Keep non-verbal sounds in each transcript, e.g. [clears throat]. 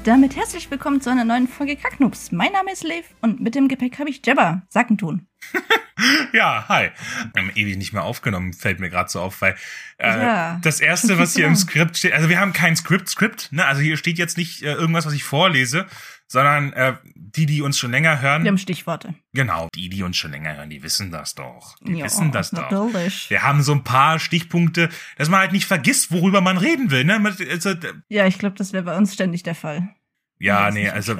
Und damit herzlich willkommen zu einer neuen Folge Kacknups. Mein Name ist Lev und mit dem Gepäck habe ich Jabba, Sackentun. [laughs] ja, hi. Wir haben ewig nicht mehr aufgenommen, fällt mir gerade so auf, weil äh, Ja, das erste, [laughs] was hier im Skript steht, also wir haben kein Skript-Skript, ne? Also hier steht jetzt nicht äh, irgendwas, was ich vorlese, sondern äh, die, die uns schon länger hören, Wir haben Stichworte. genau, die, die uns schon länger hören, die wissen das doch. Die Ja, wissen das doch. natürlich. Wir haben so ein paar Stichpunkte, dass man halt nicht vergisst, worüber man reden will, ne? Also, Ja, ich glaube, das wäre bei uns ständig der Fall. ja, nee, also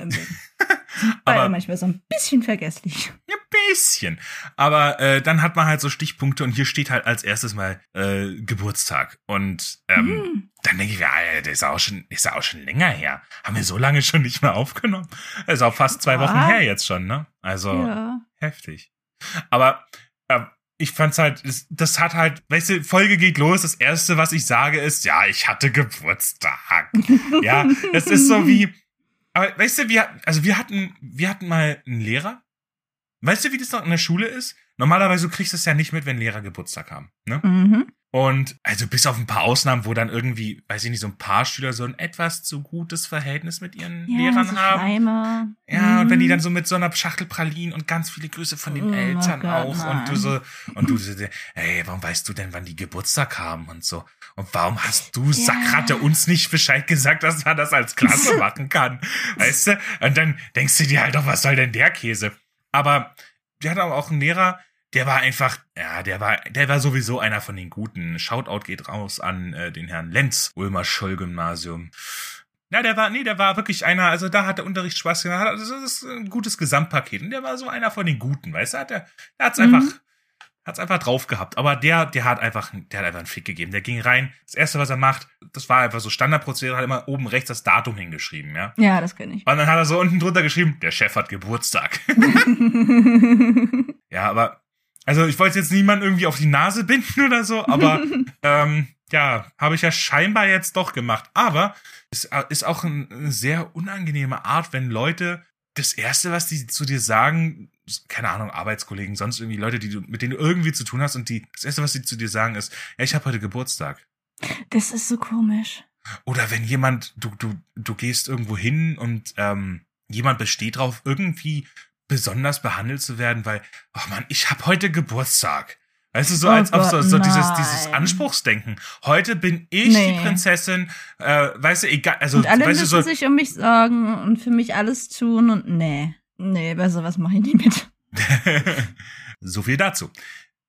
schlimm. Aber manchmal so ein bisschen vergesslich. Ja, bisschen. Aber äh, dann hat man halt so Stichpunkte und hier steht halt als erstes mal äh, Geburtstag. Und ähm, Hm. dann denke ich mir, Alter, das ist auch schon, ist auch schon länger her. Haben wir so lange schon nicht mehr aufgenommen? Das ist auch fast zwei Wochen Ja. her jetzt schon, ne? Also Ja. heftig. Aber äh, ich fand's halt, das, das hat halt, weißt du, Folge geht los. Das erste, was ich sage, ist, ja, ich hatte Geburtstag. [laughs] ja, es ist so wie, aber weißt du, wir, also wir hatten, wir hatten mal einen Lehrer. Weißt du, wie das noch in der Schule ist? Normalerweise du kriegst du es ja nicht mit, wenn Lehrer Geburtstag haben. Ne? Mhm. Und also bis auf ein paar Ausnahmen, wo dann irgendwie, weiß ich nicht, so ein paar Schüler so ein etwas zu gutes Verhältnis mit ihren Ja, Lehrern so haben. Schleimer. Ja, und wenn die Mhm. dann so mit so einer Schachtel Pralinen und ganz viele Grüße von den Oh Eltern Gott, auch und du so und du so, ey, warum weißt du denn, wann die Geburtstag haben und so? Und warum hast du Sackratte uns nicht Bescheid gesagt, dass man das als Klasse [laughs] machen kann? Weißt du? Und dann denkst du dir halt doch, was soll denn der Käse? Aber wir hatten aber auch einen Lehrer, der war einfach, ja, der war, der war sowieso einer von den Guten. Shoutout geht raus an äh, den Herrn Lenz, Ulmer Scholl Gymnasium. Ja, der war, nee, der war wirklich einer, also da hat der Unterricht Spaß gemacht. Also das ist ein gutes Gesamtpaket. Und der war so einer von den Guten, weißt du? Hat der, der hat's Mhm. einfach, hat's einfach drauf gehabt. Aber der, der hat einfach, der hat einfach einen Fick gegeben. Der ging rein. Das erste, was er macht, das war einfach so Standardprozedere, hat immer oben rechts das Datum hingeschrieben, ja. Ja, das kenne ich. Und dann hat er so unten drunter geschrieben, der Chef hat Geburtstag. [laughs] Ja, aber also ich wollte jetzt niemand irgendwie auf die Nase binden oder so, aber [laughs] ähm, ja, habe ich ja scheinbar jetzt doch gemacht. Aber es ist auch ein- eine sehr unangenehme Art, wenn Leute das erste, was die zu dir sagen, keine Ahnung, Arbeitskollegen, sonst irgendwie Leute, die du, mit denen du irgendwie zu tun hast und die, das erste, was die zu dir sagen, ist, ja, ich habe heute Geburtstag. das ist so komisch. Oder wenn jemand, du, du, du gehst irgendwo hin und ähm, jemand besteht drauf, irgendwie besonders behandelt zu werden, weil, ach man, ich habe heute Geburtstag. Weißt du, so Oh als ob so, Gott, so dieses, dieses Anspruchsdenken. Heute bin ich Nee. die Prinzessin, äh, weißt du, egal, also, und alle weißt du, müssen so, sich um mich sorgen und für mich alles tun und nee. Nee, bei sowas mache ich nicht mit. [laughs] so viel dazu.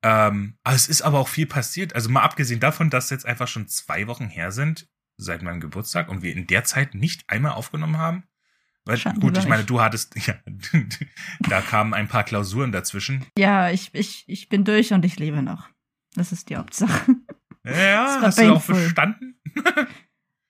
Ähm, aber es ist aber auch viel passiert. Also mal abgesehen davon, dass jetzt einfach schon zwei Wochen her sind seit meinem Geburtstag und wir in der Zeit nicht einmal aufgenommen haben. Schande gut, ich meine, du hattest, [laughs] ja, da kamen ein paar Klausuren dazwischen. Ja, ich, ich, ich bin durch und ich lebe noch. Das ist die Hauptsache. Ja, [laughs] hast du auch painful. bestanden? [laughs]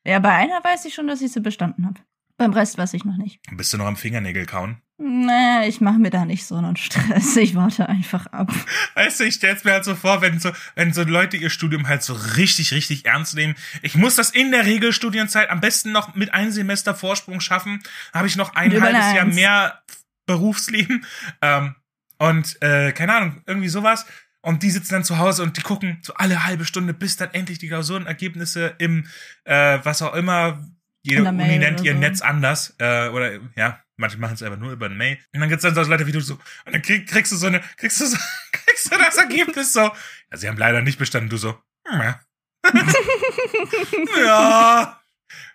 Ja, bei einer weiß ich schon, dass ich sie bestanden habe. Beim Rest weiß ich noch nicht. Bist du noch am Fingernägel kauen? Nee, ich mache mir da nicht so einen Stress. Ich warte einfach ab. [laughs] Weißt du, ich stell's mir halt so vor, wenn so, wenn so Leute ihr Studium halt so richtig, richtig ernst nehmen. Ich muss das in der Regelstudienzeit am besten noch mit einem Semester Vorsprung schaffen. Habe ich noch ein halbes Jahr mehr Berufsleben. Ähm, und äh, keine Ahnung, irgendwie sowas. Und die sitzen dann zu Hause und die gucken so alle halbe Stunde, bis dann endlich die Klausurenergebnisse im, äh, was auch immer, jede Uni Mail nennt ihr so. Netz anders. Äh, oder ja, manche machen es einfach nur über eine Mail. Und dann gibt's dann so Leute wie du so, und dann krieg, kriegst du so eine, kriegst du so, [laughs] kriegst du das Ergebnis so. Ja, sie haben leider nicht bestanden, du so. hm, Ja. [laughs] [laughs] ja.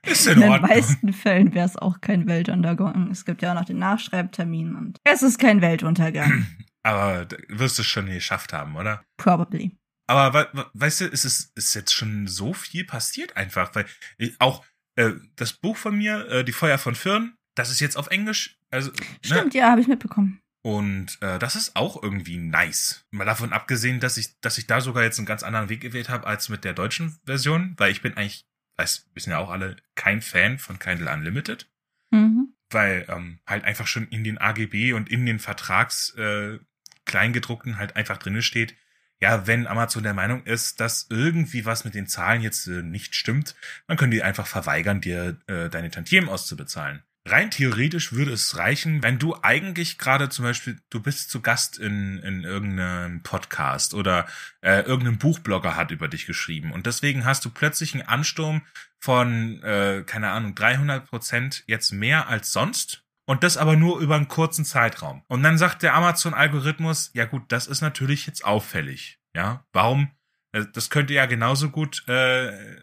Ist in In den meisten Fällen wäre es auch kein Weltuntergang. Es gibt ja auch noch den Nachschreibtermin und es ist kein Weltuntergang. [clears throat] Aber wirst du es schon geschafft haben, oder? Probably. Aber we we weißt du, es ist, ist jetzt schon so viel passiert einfach, weil ich, auch äh, das Buch von mir, äh, Die Feuer von Firn, das ist jetzt auf Englisch. Also, ne? Stimmt, ja, habe ich mitbekommen. Und äh, das ist auch irgendwie nice. Mal davon abgesehen, dass ich, dass ich da sogar jetzt einen ganz anderen Weg gewählt habe als mit der deutschen Version, weil ich bin eigentlich, weiß, wissen ja auch alle, kein Fan von Kindle Unlimited. Mhm. Weil ähm, halt einfach schon in den AGB und in den Vertrags äh, Kleingedruckten halt einfach drinne steht, ja, wenn Amazon der Meinung ist, dass irgendwie was mit den Zahlen jetzt äh, nicht stimmt, dann können die einfach verweigern, dir äh, deine Tantiemen auszubezahlen. Rein theoretisch würde es reichen, wenn du eigentlich gerade zum Beispiel, du bist zu Gast in, in irgendeinem Podcast oder äh, irgendein Buchblogger hat über dich geschrieben und deswegen hast du plötzlich einen Ansturm von, äh, keine Ahnung, 300 Prozent jetzt mehr als sonst und das aber nur über einen kurzen Zeitraum. Und dann sagt der Amazon-Algorithmus, ja gut, das ist natürlich jetzt auffällig. Ja, warum? Äh, das könnte ja genauso gut äh,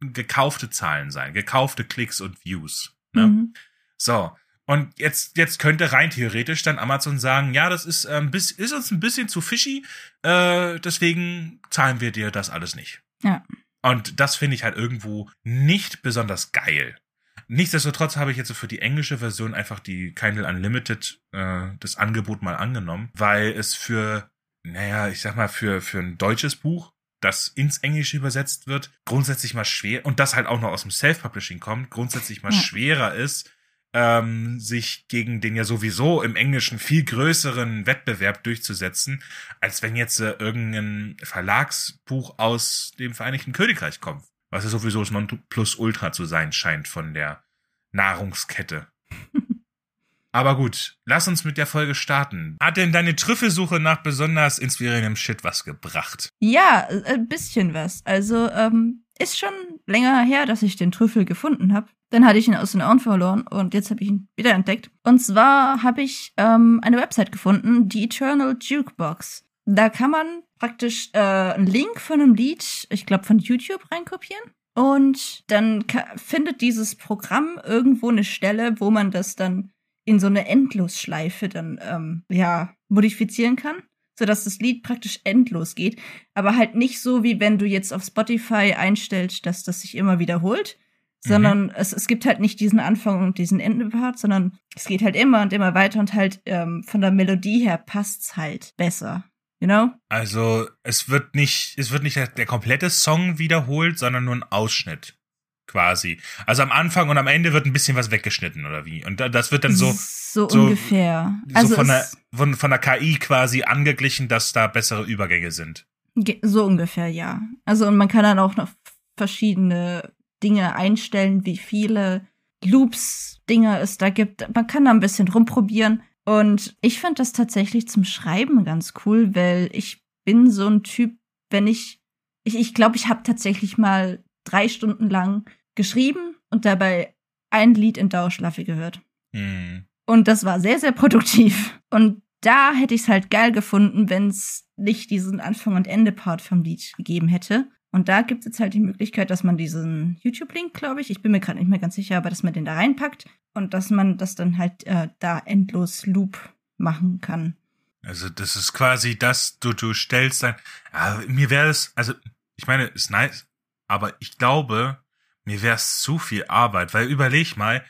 gekaufte Zahlen sein, gekaufte Klicks und Views. Ne? Mhm. So. Und jetzt, jetzt könnte rein theoretisch dann Amazon sagen, ja, das ist, ähm, bis, ist uns ein bisschen zu fishy, äh, deswegen zahlen wir dir das alles nicht. Ja. Und das finde ich halt irgendwo nicht besonders geil. Nichtsdestotrotz habe ich jetzt für die englische Version einfach die Kindle Unlimited äh, das Angebot mal angenommen, weil es für, naja, ich sag mal, für, für ein deutsches Buch, das ins Englische übersetzt wird, grundsätzlich mal schwer und das halt auch noch aus dem Self-Publishing kommt, grundsätzlich mal ja. schwerer ist, ähm, sich gegen den ja sowieso im Englischen viel größeren Wettbewerb durchzusetzen, als wenn jetzt äh, irgendein Verlagsbuch aus dem Vereinigten Königreich kommt was ja sowieso das Nonplusultra zu sein scheint von der Nahrungskette. [laughs] Aber gut, lass uns mit der Folge starten. Hat denn deine Trüffelsuche nach besonders inspirierendem Shit was gebracht? Ja, ein bisschen was. Also, ähm, ist schon länger her, dass ich den Trüffel gefunden habe. Dann hatte ich ihn aus den Augen verloren und jetzt habe ich ihn wieder entdeckt. Und zwar habe ich ähm, eine Website gefunden, die Eternal Jukebox. Da kann man praktisch äh, einen Link von einem Lied, ich glaube von YouTube reinkopieren. Und dann findet dieses Programm irgendwo eine Stelle, wo man das dann in so eine Endlosschleife dann ähm, ja modifizieren kann, sodass das Lied praktisch endlos geht, aber halt nicht so wie wenn du jetzt auf Spotify einstellst, dass das sich immer wiederholt, sondern mhm. es, es gibt halt nicht diesen Anfang und diesen Endepart, sondern es geht halt immer und immer weiter und halt ähm, von der Melodie her passt's halt besser. You know? Also, es wird nicht, es wird nicht der, der komplette Song wiederholt, sondern nur ein Ausschnitt. Quasi. Also am Anfang und am Ende wird ein bisschen was weggeschnitten, oder wie? Und das wird dann so. So, so ungefähr. So also von der, von, von der KI quasi angeglichen, dass da bessere Übergänge sind. So ungefähr, ja. Also, und man kann dann auch noch verschiedene Dinge einstellen, wie viele Loops, Dinge es da gibt. Man kann da ein bisschen rumprobieren. Und ich fand das tatsächlich zum Schreiben ganz cool, weil ich bin so ein Typ, wenn ich, ich glaube, ich, glaub, ich habe tatsächlich mal drei Stunden lang geschrieben und dabei ein Lied in Dauerschlaffe gehört. Mhm. Und das war sehr, sehr produktiv. Und da hätte ich es halt geil gefunden, wenn es nicht diesen Anfang- und Ende-Part vom Lied gegeben hätte. Und da gibt es jetzt halt die Möglichkeit, dass man diesen YouTube-Link, glaube ich, ich bin mir gerade nicht mehr ganz sicher, aber dass man den da reinpackt und dass man das dann halt äh, da endlos Loop machen kann. Also das ist quasi das, du, du stellst dann, ja, mir wäre es, also ich meine, ist nice, aber ich glaube, mir wäre es zu viel Arbeit, weil überleg mal,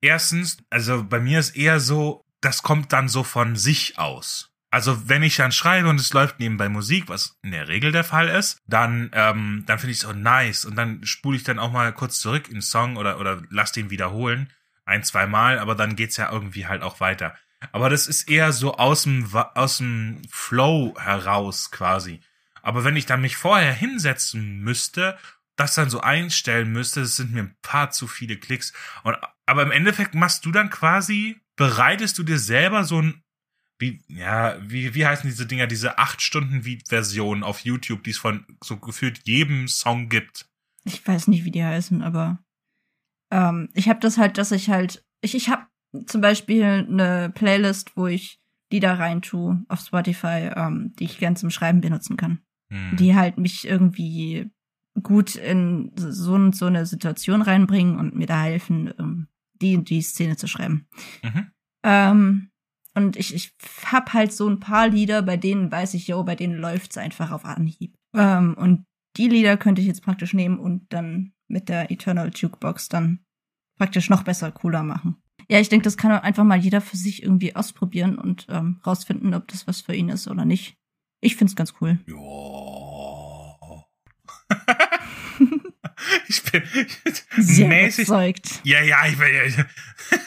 erstens, also bei mir ist eher so, das kommt dann so von sich aus. Also wenn ich dann schreibe und es läuft nebenbei Musik, was in der Regel der Fall ist, dann ähm, dann finde ich es so nice und dann spule ich dann auch mal kurz zurück in den Song oder oder lass den wiederholen ein, zwei Mal, aber dann geht's ja irgendwie halt auch weiter. Aber das ist eher so aus dem, aus dem Flow heraus quasi. Aber wenn ich dann mich vorher hinsetzen müsste, das dann so einstellen müsste, das sind mir ein paar zu viele Klicks. Und, aber im Endeffekt machst du dann quasi, bereitest du dir selber so ein, wie, ja, wie, wie heißen diese Dinger, diese acht Stunden Version auf YouTube, die es von so gefühlt jedem Song gibt. Ich weiß nicht, wie die heißen, aber ähm, ich habe das halt, dass ich halt, ich, ich habe zum Beispiel eine Playlist, wo ich Lieder rein tue auf Spotify, ähm, die ich gern zum Schreiben benutzen kann. Hm. Die halt mich irgendwie gut in so, so eine Situation reinbringen und mir da helfen, ähm, die die Szene zu schreiben. Mhm. Ähm, und ich, ich hab halt so ein paar Lieder, bei denen weiß ich, yo, bei denen läuft's einfach auf Anhieb. Ähm, und die Lieder könnte ich jetzt praktisch nehmen und dann mit der Eternal Jukebox dann praktisch noch besser, cooler machen. Ja, ich denke, das kann einfach mal jeder für sich irgendwie ausprobieren und ähm, rausfinden, ob das was für ihn ist oder nicht. Ich find's ganz cool. Ja. [laughs] [laughs] ich bin Sehr mäßig. überzeugt. Ja, ja, ich, bin-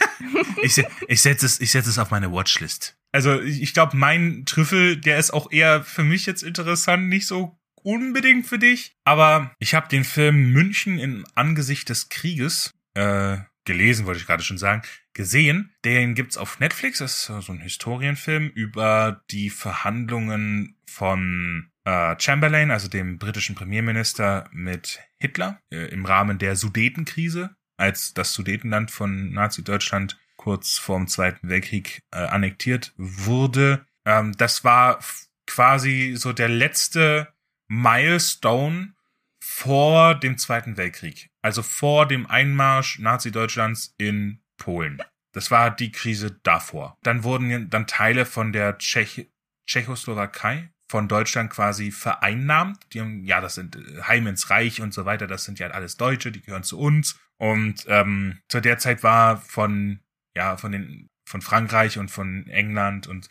[laughs] ich, se- ich setze es, ich setze es auf meine Watchlist. Also ich, ich glaube, mein Trüffel, der ist auch eher für mich jetzt interessant, nicht so unbedingt für dich. Aber ich habe den Film München im Angesicht des Krieges äh, gelesen, wollte ich gerade schon sagen, gesehen. Den gibt's auf Netflix. Das ist so ein Historienfilm über die Verhandlungen von äh, Chamberlain, also dem britischen Premierminister, mit Hitler äh, im Rahmen der Sudetenkrise, als das Sudetenland von Nazi-Deutschland kurz vor dem Zweiten Weltkrieg äh, annektiert wurde. Ähm, das war quasi so der letzte Milestone vor dem Zweiten Weltkrieg. Also vor dem Einmarsch Nazi-Deutschlands in Polen. Das war die Krise davor. Dann wurden dann Teile von der Tschech Tschechoslowakei von Deutschland quasi vereinnahmt. Die haben, ja, das sind äh, Heim ins Reich und so weiter, das sind ja alles Deutsche, die gehören zu uns. Und ähm, zu der Zeit war von, ja, von den, von Frankreich und von England und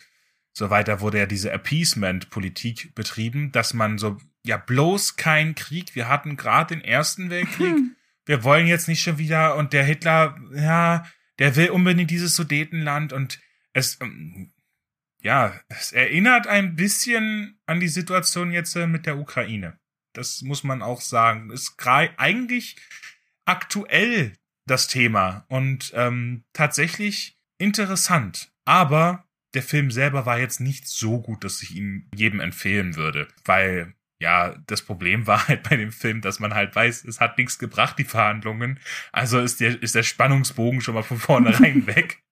so weiter wurde ja diese Appeasement-Politik betrieben, dass man so, ja, bloß kein Krieg. Wir hatten gerade den Ersten Weltkrieg. Hm. Wir wollen jetzt nicht schon wieder und der Hitler, ja, der will unbedingt dieses Sudetenland und es, ähm, ja, es erinnert ein bisschen an die Situation jetzt äh, mit der Ukraine. Das muss man auch sagen. Ist eigentlich aktuell das Thema und ähm, tatsächlich interessant. Aber der Film selber war jetzt nicht so gut, dass ich ihn jedem empfehlen würde, weil ja, das Problem [laughs] war halt bei dem Film, dass man halt weiß, es hat nichts gebracht, die Verhandlungen. Also ist der, ist der Spannungsbogen schon mal von vornherein [laughs] weg.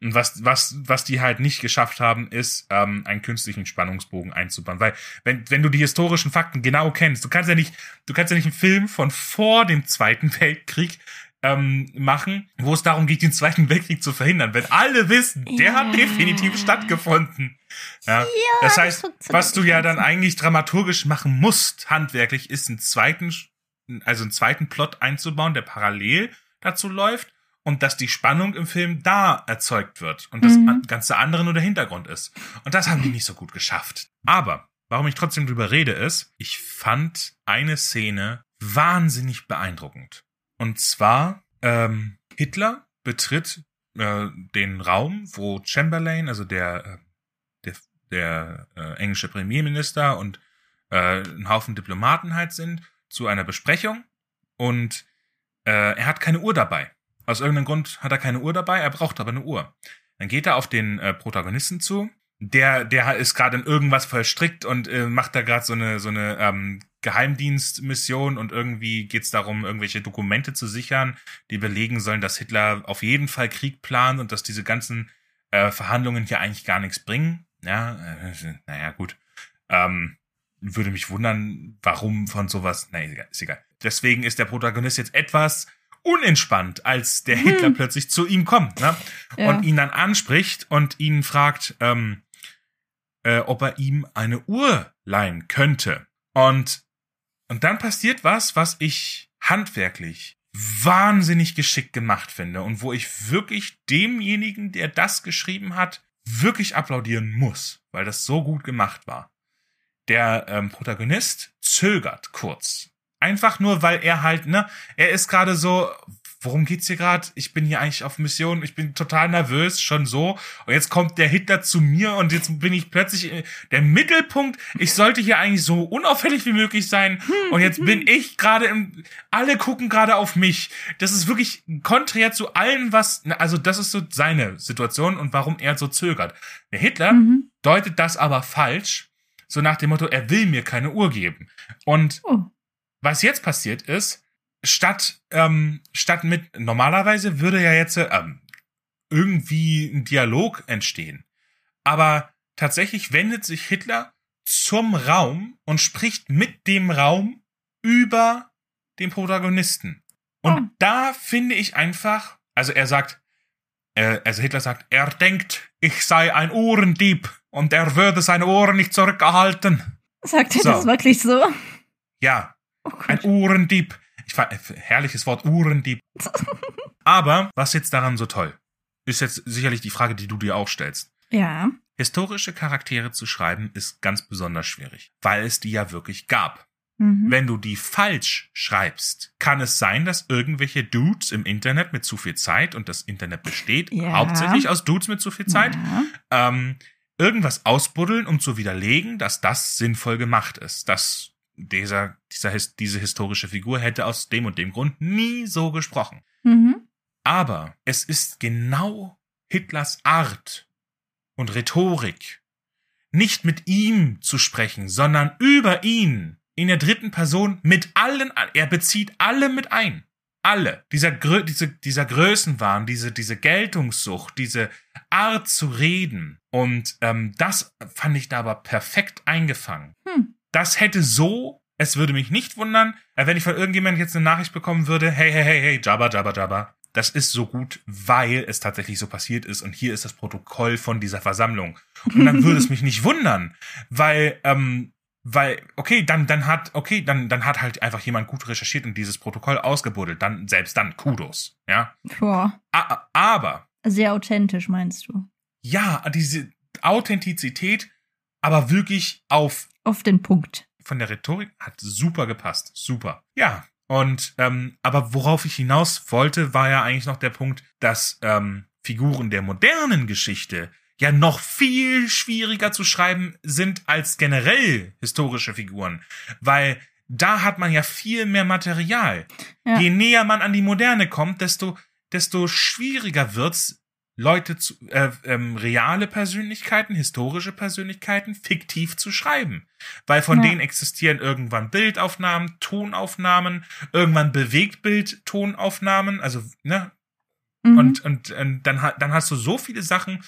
Und was, was, was die halt nicht geschafft haben, ist, ähm, einen künstlichen Spannungsbogen einzubauen. Weil, wenn, wenn du die historischen Fakten genau kennst, du kannst ja nicht, du kannst ja nicht einen Film von vor dem Zweiten Weltkrieg ähm, machen, wo es darum geht, den Zweiten Weltkrieg zu verhindern. Wenn alle wissen, der Ja. hat definitiv stattgefunden. Ja, das heißt, funktioniert was du ja dann eigentlich dramaturgisch machen musst, handwerklich, ist einen zweiten, also einen zweiten Plot einzubauen, der parallel dazu läuft und dass die Spannung im Film da erzeugt wird und das Mhm. an- ganze andere nur der Hintergrund ist. Und das haben die nicht so gut geschafft. Aber warum ich trotzdem drüber rede, ist, ich fand eine Szene wahnsinnig beeindruckend. Und zwar ähm, Hitler betritt äh, den Raum, wo Chamberlain, also der äh, der, der äh, englische Premierminister und äh, ein Haufen Diplomaten halt sind, zu einer Besprechung und äh, er hat keine Uhr dabei. Aus irgendeinem Grund hat er keine Uhr dabei, er braucht aber eine Uhr. Dann geht er auf den äh, Protagonisten zu, der, der ist gerade in irgendwas verstrickt und äh, macht da gerade so eine, so eine ähm, Geheimdienstmission und irgendwie geht's darum, irgendwelche Dokumente zu sichern, die belegen sollen, dass Hitler auf jeden Fall Krieg plant und dass diese ganzen äh, Verhandlungen hier eigentlich gar nichts bringen. Ja, äh, [laughs] naja, gut. Ähm, würde mich wundern, warum von sowas. Na, ist egal. Deswegen ist der Protagonist jetzt etwas unentspannt, als der Hm. Hitler plötzlich zu ihm kommt ne? Ja. und ihn dann anspricht und ihn fragt, ähm, äh, ob er ihm eine Uhr leihen könnte. Und, und dann passiert was, was ich handwerklich wahnsinnig geschickt gemacht finde und wo ich wirklich demjenigen, der das geschrieben hat, wirklich applaudieren muss, weil das so gut gemacht war. Der ähm, Protagonist zögert kurz. Einfach nur, weil er halt, ne, er ist gerade so, worum geht's hier gerade? Ich bin hier eigentlich auf Mission, ich bin total nervös, schon so. Und jetzt kommt der Hitler zu mir und jetzt bin ich plötzlich äh, der Mittelpunkt. Ich sollte hier eigentlich so unauffällig wie möglich sein. Und jetzt bin [laughs] ich gerade im, alle gucken gerade auf mich. Das ist wirklich konträr zu allem, was, also das ist so seine Situation und warum er so zögert. Der Hitler Mhm. deutet das aber falsch, so nach dem Motto, er will mir keine Uhr geben. Und Oh. Was jetzt passiert ist, statt, ähm, statt mit, normalerweise würde ja jetzt ähm, irgendwie ein Dialog entstehen. Aber tatsächlich wendet sich Hitler zum Raum und spricht mit dem Raum über den Protagonisten. Und Oh. da finde ich einfach, also er sagt, äh, also Hitler sagt, er denkt, ich sei ein Ohrendieb und er würde seine Ohren nicht zurückerhalten. Sagt er So. das wirklich so? Ja, Oh ein Uhrendieb. Ich fand, herrliches Wort, Uhrendieb. [laughs] Aber was jetzt daran so toll? ist jetzt sicherlich die Frage, die du dir auch stellst. Ja. Historische Charaktere zu schreiben ist ganz besonders schwierig, weil es die ja wirklich gab. Mhm. Wenn du die falsch schreibst, kann es sein, dass irgendwelche Dudes im Internet mit zu viel Zeit, und das Internet besteht Ja. hauptsächlich aus Dudes mit zu viel Zeit, Ja. ähm, irgendwas ausbuddeln, um zu widerlegen, dass das sinnvoll gemacht ist. Dass dieser, dieser, diese historische Figur hätte aus dem und dem Grund nie so gesprochen. Mhm. Aber es ist genau Hitlers Art und Rhetorik, nicht mit ihm zu sprechen, sondern über ihn in der dritten Person mit allen, er bezieht alle mit ein. Alle. Dieser, diese, dieser Größenwahn, diese, diese Geltungssucht, diese Art zu reden. Und ähm, das fand ich da aber perfekt eingefangen. Hm. Das hätte so, es würde mich nicht wundern, äh, wenn ich von irgendjemandem jetzt eine Nachricht bekommen würde, hey, hey, hey, hey, Jabba, Jabba, Jabba. Das ist so gut, weil es tatsächlich so passiert ist und hier ist das Protokoll von dieser Versammlung. Und dann würde es [laughs] mich nicht wundern, weil, ähm, weil, okay, dann, dann hat, okay, dann, dann hat halt einfach jemand gut recherchiert und dieses Protokoll ausgebuddelt. Dann, selbst dann, Kudos, ja. Boah. A aber, Sehr authentisch, meinst du? ja, diese Authentizität, aber wirklich auf Auf den Punkt. von der Rhetorik hat super gepasst. Super. Ja. Und ähm, aber worauf ich hinaus wollte, war ja eigentlich noch der Punkt, dass ähm, Figuren der modernen Geschichte ja noch viel schwieriger zu schreiben sind als generell historische Figuren, weil da hat man ja viel mehr Material. Ja. Je näher man an die Moderne kommt, desto desto schwieriger wird's Leute zu äh, ähm, reale Persönlichkeiten, historische Persönlichkeiten fiktiv zu schreiben, weil von Ja. denen existieren irgendwann Bildaufnahmen, Tonaufnahmen, irgendwann Bewegtbild-Tonaufnahmen, also ne Mhm. und, und, und dann, dann hast du so viele Sachen,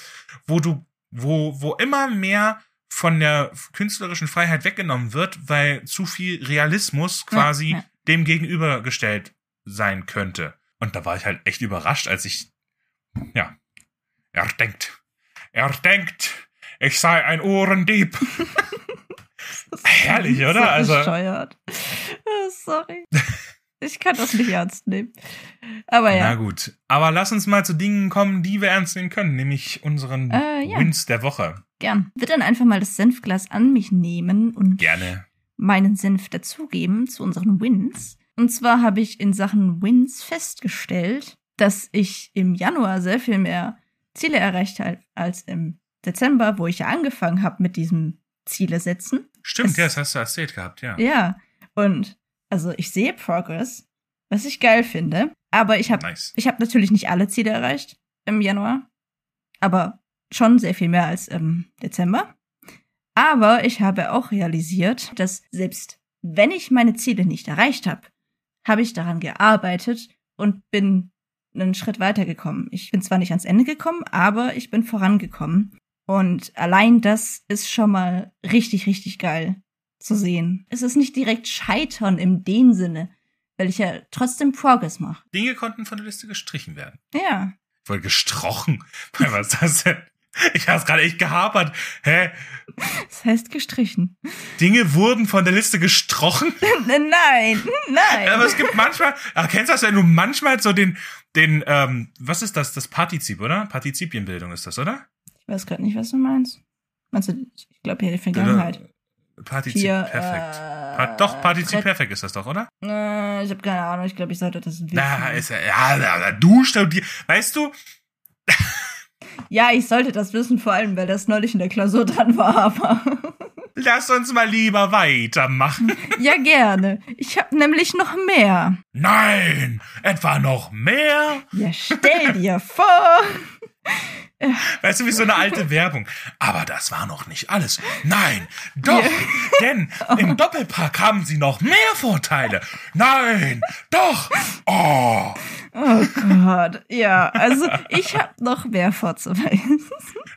wo du, wo, wo immer mehr von der künstlerischen Freiheit weggenommen wird, weil zu viel Realismus quasi ja. dem gegenübergestellt sein könnte. Und da war ich halt echt überrascht, als ich, ja, er denkt, er denkt, ich sei ein Ohrendieb. [laughs] [laughs] Herrlich, oder? So Also- bescheuert. [laughs] Sorry. Ich kann das nicht ernst nehmen. Aber Na ja. gut. Aber lass uns mal zu Dingen kommen, die wir ernst nehmen können, nämlich unseren Äh, ja. Wins der Woche. Gern. Wird dann einfach mal das Senfglas an mich nehmen und Gerne. meinen Senf dazugeben zu unseren Wins. Und zwar habe ich in Sachen Wins festgestellt, dass ich im Januar sehr viel mehr Ziele erreicht habe als im Dezember, wo ich ja angefangen habe mit diesem Ziele setzen. Stimmt, Es- ja, das hast du erzählt gehabt, ja. Ja, und also ich sehe Progress, was ich geil finde, aber ich habe Nice. ich habe natürlich nicht alle Ziele erreicht im Januar, aber schon sehr viel mehr als im Dezember. Aber ich habe auch realisiert, dass selbst wenn ich meine Ziele nicht erreicht habe, habe ich daran gearbeitet und bin einen Schritt weitergekommen. Ich bin zwar nicht ans Ende gekommen, aber ich bin vorangekommen. Und allein das ist schon mal richtig, richtig geil zu sehen. Es ist nicht direkt Scheitern im den Sinne, weil ich ja trotzdem Progress mache. Dinge konnten von der Liste gestrichen werden. Ja. Voll gestrochen. [laughs] Was ist das denn? Ich habe gerade echt gehapert. Hä? Das heißt gestrichen. Dinge wurden von der Liste gestrochen? [laughs] nein, nein. Aber es gibt manchmal, ach, kennst du das, wenn du manchmal so den, den, ähm, was ist das? Das Partizip, oder? Partizipienbildung ist das, oder? Ich weiß gerade nicht, was du meinst. Meinst du, ich glaube hier die Vergangenheit. Partizip Hier, perfekt. äh, Pa- doch, Partizip perfekt ist das doch, oder? Äh, ich habe keine Ahnung. Ich glaube, ich sollte das wissen. Na, ist ja, ja, du studierst, weißt du, ja, ich sollte das wissen, vor allem, weil das neulich in der Klausur dran war. Aber [laughs] lass uns mal lieber weitermachen. [laughs] ja, gerne. Ich habe nämlich noch mehr. Nein, etwa noch mehr? Ja, stell dir vor. [laughs] Weißt du, wie so eine alte [laughs] Werbung. Aber das war noch nicht alles. Nein, doch, [laughs] denn im Doppelpack haben sie noch mehr Vorteile. Nein, doch. Oh, Oh Gott. Ja, also ich habe noch mehr vorzuweisen.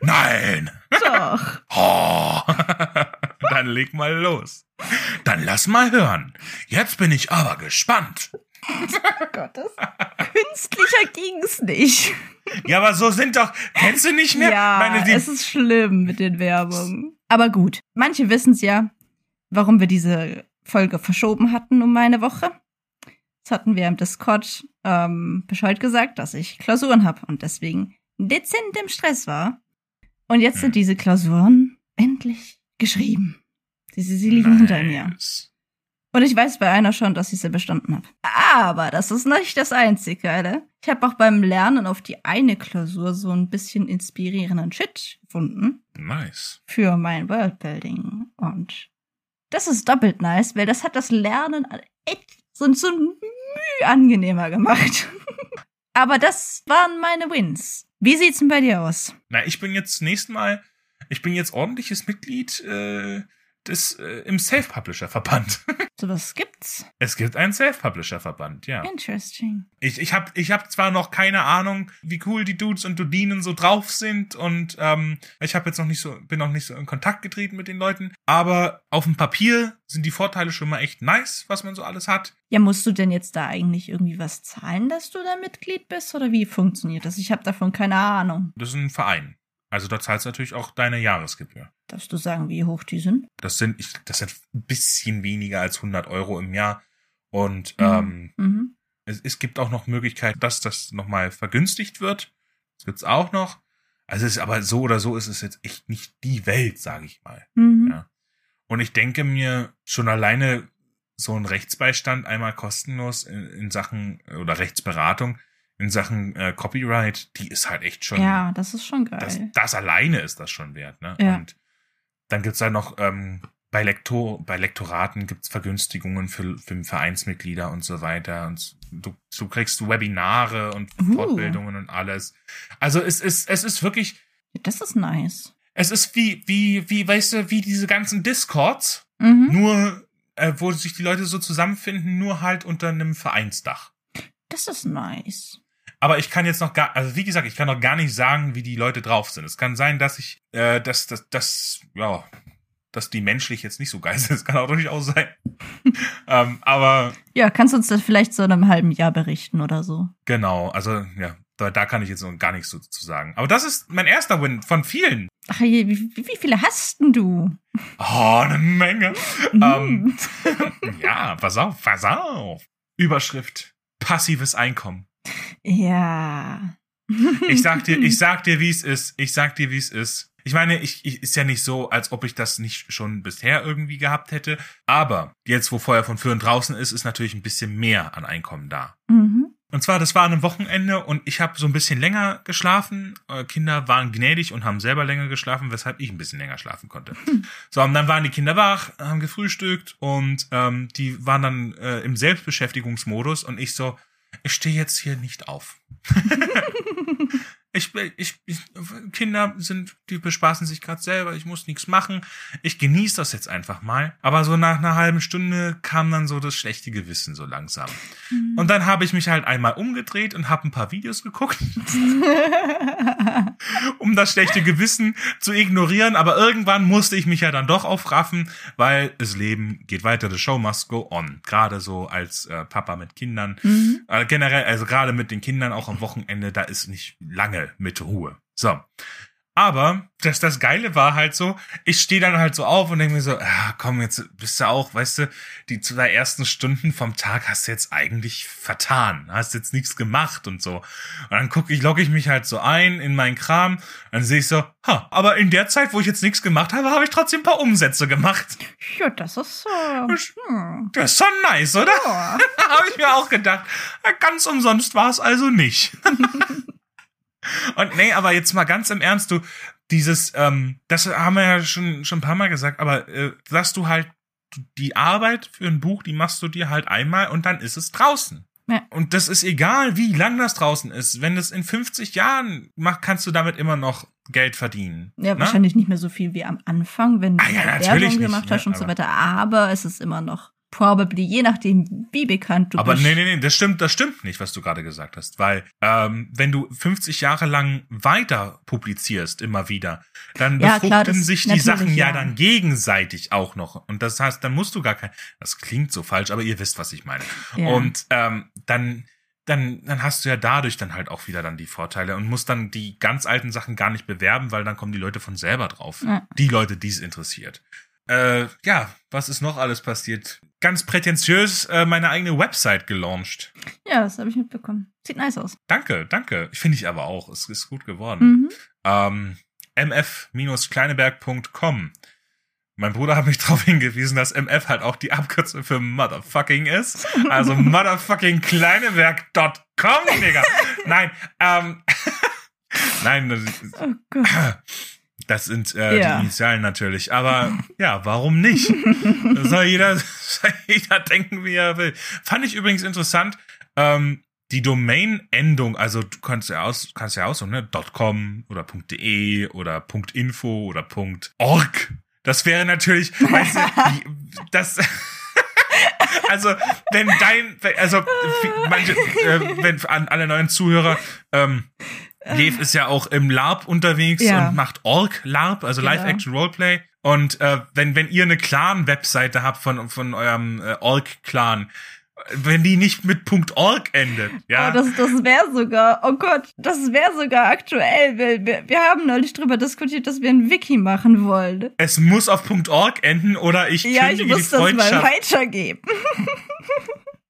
nein. Doch. Oh. [laughs] Dann leg mal los. Dann lass mal hören. Jetzt bin ich aber gespannt. Oh Gott, das künstlicher ging's nicht. Ja, aber so sind doch, kennst du nicht mehr? Ja, Meine, es ist schlimm mit den Werbungen. Aber gut, manche wissen es ja, warum wir diese Folge verschoben hatten um eine Woche. Das hatten wir im Discord ähm, Bescheid gesagt, dass ich Klausuren habe und deswegen dezent im Stress war. Und jetzt sind diese Klausuren endlich geschrieben. Sie, sie, sie liegen hinter mir. Und ich weiß bei einer schon, dass ich sie bestanden habe. Aber das ist nicht das einzige, Geile. Ich habe auch beim Lernen auf die eine Klausur so ein bisschen inspirierenden Shit gefunden Nice. für mein Worldbuilding. Und das ist doppelt nice, weil das hat das Lernen echt so, so müh angenehmer gemacht. [laughs] Aber das waren meine Wins. Wie sieht's denn bei dir aus? Na, ich bin jetzt nächstes Mal, ich bin jetzt ordentliches Mitglied äh, des äh, im Self-Publisher-Verband. [laughs] Sowas gibt's. es gibt einen Self-Publisher-Verband, ja. Interesting. Ich, ich habe ich hab zwar noch keine Ahnung, wie cool die Dudes und Dudinen so drauf sind und ähm, ich habe jetzt noch nicht so, bin noch nicht so in Kontakt getreten mit den Leuten, aber auf dem Papier sind die Vorteile schon mal echt nice, was man so alles hat. Ja, musst du denn jetzt da eigentlich irgendwie was zahlen, dass du da Mitglied bist? Oder wie funktioniert das? Ich habe davon keine Ahnung. Das ist ein Verein. Also da zahlst du natürlich auch deine Jahresgebühr. Darfst du sagen, wie hoch die sind? Das sind, ich, das sind ein bisschen weniger als 100 Euro im Jahr. Und ähm, Mhm. es, es gibt auch noch Möglichkeit, dass das nochmal vergünstigt wird. Das gibt's auch noch. Also es ist aber so oder so ist es jetzt echt nicht die Welt, sage ich mal. Mhm. Ja. Und ich denke mir schon alleine so ein Rechtsbeistand einmal kostenlos in, in Sachen oder Rechtsberatung in Sachen äh, Copyright, die ist halt echt schon Ja, das ist schon geil. das, das alleine ist das schon wert. Ne? Ja. Und dann gibt's da noch ähm, bei, Lektor, bei Lektoraten gibt's Vergünstigungen für, für Vereinsmitglieder und so weiter. Und du, du kriegst Webinare und Uh. Fortbildungen und alles. Also es ist, es ist wirklich, das ist nice. es ist wie, wie, wie, weißt du, wie diese ganzen Discords, Mhm. nur, äh, wo sich die Leute so zusammenfinden, nur halt unter einem Vereinsdach. Das ist nice. Aber ich kann jetzt noch gar, also wie gesagt, ich kann noch gar nicht sagen, wie die Leute drauf sind. Es kann sein, dass ich, äh, dass, dass, dass, ja, dass die menschlich jetzt nicht so geil sind. Das kann auch durchaus sein. [laughs] ähm, aber Ja, kannst du uns das vielleicht so in einem halben Jahr berichten oder so? genau, also ja, da, da kann ich jetzt noch gar nichts so zu sagen. Aber das ist mein erster Win von vielen. Ach, je, wie, wie viele hast denn du? Oh, eine Menge. Ähm, [laughs] ja, pass auf, pass auf. Überschrift: Passives Einkommen. Ja. Ich sag dir, ich [laughs] sag dir, wie es ist. Ich sag dir, wie es ist. Ich meine, ich, ich ist ja nicht so, als ob ich das nicht schon bisher irgendwie gehabt hätte. Aber jetzt, wo Feuer von Föhren draußen ist, ist natürlich ein bisschen mehr an Einkommen da. Mhm. Und zwar, das war an einem Wochenende und ich habe so ein bisschen länger geschlafen. Äh, Kinder waren gnädig und haben selber länger geschlafen, weshalb ich ein bisschen länger schlafen konnte. So, und dann waren die Kinder wach, haben gefrühstückt und ähm, die waren dann äh, im Selbstbeschäftigungsmodus und ich so, ich stehe jetzt hier nicht auf. [laughs] Ich, ich, ich, Kinder sind, die bespaßen sich gerade selber, ich muss nichts machen. Ich genieße das jetzt einfach mal. Aber so nach einer halben Stunde kam dann so das schlechte Gewissen so langsam. Und dann habe ich mich halt einmal umgedreht und habe ein paar Videos geguckt, [laughs] um das schlechte Gewissen zu ignorieren. Aber irgendwann musste ich mich ja dann doch aufraffen, weil das Leben geht weiter, the show must go on. Gerade so als äh, Papa mit Kindern. Mhm. Äh, generell, also gerade mit den Kindern auch am Wochenende, da ist nicht lange mit Ruhe. So. Aber das, das Geile war halt so, ich stehe dann halt so auf und denke mir so, ah, komm, jetzt bist du auch, weißt du, die zwei ersten Stunden vom Tag hast du jetzt eigentlich vertan, hast jetzt nichts gemacht und so. Und dann gucke ich, logge ich mich halt so ein in meinen Kram, dann sehe ich so, ha, aber in der Zeit, wo ich jetzt nichts gemacht habe, habe ich trotzdem ein paar Umsätze gemacht. Ja, das ist so. Hm. Das ist schon nice, oder? Ja. [laughs] habe ich mir auch gedacht. Ganz umsonst war es also nicht. [laughs] Und nee, aber jetzt mal ganz im Ernst, du, dieses, ähm, das haben wir ja schon, schon ein paar Mal gesagt, aber äh, dass du halt die Arbeit für ein Buch, die machst du dir halt einmal und dann ist es draußen. Ja. Und das ist egal, wie lang das draußen ist. Wenn das in 50 Jahren macht, kannst du damit immer noch Geld verdienen. Ja, ne? wahrscheinlich nicht mehr so viel wie am Anfang, wenn du Ah ja, Werbung nicht, gemacht ne, hast und so weiter. Aber es ist immer noch probably, je nachdem, wie bekannt du Aber bist. nee, nee, nee, das stimmt, das stimmt nicht, was du gerade gesagt hast, weil ähm, wenn du 50 Jahre lang weiter publizierst immer wieder, dann Ja, befruchten klar, sich die Sachen ja. ja. dann gegenseitig auch noch und das heißt, dann musst du gar kein, das klingt so falsch, aber ihr wisst, was ich meine. Ja. Und ähm, dann dann, dann hast du ja dadurch dann halt auch wieder dann die Vorteile und musst dann die ganz alten Sachen gar nicht bewerben, weil dann kommen die Leute von selber drauf. Die Leute, die es interessiert. Äh, ja, was ist noch alles passiert? Ganz prätentiös äh, meine eigene Website gelauncht. Ja, das habe ich mitbekommen. Sieht nice aus. Danke, danke. Finde ich aber auch. Es ist gut geworden. Mhm. Ähm, mf-kleineberg.com. Mein Bruder hat mich [laughs] darauf hingewiesen, dass MF halt auch die Abkürzung für Motherfucking ist. Also [laughs] motherfuckingkleineberg.com, Digga. Nein, ähm, [laughs] nein, das- Oh Gott. das sind äh, Ja. die Initialen natürlich. Aber ja, warum nicht? Soll jeder, [laughs] soll jeder denken, wie er will. Fand ich übrigens interessant. Ähm, die Domain-Endung, also du kannst ja aus, kannst ja aussuchen, ne? .com oder .de oder .info oder .org. Das wäre natürlich, weißt du, [laughs] das, [laughs] also, wenn dein, also, manche, äh, wenn an alle neuen Zuhörer, ähm, Lev ist ja auch im LARP unterwegs Ja. und macht Org LARP, also Genau. Live-Action-Roleplay. Und äh, wenn, wenn ihr eine Clan-Webseite habt von, von eurem äh, Org-Clan, wenn die nicht mit .org endet, ja, Oh, das, das wäre sogar, oh Gott, das wäre sogar aktuell. Wir, wir, wir haben neulich drüber diskutiert, dass wir ein Wiki machen wollen. es muss auf .org enden oder ich Ja, ich kündige die muss das mal Freundschaft. weitergeben. [laughs]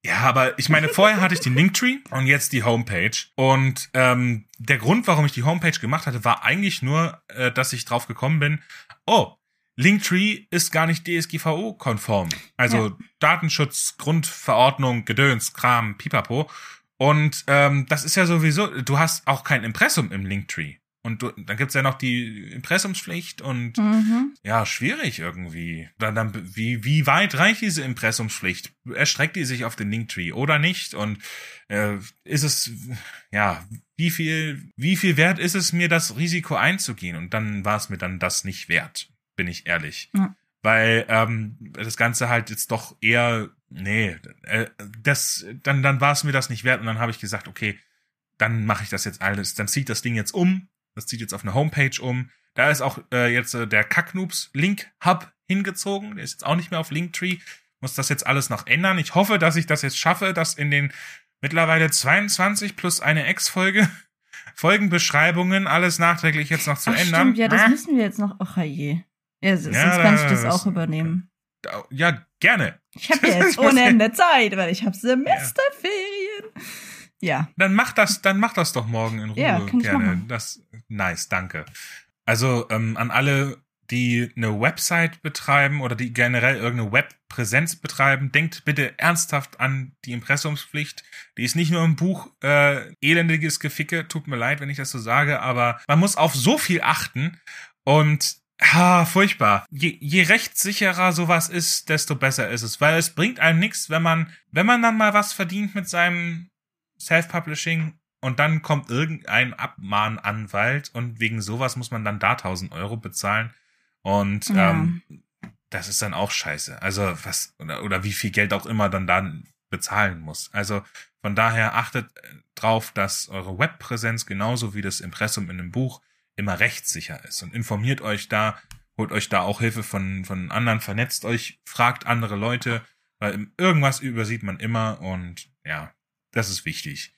Ja, aber ich meine, vorher hatte ich den Linktree und jetzt die Homepage. Und ähm, der Grund, warum ich die Homepage gemacht hatte, war eigentlich nur, äh, dass ich drauf gekommen bin, oh, Linktree ist gar nicht DSGVO-konform. Also Ja. Datenschutz, Grundverordnung, Gedöns, Kram, Pipapo. Und ähm, das ist ja sowieso, du hast auch kein Impressum im Linktree. Und du, dann gibt's ja noch die Impressumspflicht und Mhm. ja, schwierig irgendwie. Dann, dann, wie, wie weit reicht diese Impressumspflicht? Erstreckt die sich auf den Linktree oder nicht? Und äh, ist es, ja, wie viel, wie viel wert ist es mir, das Risiko einzugehen? Und dann war es mir dann das nicht wert, bin ich ehrlich. Ja. Weil ähm, das Ganze halt jetzt doch eher, nee, äh, das, dann, dann war es mir das nicht wert. Und dann habe ich gesagt, okay, dann mache ich das jetzt alles. Dann zieht das Ding jetzt um. Das zieht jetzt auf eine Homepage um. Da ist auch äh, jetzt äh, der Kacknoobs Link Hub hingezogen. Der ist jetzt auch nicht mehr auf Linktree. Muss das jetzt alles noch ändern. Ich hoffe, dass ich das jetzt schaffe, dass in den mittlerweile 22 plus eine X-Folge [laughs] Folgenbeschreibungen alles nachträglich jetzt noch zu Ach, ändern. stimmt, ja, das Ah, müssen wir jetzt noch. Ach je. Ja, sonst Ja, kann ich das das- auch übernehmen. ja, gerne. Ich habe [laughs] jetzt ohne Ende Zeit, weil ich habe Semesterferien. Ja. Dann mach das, dann mach das doch morgen in Ruhe. Ja, gerne. Das nice, danke. Also ähm, an alle, die eine Website betreiben oder die generell irgendeine Webpräsenz betreiben, denkt bitte ernsthaft an die Impressumspflicht. Die ist nicht nur im Buch äh, elendiges Geficke. Tut mir leid, wenn ich das so sage, aber man muss auf so viel achten und Ha, furchtbar. Je, je rechtssicherer sowas ist, desto besser ist es, weil es bringt einem nichts, wenn man, wenn man dann mal was verdient mit seinem Self-Publishing und dann kommt irgendein Abmahnanwalt und wegen sowas muss man dann da 1000 Euro bezahlen und Ja. ähm, das ist dann auch scheiße. Also was oder, oder wie viel Geld auch immer dann dann bezahlen muss. Also von daher achtet äh, drauf, dass eure Webpräsenz genauso wie das Impressum in einem Buch immer rechtssicher ist und informiert euch da, holt euch da auch Hilfe von von anderen, vernetzt euch, fragt andere Leute, weil irgendwas übersieht man immer und ja, das ist wichtig.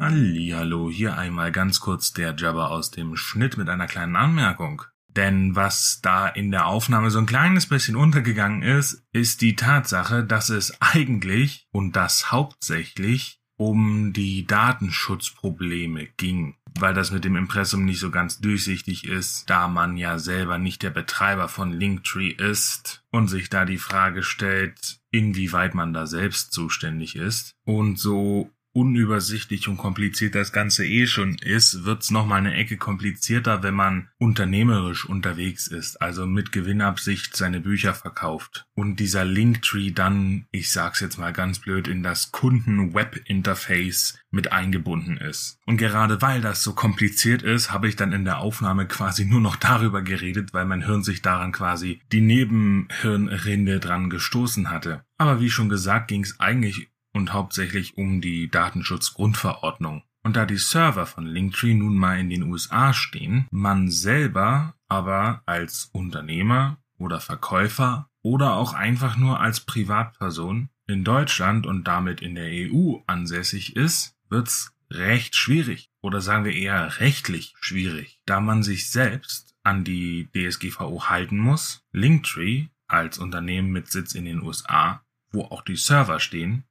Hallihallo, hier einmal ganz kurz der Jabber aus dem Schnitt mit einer kleinen Anmerkung. Denn was da in der Aufnahme so ein kleines bisschen untergegangen ist, ist die Tatsache, dass es eigentlich und das hauptsächlich um die Datenschutzprobleme ging, weil das mit dem Impressum nicht so ganz durchsichtig ist, da man ja selber nicht der Betreiber von Linktree ist und sich da die Frage stellt, inwieweit man da selbst zuständig ist. Und so unübersichtlich und kompliziert das Ganze eh schon ist, wird's noch mal eine Ecke komplizierter, wenn man unternehmerisch unterwegs ist, also mit Gewinnabsicht seine Bücher verkauft und dieser Linktree dann, ich sag's jetzt mal ganz blöd, in das Kunden-Web-Interface mit eingebunden ist. Und gerade weil das so kompliziert ist, habe ich dann in der Aufnahme quasi nur noch darüber geredet, weil mein Hirn sich daran quasi die Nebenhirnrinde dran gestoßen hatte. Aber wie schon gesagt, ging's eigentlich und hauptsächlich um die Datenschutzgrundverordnung. Und da die Server von Linktree nun mal in den USA stehen, man selber aber als Unternehmer oder Verkäufer oder auch einfach nur als Privatperson in Deutschland und damit in der EU ansässig ist, wird's recht schwierig oder sagen wir eher rechtlich schwierig, da man sich selbst an die DSGVO halten muss, Linktree als Unternehmen mit Sitz in den USA, wo auch die Server stehen,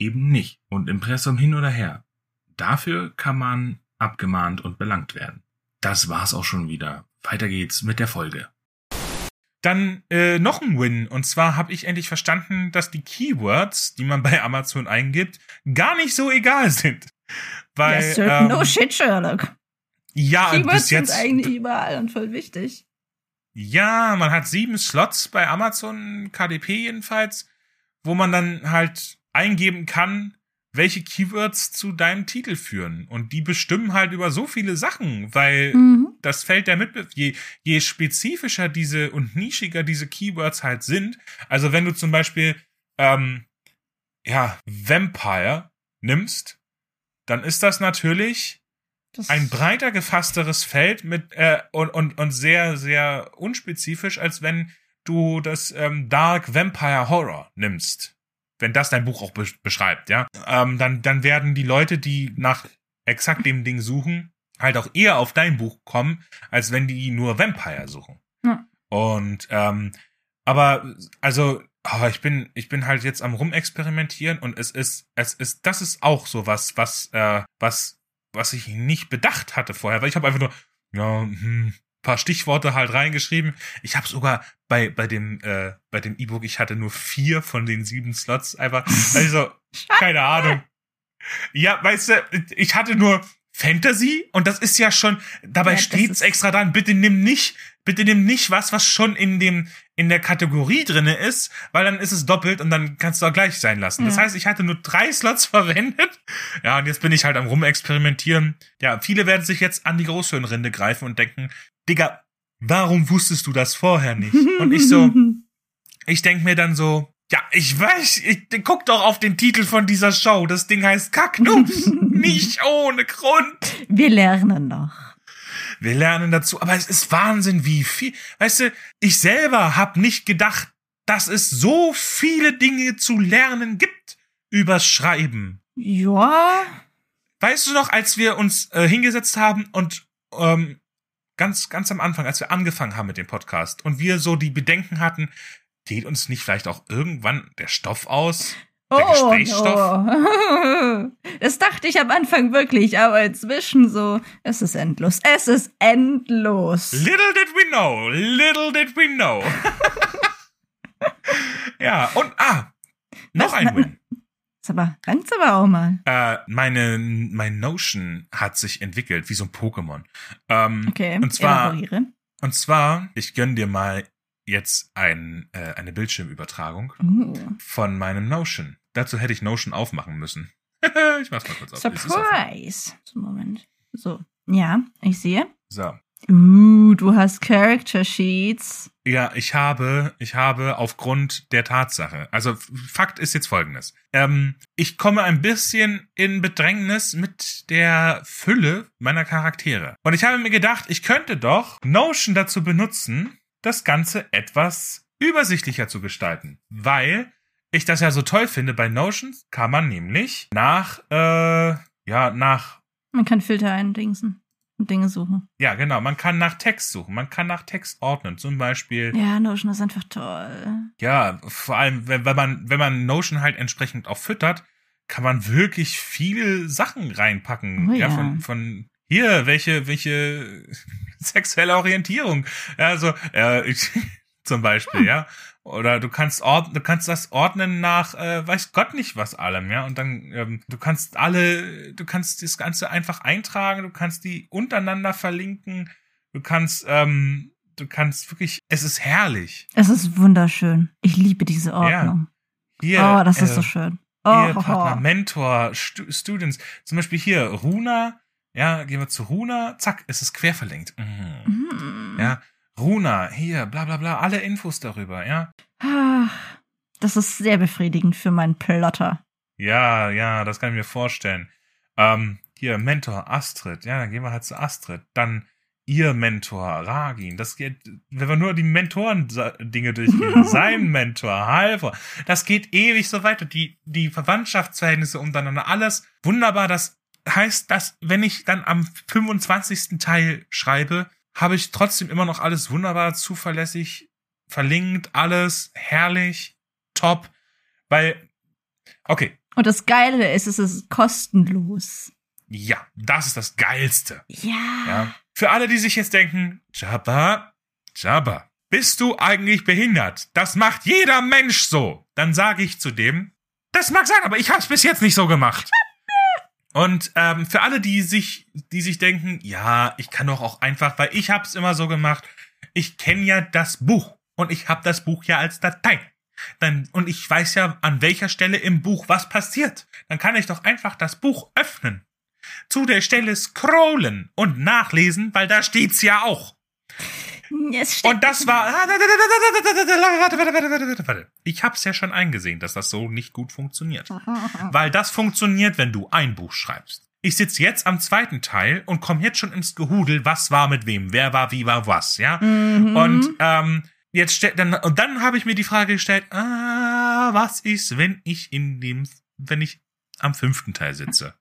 eben nicht. Und Impressum hin oder her. Dafür kann man abgemahnt und belangt werden. Das war's auch schon wieder. Weiter geht's mit der Folge. Dann äh, noch ein Win. Und zwar habe ich endlich verstanden, dass die Keywords, die man bei Amazon eingibt, gar nicht so egal sind. Weil, yes, ähm, no shit, Sherlock. Ja, Keywords bis jetzt. sind eigentlich überall und voll wichtig. Ja, man hat sieben Slots bei Amazon, KDP jedenfalls, wo man dann halt eingeben kann, welche Keywords zu deinem Titel führen. Und die bestimmen halt über so viele Sachen, weil Mhm. das Feld der Mitbe je, je spezifischer diese und nischiger diese Keywords halt sind. Also wenn du zum Beispiel ähm, ja Vampire nimmst, dann ist das natürlich Das ein breiter gefassteres Feld mit äh, und, und, und sehr, sehr unspezifisch, als wenn du das ähm, Dark Vampire Horror nimmst. Wenn das dein Buch auch be beschreibt, ja. Ähm, dann, dann werden die Leute, die nach exakt dem Ding suchen, halt auch eher auf dein Buch kommen, als wenn die nur Vampire suchen. Ja. Und ähm, aber also oh, ich bin ich bin halt jetzt am rumexperimentieren und es ist es ist das ist auch so was was äh, was was ich nicht bedacht hatte vorher, weil ich habe einfach nur ja hm, paar Stichworte halt reingeschrieben. Ich habe sogar bei bei dem äh, bei dem E-Book ich hatte nur vier von den sieben Slots einfach [laughs] also keine Ahnung. Ja, weißt du, ich hatte nur Fantasy und das ist ja schon, dabei Ja, steht's extra dran, bitte nimm nicht, bitte nimm nicht was, was schon in dem, in der Kategorie drinne ist, weil dann ist es doppelt und dann kannst du auch gleich sein lassen. Das Ja. heißt, ich hatte nur drei [laughs] Slots verwendet. Ja, und jetzt bin ich halt am rumexperimentieren. Ja, viele werden sich jetzt an die Großhirnrinde greifen und denken, Digga, warum wusstest du das vorher nicht? Und ich so, [laughs] ich denk mir dann so, ja, ich weiß, ich guck doch auf den Titel von dieser Show. Das Ding heißt Kacknuss. [laughs] nicht ohne Grund. Wir lernen noch. Wir lernen dazu, aber es ist Wahnsinn, wie viel. Weißt du, ich selber hab nicht gedacht, dass es so viele Dinge zu lernen gibt übers Schreiben. Ja. Weißt du noch, als wir uns äh, hingesetzt haben und ähm, ganz, ganz am Anfang, als wir angefangen haben mit dem Podcast und wir so die Bedenken hatten, geht uns nicht vielleicht auch irgendwann der Stoff aus? Der Gesprächsstoff? oh. [laughs] Das dachte ich am Anfang wirklich, aber inzwischen so, es ist endlos. Es ist endlos. Little did we know, little did we know. [laughs] ja, und ah, noch Was? ein Na- Win. Aber, langt's aber auch mal. Äh, meine, mein Notion hat sich entwickelt, wie so ein Pokémon. Ähm, Okay. Und zwar, elaboriere. und zwar, ich gönn dir mal jetzt ein, äh, eine Bildschirmübertragung Uh, von meinem Notion. Dazu hätte ich Notion aufmachen müssen. [laughs] ich mach's mal kurz auf. Surprise. So, Moment. So. Ja, ich sehe. So. Uh, du hast Character Sheets. Ja, ich habe, ich habe aufgrund der Tatsache, also Fakt ist jetzt folgendes. Ähm, ich komme ein bisschen in Bedrängnis mit der Fülle meiner Charaktere. Und ich habe mir gedacht, ich könnte doch Notion dazu benutzen, das Ganze etwas übersichtlicher zu gestalten. Weil ich das ja so toll finde, bei Notion kann man nämlich nach, äh, ja, nach Man kann Filter eindingsen und Dinge suchen. ja, genau. Man kann nach Text suchen. Man kann nach Text ordnen. Zum Beispiel, Ja, Notion ist einfach toll. Ja, vor allem, wenn, wenn man, wenn man Notion halt entsprechend auch füttert, kann man wirklich viele Sachen reinpacken. Oh ja. ja. von, von hier, welche, welche [laughs] sexuelle Orientierung. Also, äh, ich, zum Beispiel, ja. Oder du kannst ordnen, du kannst das ordnen nach, äh, weiß Gott nicht was allem, ja. Und dann, ähm, du kannst alle, du kannst das Ganze einfach eintragen, du kannst die untereinander verlinken, du kannst, ähm, du kannst wirklich, es ist herrlich. Es ist wunderschön. Ich liebe diese Ordnung. Hier, oh, das ist äh, so schön. Hier, Oh, Partner, Mentor, Stu Students. Zum Beispiel hier, Runa. Ja, gehen wir zu Runa. Zack, ist es quer verlinkt. Mhm. Mhm. Ja, Runa, hier, bla bla bla, alle Infos darüber, ja. Ach, Das ist sehr befriedigend für meinen Plotter. Ja, ja, das kann ich mir vorstellen. Ähm, hier, Mentor, Astrid. Ja, dann gehen wir halt zu Astrid. Dann ihr Mentor, Ragin. Das geht, wenn wir nur die Mentoren-Dinge durchgehen. [laughs] Sein Mentor, Halvor. Das geht ewig so weiter. Die, die Verwandtschaftsverhältnisse untereinander, alles wunderbar. Das heißt, dass, wenn ich dann am 25. Teil schreibe, habe ich trotzdem immer noch alles wunderbar zuverlässig verlinkt, alles herrlich, top, weil, okay. Und das Geile ist, es ist kostenlos. Ja, das ist das Geilste. Ja. Ja. Für alle, die sich jetzt denken, Jabba, Jabba, bist du eigentlich behindert? Das macht jeder Mensch so. Dann sage ich zu dem, das mag sein, aber ich hab's bis jetzt nicht so gemacht. Und ähm, für alle, die sich, die sich denken, ja, ich kann doch auch einfach, weil ich hab's immer so gemacht. Ich kenne ja das Buch und ich hab das Buch ja als Datei. Dann, und ich weiß ja, an welcher Stelle im Buch was passiert. Dann kann ich doch einfach das Buch öffnen. Zu der Stelle scrollen und nachlesen, weil da steht's ja auch. Und das war. Ich hab's ja schon eingesehen, dass das so nicht gut funktioniert. Weil das funktioniert, wenn du ein Buch schreibst. Ich sitze jetzt am zweiten Teil und komme jetzt schon ins Gehudel, was war mit wem, wer war, wie war was, ja. Mhm. Und ähm, jetzt stellt dann und dann habe ich mir die Frage gestellt, ah, was ist, wenn ich in dem, wenn ich am fünften Teil sitze,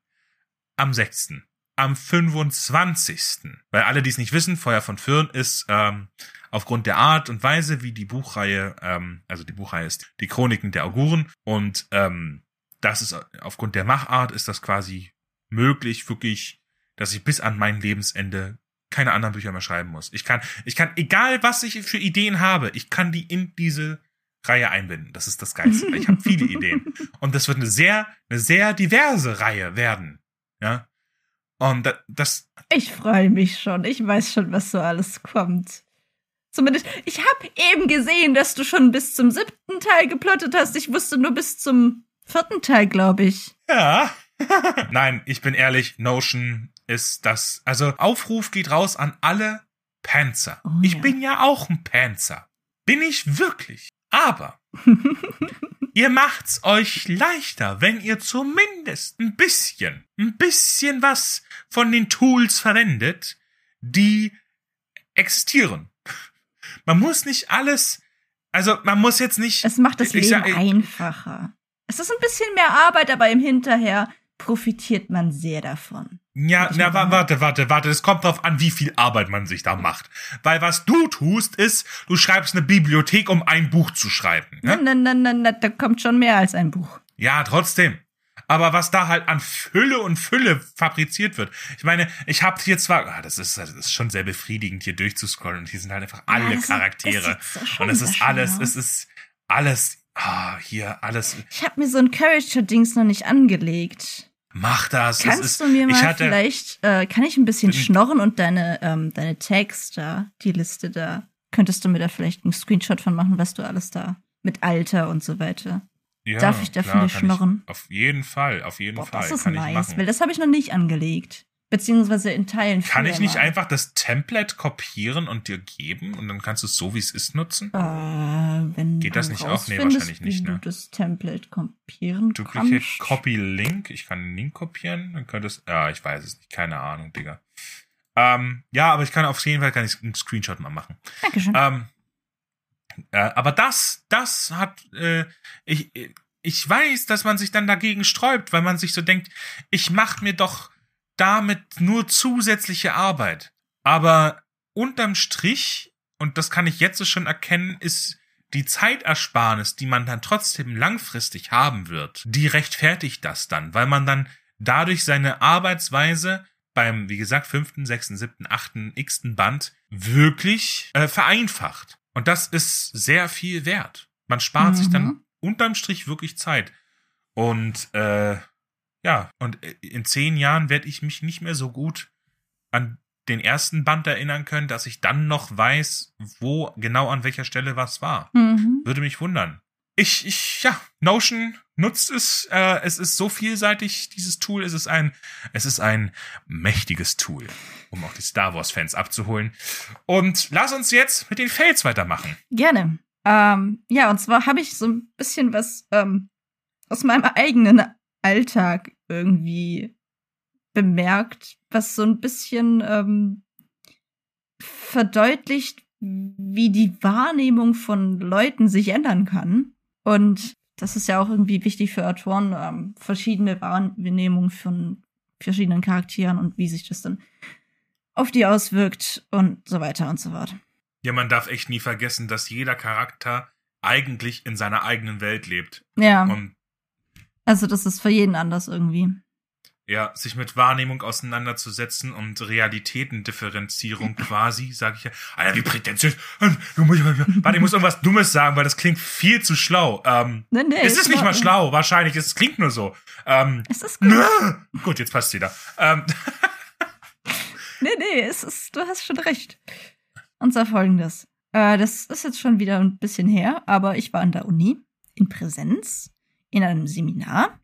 am sechsten, am 25. Weil alle, die es nicht wissen, Feuer von Firn ist ähm, aufgrund der Art und Weise, wie die Buchreihe, ähm, also die Buchreihe ist die Chroniken der Auguren und ähm, das ist aufgrund der Machart ist das quasi möglich, wirklich, dass ich bis an mein Lebensende keine anderen Bücher mehr schreiben muss. Ich kann, ich kann, egal was ich für Ideen habe, ich kann die in diese Reihe einbinden. Das ist das Geilste. Ich habe viele Ideen. [laughs] Und das wird eine sehr, eine sehr diverse Reihe werden. Ja. Und da- das, Ich freue mich schon. Ich weiß schon, was so alles kommt. Zumindest, ich habe eben gesehen, dass du schon bis zum siebten Teil geplottet hast. Ich wusste nur bis zum vierten Teil, glaube ich. ja. [laughs] Nein, ich bin ehrlich, Notion ist das, also Aufruf geht raus an alle Panzer. Oh ich ja. bin ja auch ein Panzer. Bin ich wirklich. Aber [laughs] Ihr macht's euch leichter, wenn ihr zumindest ein bisschen, ein bisschen was von den Tools verwendet, die existieren. [laughs] Man muss nicht alles, also man muss jetzt nicht. Es macht das Leben sag- einfacher. Es ist ein bisschen mehr Arbeit, aber im Hinterher profitiert man sehr davon. Ja, na, warte, warte, warte. Es kommt drauf an, wie viel Arbeit man sich da macht. Weil was du tust, ist, du schreibst eine Bibliothek, um ein Buch zu schreiben. Ne? Nein, nein, nein, nein, da kommt schon mehr als ein Buch. Ja, trotzdem. Aber was da halt an Fülle und Fülle fabriziert wird. Ich meine, ich habe hier zwar, ah, das ist, das ist schon sehr befriedigend, hier durchzuscrollen. Und hier sind halt einfach alle ist- Charaktere. schon und es ist alles, aus. es ist alles, ah, hier, alles. Ich habe mir so ein Character-Dings noch nicht angelegt. Mach das. Kannst es ist, du mir mal hatte, vielleicht, äh, kann ich ein bisschen schnorren und deine, ähm, deine Tags da, die Liste da, könntest du mir da vielleicht einen Screenshot von machen, was du alles da mit Alter und so weiter. ja, Darf ich da klar, von dir schnorren? Auf jeden Fall, auf jeden Boah, Fall. das ist kann ich nice, weil das habe ich noch nicht angelegt. Beziehungsweise in Teilen Kann ich nicht mal. einfach das Template kopieren und dir geben und dann kannst du es so, wie es ist, nutzen? Äh, Geht das nicht auch? Nee, wahrscheinlich nicht, ne? du das Template kopieren Duplicate kannst. Copy Link. Ich kann einen Link kopieren. Dann könnte es. Ja, ich weiß es nicht. Keine Ahnung, Digga. Ähm, ja, aber ich kann auf jeden Fall kann ich einen Screenshot mal machen. Dankeschön. Ähm, äh, aber das, das hat, äh, ich, ich weiß, dass man sich dann dagegen sträubt, weil man sich so denkt, ich mache mir doch damit nur zusätzliche Arbeit. Aber unterm Strich, und das kann ich jetzt schon erkennen, ist die Zeitersparnis, die man dann trotzdem langfristig haben wird, die rechtfertigt das dann, weil man dann dadurch seine Arbeitsweise beim, wie gesagt, fünften, sechsten, siebten, achten, x-ten Band wirklich äh, vereinfacht. Und das ist sehr viel wert. Man spart sich dann Mhm. unterm Strich wirklich Zeit. Und äh, ja, und in zehn Jahren werde ich mich nicht mehr so gut an den ersten Band erinnern können, dass ich dann noch weiß, wo genau an welcher Stelle was war. mhm. Würde mich wundern. Ich, ich, ja, Notion nutzt es. Äh, es ist so vielseitig, dieses Tool. Es ist ein, es ist ein mächtiges Tool, um auch die Star Wars-Fans abzuholen. Und lass uns jetzt mit den Fails weitermachen. Gerne. Ähm, ja, und zwar habe ich so ein bisschen was ähm, aus meinem eigenen Alltag irgendwie bemerkt, was so ein bisschen ähm, verdeutlicht, wie die Wahrnehmung von Leuten sich ändern kann. Und das ist ja auch irgendwie wichtig für Autoren, ähm, verschiedene Wahrnehmungen von verschiedenen Charakteren und wie sich das dann auf die auswirkt und so weiter und so fort. ja, man darf echt nie vergessen, dass jeder Charakter eigentlich in seiner eigenen Welt lebt. Ja. Und Also das ist für jeden anders irgendwie. ja, sich mit Wahrnehmung auseinanderzusetzen und Realitätendifferenzierung [laughs] quasi, sage ich ja. Alter, wie prätentiös. Musst, warte, ich muss irgendwas Dummes sagen, weil das klingt viel zu schlau. Ähm, Nee, nee, es ist nicht mal schlau, wahrscheinlich. Es klingt nur so. Ähm, Es ist gut. gut, jetzt passt wieder. Ähm, [laughs] Nee, nee, es ist, du hast schon recht. Und zwar folgendes. Äh, das ist jetzt schon wieder ein bisschen her, aber ich war an der Uni in Präsenz in einem Seminar.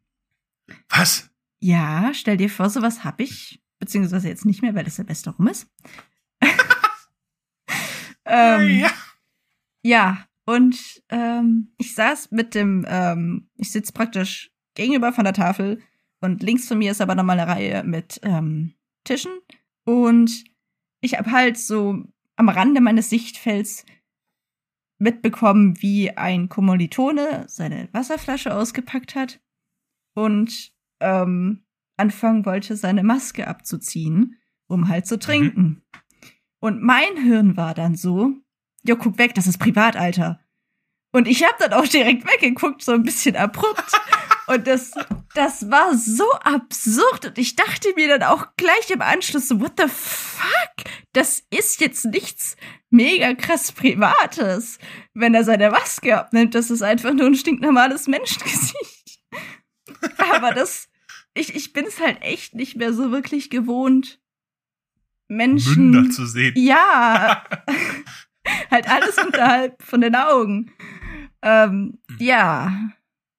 was? Ja, stell dir vor, sowas hab ich, beziehungsweise jetzt nicht mehr, weil das Semester rum ist. [laughs] ähm, ja. Ja, und ähm, ich saß mit dem, ähm, ich sitze praktisch gegenüber von der Tafel und links von mir ist aber nochmal eine Reihe mit ähm, Tischen. Und ich habe halt so am Rande meines Sichtfelds mitbekommen, wie ein Kommilitone seine Wasserflasche ausgepackt hat und ähm, anfangen wollte, seine Maske abzuziehen, um halt zu trinken. Und mein Hirn war dann so, ja, guck weg, das ist Privatalter. Und ich habe dann auch direkt weggeguckt, so ein bisschen abrupt. Und das, das war so absurd. Und ich dachte mir dann auch gleich im Anschluss so, what the fuck? Das ist jetzt nichts mega krass Privates. Wenn er seine Maske abnimmt, das ist einfach nur ein stinknormales Menschengesicht. Aber das, ich, ich bin es halt echt nicht mehr so wirklich gewohnt, Menschen. Münder zu sehen. Ja. [laughs] halt alles unterhalb von den Augen. Ähm, ja.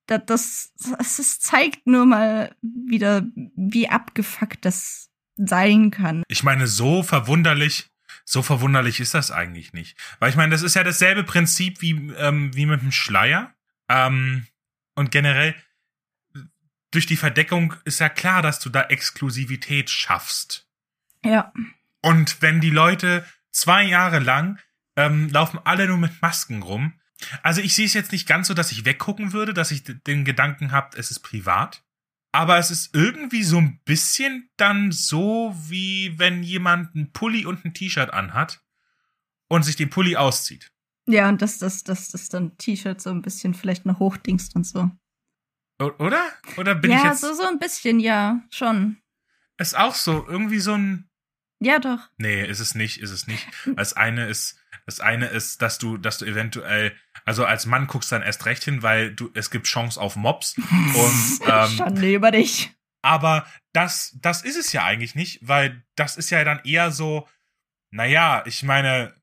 Das, das, das zeigt nur mal wieder, wie abgefuckt das sein kann. Ich meine, so verwunderlich, so verwunderlich ist das eigentlich nicht. Weil ich meine, das ist ja dasselbe Prinzip wie, ähm, wie mit dem Schleier. Ähm, und generell, durch die Verdeckung ist ja klar, dass du da Exklusivität schaffst. Ja. Und wenn die Leute zwei Jahre lang ähm, laufen alle nur mit Masken rum. Also ich sehe es jetzt nicht ganz so, dass ich weggucken würde, dass ich den Gedanken habe, es ist privat. Aber es ist irgendwie so ein bisschen dann so, wie wenn jemand einen Pulli und ein T-Shirt anhat und sich den Pulli auszieht. Ja, und dass das, das, das dann T-Shirt so ein bisschen vielleicht noch hochdingst und so. O- Oder? Oder bin ich ja, so, so ein bisschen, ja, schon. Ist auch so, irgendwie so ein. Ja, doch. Nee, ist es nicht, ist es nicht. Das eine ist, das eine ist, dass du, dass du eventuell, also als Mann guckst dann erst recht hin, weil du, es gibt Chance auf Mobs. [laughs] Und, ähm, Schande über dich. aber das, das ist es ja eigentlich nicht, weil das ist ja dann eher so, naja, ich meine,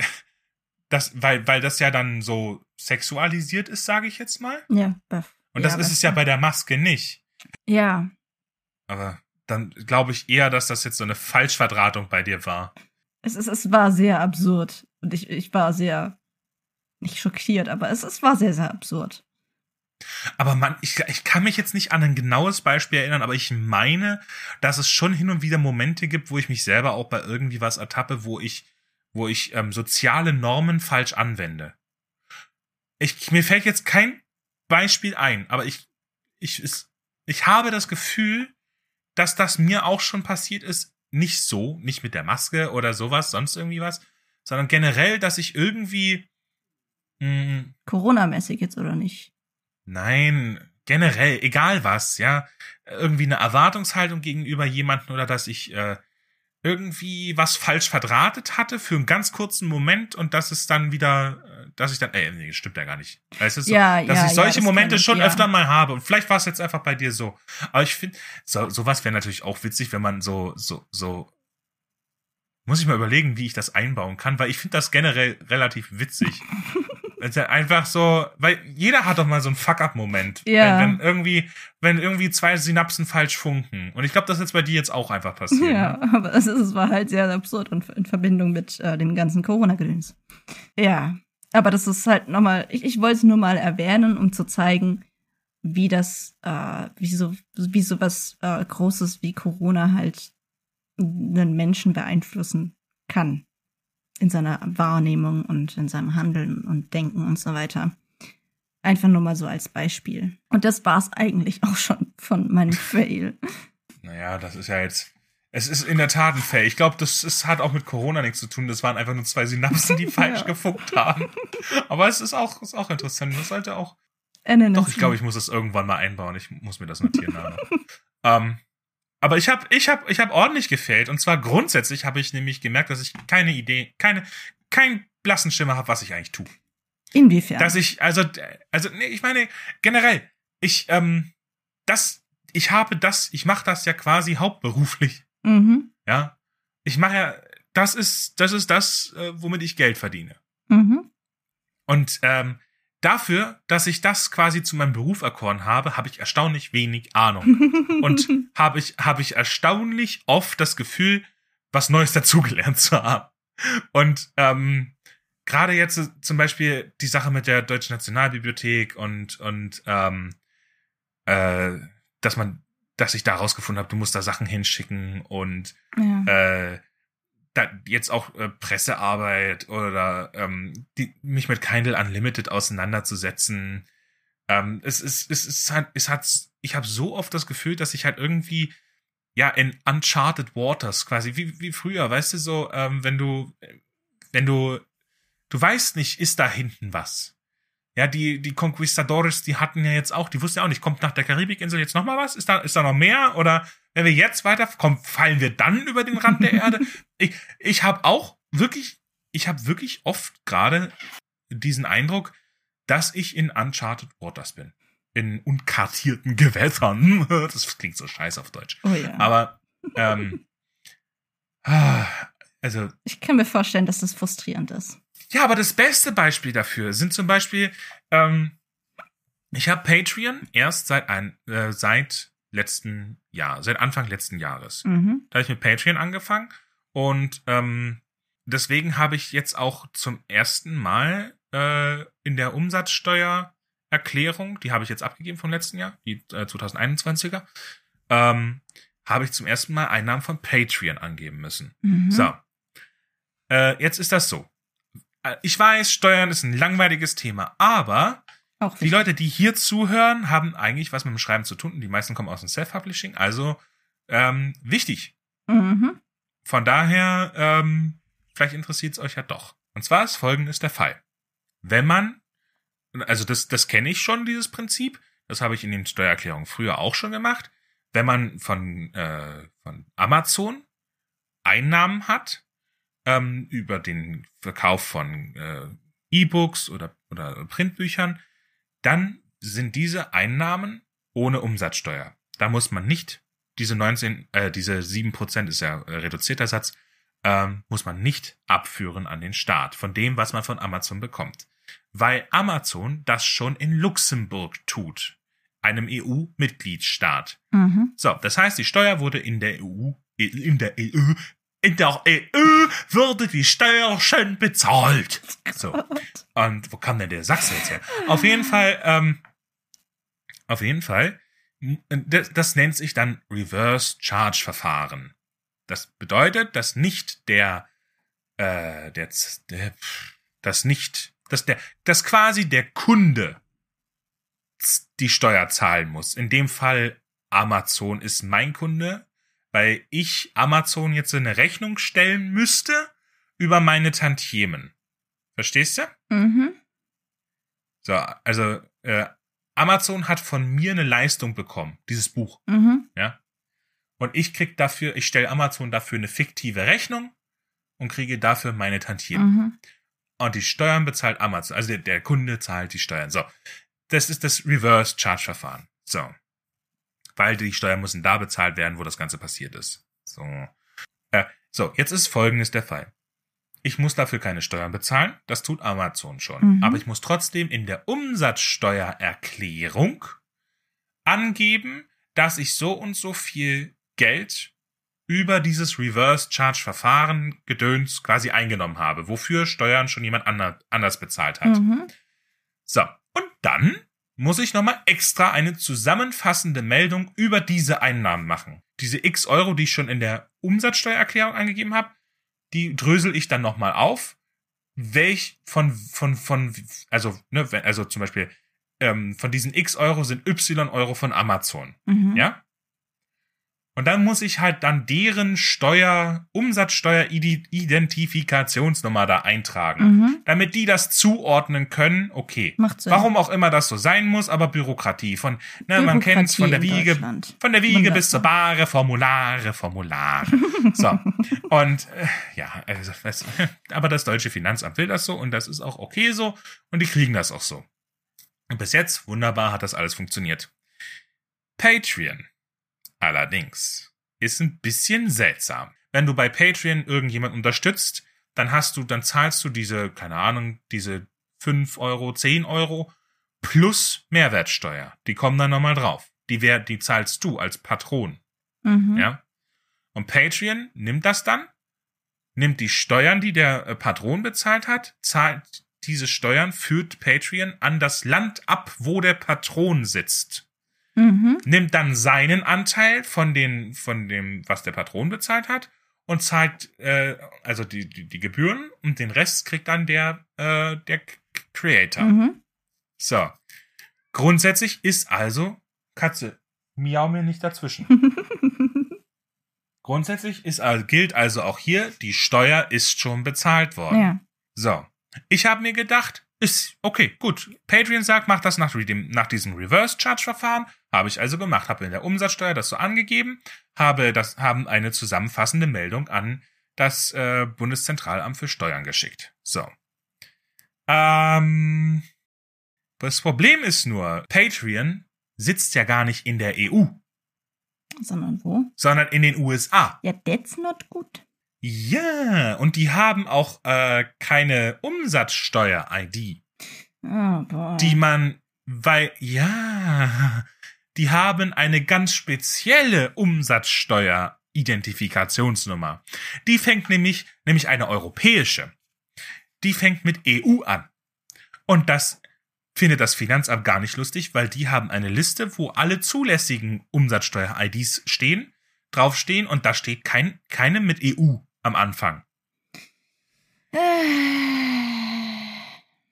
[laughs] das, weil, weil das ja dann so sexualisiert ist, sage ich jetzt mal. Ja, Buff. Und das Ja, ist es ja bei der Maske nicht. Ja, Aber dann glaube ich eher, dass das jetzt so eine Falschverdrahtung bei dir war. es, ist, es war sehr absurd. Und ich, ich war sehr, nicht schockiert, aber es, es war sehr, sehr absurd. Aber man, ich, ich kann mich jetzt nicht an ein genaues Beispiel erinnern, aber ich meine, dass es schon hin und wieder Momente gibt, wo ich mich selber auch bei irgendwie was ertappe, wo ich, wo ich ähm, soziale Normen falsch anwende. Ich, mir fällt jetzt kein Beispiel ein, aber ich, ich, es, ich habe das Gefühl, dass das mir auch schon passiert ist, nicht so, nicht mit der Maske oder sowas, sonst irgendwie was, sondern generell, dass ich irgendwie, mh, Corona-mäßig jetzt oder nicht? Nein, generell, egal was, ja. Irgendwie eine Erwartungshaltung gegenüber jemanden oder dass ich äh, irgendwie was falsch verdrahtet hatte für einen ganz kurzen Moment und dass es dann wieder, äh, dass ich dann, ey, nee, stimmt ja gar nicht. Weißt du, so, Ja, dass ja, ich solche ja, das Momente ich, schon öfter mal habe. Und vielleicht war es jetzt einfach bei dir so. Aber ich finde, so, sowas wäre natürlich auch witzig, wenn man so, so, so. Muss ich mal überlegen, wie ich das einbauen kann, weil ich finde das generell relativ witzig. [laughs] Ja einfach so, weil jeder hat doch mal so einen Fuck-up-Moment. Ja. Wenn, wenn irgendwie, wenn irgendwie zwei Synapsen falsch funken. Und ich glaube, das ist jetzt bei dir jetzt auch einfach passiert. Ja, Ne? aber es, ist, es war halt sehr absurd und in Verbindung mit äh, dem ganzen Corona-Gedöns. Ja, aber das ist halt nochmal, ich, ich wollte es nur mal erwähnen, um zu zeigen, wie das, äh, wie so, wie so was äh, Großes wie Corona halt einen Menschen beeinflussen kann. In seiner Wahrnehmung und in seinem Handeln und Denken und so weiter. Einfach nur mal so als Beispiel. Und das war's eigentlich auch schon von meinem [laughs] Fail. Naja, das ist ja jetzt, Es ist in der Tat ein Fail. Ich glaube, das ist, hat auch mit Corona nichts zu tun. Das waren einfach nur zwei Synapsen, die [laughs] falsch Ja. gefunkt haben. Aber es ist auch, ist auch interessant. Das sollte auch. Doch, ich glaube, ich muss das irgendwann mal einbauen. Ich muss mir das notieren. [laughs] Ähm, aber ich habe ich hab, ich hab ordentlich gefailt. Und zwar grundsätzlich habe ich nämlich gemerkt, dass ich keine Idee, keine, keinen blassen Schimmer habe, was ich eigentlich tue. Inwiefern? Dass ich, also, also, nee, ich meine, generell, ich, ähm, das, ich habe das, ich mache das ja quasi hauptberuflich. mhm. Ja, ich mache ja, das ist, das ist das, äh, womit ich Geld verdiene. Mhm. Und ähm, dafür, dass ich das quasi zu meinem Beruf erkoren habe, habe ich erstaunlich wenig Ahnung [laughs] und habe ich habe ich erstaunlich oft das Gefühl, was Neues dazugelernt zu haben. Und ähm, gerade jetzt äh, zum Beispiel die Sache mit der Deutschen Nationalbibliothek und und ähm, äh, dass man, dass ich da rausgefunden habe, du musst da Sachen hinschicken und ja. äh, da jetzt auch äh, Pressearbeit oder ähm, die, mich mit Kindle Unlimited auseinanderzusetzen. Ähm, es ist, es ist halt, es hat, ich habe so oft das Gefühl, dass ich halt irgendwie ja in uncharted waters quasi wie wie früher, weißt du so, ähm, wenn du wenn du du weißt nicht, ist da hinten was. Ja, die die Conquistadores, die hatten ja jetzt auch, die wussten ja auch nicht, kommt nach der Karibikinsel jetzt noch mal was? Ist da ist da noch mehr oder wenn wir jetzt weiterkommen, fallen wir dann über den Rand der Erde? [laughs] Ich ich habe auch wirklich ich habe wirklich oft gerade diesen Eindruck, dass ich in uncharted waters bin. In unkartierten Gewässern. [laughs] Das klingt so scheiße auf Deutsch. oh ja. Aber, ähm, [laughs] ah, also, ich kann mir vorstellen, dass das frustrierend ist. Ja, aber das beste Beispiel dafür sind zum Beispiel, ähm, ich habe Patreon erst seit ein, äh, seit letzten Jahr, seit Anfang letzten Jahres. Mhm. Da habe ich mit Patreon angefangen und ähm, deswegen habe ich jetzt auch zum ersten Mal äh, in der Umsatzsteuererklärung, die habe ich jetzt abgegeben vom letzten Jahr, die äh, 2021er, ähm, habe ich zum ersten Mal Einnahmen von Patreon angeben müssen. Mhm. So. Äh, jetzt ist das so. Äh, Ich weiß, Steuern ist ein langweiliges Thema, aber Auch die. Leute, die hier zuhören, haben eigentlich was mit dem Schreiben zu tun. Die meisten kommen aus dem Self-Publishing, also ähm, wichtig. Mhm. Von daher, ähm, vielleicht interessiert es euch ja doch. Und zwar ist folgendes der Fall. Wenn man, also das, das kenne ich schon, dieses Prinzip, das habe ich in den Steuererklärungen früher auch schon gemacht. Wenn man von, äh, von Amazon Einnahmen hat, ähm, über den Verkauf von äh, E-Books oder, oder Printbüchern, dann sind diese Einnahmen ohne Umsatzsteuer. Da muss man nicht diese 19, äh, diese 7% ist ja äh, reduzierter Satz, ähm, muss man nicht abführen an den Staat von dem, was man von Amazon bekommt. Weil Amazon das schon in Luxemburg tut, einem EU-Mitgliedsstaat. Mhm. So, das heißt, die Steuer wurde in der EU, in der EU, in der EU wurde die Steuer schon bezahlt. So. [laughs] Und wo kam denn der Sachse jetzt her? Auf jeden Fall, ähm, auf jeden Fall, das, das nennt sich dann Reverse Charge Verfahren. Das bedeutet, dass nicht der, äh, der, der dass nicht, dass der, dass quasi der Kunde die Steuer zahlen muss. In dem Fall Amazon ist mein Kunde, weil ich Amazon jetzt eine Rechnung stellen müsste über meine Tantiemen. Verstehst du? Mhm. So, also äh, Amazon hat von mir eine Leistung bekommen, dieses Buch, Mhm. ja. Und ich krieg dafür, ich stelle Amazon dafür eine fiktive Rechnung und kriege dafür meine Tantiemen. Mhm. Und die Steuern bezahlt Amazon, also der, der Kunde zahlt die Steuern. So, das ist das Reverse Charge Verfahren. So, weil die Steuern müssen da bezahlt werden, wo das Ganze passiert ist. So, äh, so jetzt ist Folgendes der Fall. Ich muss dafür keine Steuern bezahlen, das tut Amazon schon. Mhm. Aber ich muss trotzdem in der Umsatzsteuererklärung angeben, dass ich so und so viel Geld über dieses Reverse Charge Verfahren Gedöns quasi eingenommen habe, wofür Steuern schon jemand ander, anders bezahlt hat. Mhm. So, und dann muss ich nochmal extra eine zusammenfassende Meldung über diese Einnahmen machen. Diese x Euro, die ich schon in der Umsatzsteuererklärung angegeben habe, die drösel ich dann nochmal auf, welch von, von, von, also, ne, also zum Beispiel, ähm, von diesen x Euro sind y Euro von Amazon. Mhm. Ja? Und dann muss ich halt dann deren Steuer, Umsatzsteuer-Identifikationsnummer da eintragen, Mhm. damit die das zuordnen können. Okay. Macht Sinn. Warum auch immer das so sein muss, aber Bürokratie von, ne, man Bürokratie kennt's von der Wiege, von der Wiege bis zur Bahre, Formulare, Formulare. [laughs] So. Und äh, ja, also, das, [laughs] aber das deutsche Finanzamt will das so und das ist auch okay so und die kriegen das auch so. Und bis jetzt, wunderbar, hat das alles funktioniert. Patreon allerdings ist ein bisschen seltsam. Wenn du bei Patreon irgendjemand unterstützt, dann hast du, dann zahlst du diese, keine Ahnung, diese 5 Euro, 10 Euro plus Mehrwertsteuer. Die kommen dann nochmal drauf. Die, wär, die zahlst du als Patron. Mhm. Ja. Und Patreon nimmt das dann, nimmt die Steuern, die der äh, Patron bezahlt hat, zahlt diese Steuern, führt Patreon an das Land ab, wo der Patron sitzt. Mhm. Nimmt dann seinen Anteil von den, von dem, was der Patron bezahlt hat und zahlt, äh, also die, die, die Gebühren und den Rest kriegt dann der, äh, der Creator. Mhm. So. Grundsätzlich ist also, Katze, miau mir nicht dazwischen. [laughs] Grundsätzlich ist, also- gilt also auch hier, die Steuer ist schon bezahlt worden. ja. So. Ich habe mir gedacht, ist okay, gut. Patreon sagt, mach das nach, dem, nach diesem Reverse Charge Verfahren. Habe ich also gemacht, habe in der Umsatzsteuer das so angegeben, habe das, haben eine zusammenfassende Meldung an das äh, Bundeszentralamt für Steuern geschickt. So. Ähm, das Problem ist nur, Patreon sitzt ja gar nicht in der EU, Sondern wo? sondern in den USA. Ja, that's not good. Ja, und die haben auch äh, keine Umsatzsteuer-ID, Oh boy. die man, weil, ja, die haben eine ganz spezielle Umsatzsteuer-Identifikationsnummer. Die fängt nämlich, nämlich eine europäische. Die fängt mit EU an. Und das findet das Finanzamt gar nicht lustig, weil die haben eine Liste, wo alle zulässigen Umsatzsteuer-IDs stehen, draufstehen und da steht kein, keine mit EU am Anfang.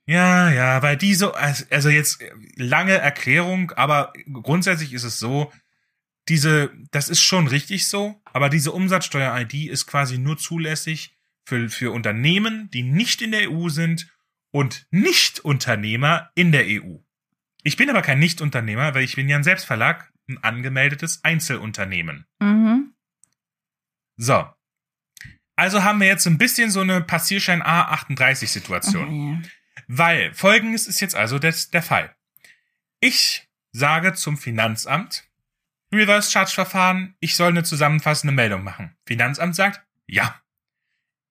Ja, ja, weil die so, also jetzt lange Erklärung, aber grundsätzlich ist es so, diese, das ist schon richtig so, aber diese Umsatzsteuer-ID ist quasi nur zulässig für, für Unternehmen, die nicht in der EU sind und Nicht-Unternehmer in der EU. Ich bin aber kein Nicht-Unternehmer, weil ich bin ja ein Selbstverlag, ein angemeldetes Einzelunternehmen. Mhm. So. Also haben wir jetzt ein bisschen so eine Passierschein A38-Situation. Oh, ja. Weil folgendes ist jetzt also des, der Fall. Ich sage zum Finanzamt, Reverse Charge Verfahren, ich soll eine zusammenfassende Meldung machen. Finanzamt sagt, ja.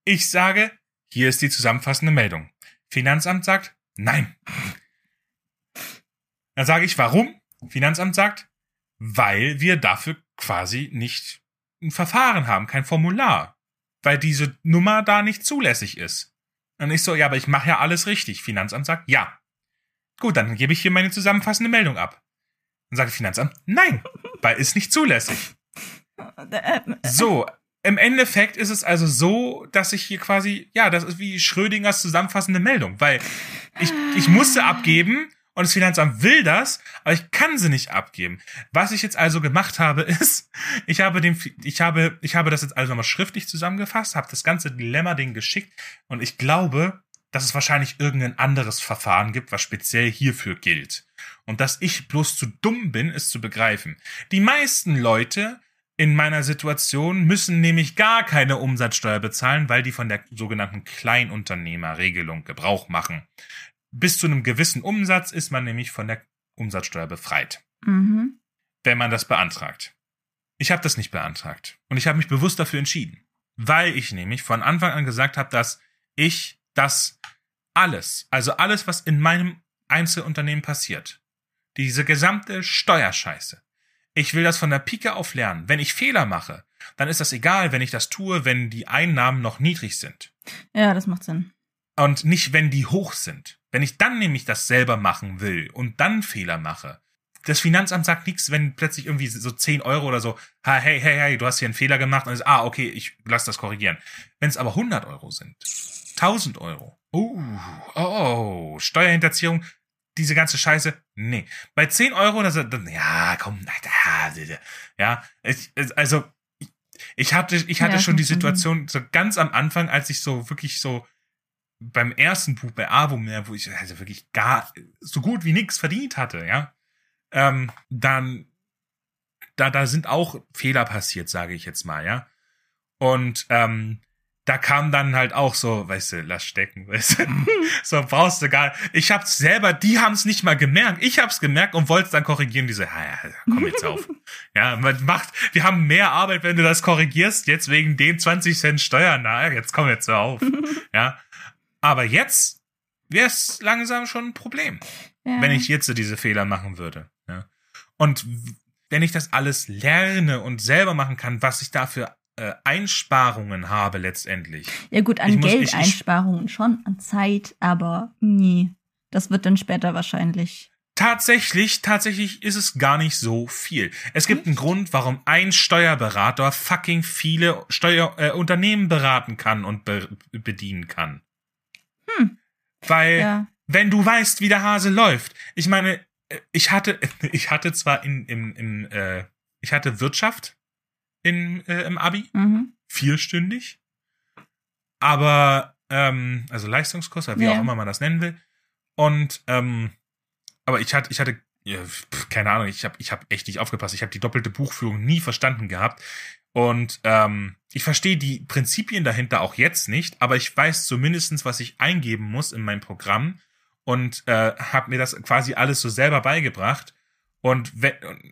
Ich sage, hier ist die zusammenfassende Meldung. Finanzamt sagt, nein. Dann sage ich, warum? Finanzamt sagt, weil wir dafür quasi nicht ein Verfahren haben, kein Formular. Weil diese Nummer da nicht zulässig ist. Und ich so, ja, aber ich mache ja alles richtig. Finanzamt sagt, ja. Gut, dann gebe ich hier meine zusammenfassende Meldung ab. Dann sagt Finanzamt, nein, weil ist nicht zulässig. So, im Endeffekt ist es also so, dass ich hier quasi, ja, das ist wie Schrödingers zusammenfassende Meldung, weil ich, ich musste abgeben und das Finanzamt will das, aber ich kann sie nicht abgeben. Was ich jetzt also gemacht habe, [laughs] ist, ich habe dem, ich habe, ich habe das jetzt also nochmal schriftlich zusammengefasst, habe das ganze Dilemma-Ding geschickt und ich glaube, dass es wahrscheinlich irgendein anderes Verfahren gibt, was speziell hierfür gilt. Und dass ich bloß zu dumm bin, es zu begreifen. Die meisten Leute in meiner Situation müssen nämlich gar keine Umsatzsteuer bezahlen, weil die von der sogenannten Kleinunternehmerregelung Gebrauch machen. Bis zu einem gewissen Umsatz ist man nämlich von der Umsatzsteuer befreit, mhm. wenn man das beantragt. Ich habe das nicht beantragt und ich habe mich bewusst dafür entschieden, weil ich nämlich von Anfang an gesagt habe, dass ich das alles, also alles, was in meinem Einzelunternehmen passiert, diese gesamte Steuerscheiße, ich will das von der Pike auf lernen. Wenn ich Fehler mache, dann ist das egal, wenn ich das tue, wenn die Einnahmen noch niedrig sind. Ja, das macht Sinn. Und nicht, wenn die hoch sind. Wenn ich dann nämlich das selber machen will und dann Fehler mache. Das Finanzamt sagt nichts, wenn plötzlich irgendwie so 10 Euro oder so, hey, hey, hey, du hast hier einen Fehler gemacht und ist, ah, okay, ich lass das korrigieren. Wenn es aber 100 Euro sind, 1000 Euro, uh, oh, Steuerhinterziehung, diese ganze Scheiße, nee. Bei 10 Euro, das, dann, ja, komm, ja, also, ich hatte, ich hatte Ja, schon die schon. Situation so ganz am Anfang, als ich so wirklich so beim ersten Buch bei Avomir, wo ich also wirklich gar so gut wie nichts verdient hatte, ja, ähm, dann da da sind auch Fehler passiert, sage ich jetzt mal, ja. Und ähm, da kam dann halt auch so, weißt du, lass stecken, [laughs] weißt du, [laughs] so brauchst du gar. Ich hab's selber, die haben's nicht mal gemerkt. Ich hab's gemerkt und wollte dann korrigieren. Diese, ja, ja, komm jetzt auf. [laughs] ja, man macht, wir haben mehr Arbeit, wenn du das korrigierst. Jetzt wegen den 20 Cent Steuern. Na, jetzt komm jetzt so auf. ja, aber jetzt wäre es langsam schon ein Problem, Ja. wenn ich jetzt so diese Fehler machen würde. Ja. Und w- wenn ich das alles lerne und selber machen kann, was ich da für äh, Einsparungen habe letztendlich. ja gut, an Geldeinsparungen schon, an Zeit, aber nie. Das wird dann später wahrscheinlich. Tatsächlich, tatsächlich ist es gar nicht so viel. Es gibt einen Grund, warum ein Steuerberater fucking viele Steuer äh, Unternehmen beraten kann und be bedienen kann. Weil Ja. wenn du weißt, wie der Hase läuft. Ich meine, äh, ich hatte, [laughs] ich hatte zwar in, im, im, äh, ich hatte Wirtschaft in, äh, im Abi, Mhm. vierstündig, aber, ähm, also Leistungskurs, wie Ja. auch immer man das nennen will. Und, ähm, aber ich hatte, ich hatte, ja, keine Ahnung, ich habe ich hab echt nicht aufgepasst. Ich habe die doppelte Buchführung nie verstanden gehabt. Und ähm, ich verstehe die Prinzipien dahinter auch jetzt nicht, aber ich weiß zumindestens, was ich eingeben muss in mein Programm und äh, habe mir das quasi alles so selber beigebracht und,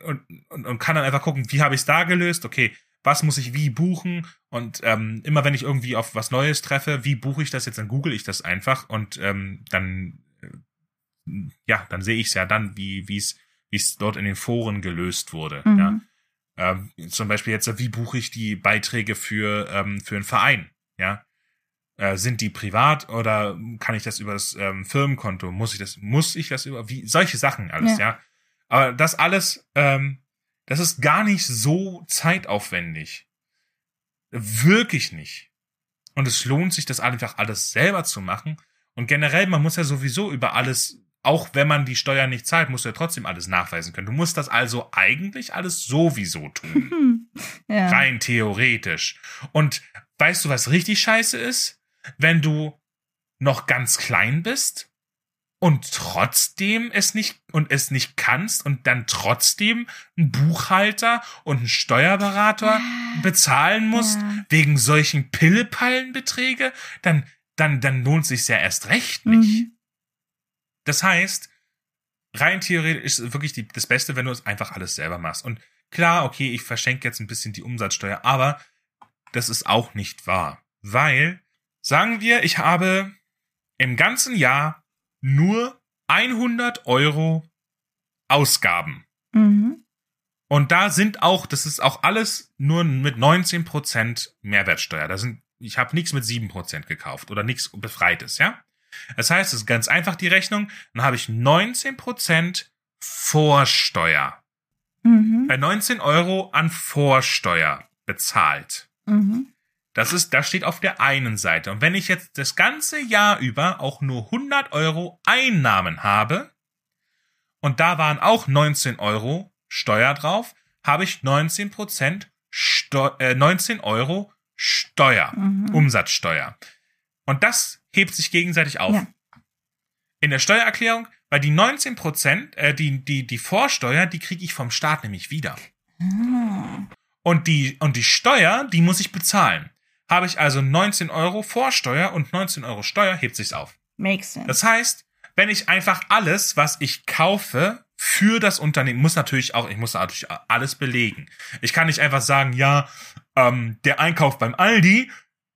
und, und, und kann dann einfach gucken, wie habe ich es da gelöst, okay, was muss ich wie buchen und ähm, immer wenn ich irgendwie auf was Neues treffe, wie buche ich das jetzt, dann google ich das einfach und ähm, dann äh, ja, dann sehe ich es ja dann, wie wie es wie es dort in den Foren gelöst wurde. Mhm. Ja. Ähm, zum Beispiel jetzt, wie buche ich die Beiträge für, ähm, für einen Verein? Ja. Äh, sind die privat oder kann ich das über das ähm, Firmenkonto? Muss ich das, muss ich das über, wie, solche Sachen alles, ja. Ja. Aber das alles, ähm, das ist gar nicht so zeitaufwendig. Wirklich nicht. Und es lohnt sich, das einfach alles selber zu machen. Und generell, man muss ja sowieso über alles auch wenn man die Steuern nicht zahlt, musst du ja trotzdem alles nachweisen können. Du musst das also eigentlich alles sowieso tun. [laughs] Hm. Ja. Rein theoretisch. Und weißt du, was richtig scheiße ist? Wenn du noch ganz klein bist und trotzdem es nicht und es nicht kannst und dann trotzdem einen Buchhalter und einen Steuerberater bezahlen musst Ja. wegen solchen Pillepallenbeträge, dann dann dann lohnt sich's ja erst recht nicht. Mhm. Das heißt, rein theoretisch ist es wirklich die, das Beste, wenn du es einfach alles selber machst. Und klar, okay, ich verschenke jetzt ein bisschen die Umsatzsteuer, aber das ist auch nicht wahr. Weil, sagen wir, ich habe im ganzen Jahr nur 100 Euro Ausgaben. Mhm. Und da sind auch, das ist auch alles nur mit 19% Mehrwertsteuer. Da sind, ich habe nichts mit 7% gekauft oder nichts Befreites, ja? Das heißt, es ist ganz einfach die Rechnung. Dann habe ich 19% Vorsteuer. Mhm. Bei 19 Euro an Vorsteuer bezahlt. Mhm. Das ist, das steht auf der einen Seite. Und wenn ich jetzt das ganze Jahr über auch nur 100 Euro Einnahmen habe, und da waren auch 19 Euro Steuer drauf, habe ich 19 Prozent Steu äh, 19 Euro Steuer, Mhm. Umsatzsteuer. Und das hebt sich gegenseitig auf. Ja. In der Steuererklärung, weil die 19 Prozent, äh, die, die, die Vorsteuer, die kriege ich vom Staat nämlich wieder. Ah. Und die, und die Steuer, die muss ich bezahlen. Habe ich also 19 Euro Vorsteuer und 19 Euro Steuer, hebt sich's auf. Makes sense. Das heißt, wenn ich einfach alles, was ich kaufe, für das Unternehmen, muss natürlich auch, ich muss natürlich alles belegen. Ich kann nicht einfach sagen, ja, ähm, der Einkauf beim Aldi,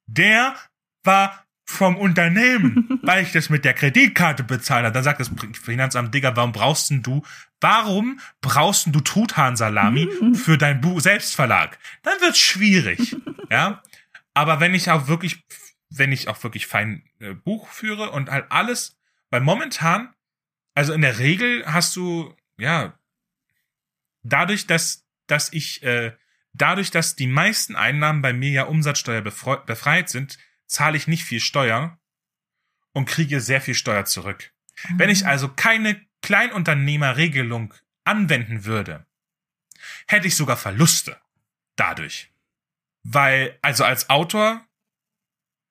der war vom Unternehmen, [laughs] weil ich das mit der Kreditkarte bezahlt habe. Dann sagt das Finanzamt, Digga, warum brauchst denn du, warum brauchst denn du Truthahn-Salami [laughs] für dein Buch Selbstverlag? Dann wird's schwierig, [laughs] ja. Aber wenn ich auch wirklich, wenn ich auch wirklich fein äh, Buch führe und halt alles, weil momentan, also in der Regel hast du, ja, dadurch, dass, dass ich, äh, dadurch, dass die meisten Einnahmen bei mir ja Umsatzsteuer befreit sind, zahle ich nicht viel Steuer und kriege sehr viel Steuer zurück. Wenn ich also keine Kleinunternehmerregelung anwenden würde, hätte ich sogar Verluste dadurch. Weil, also als Autor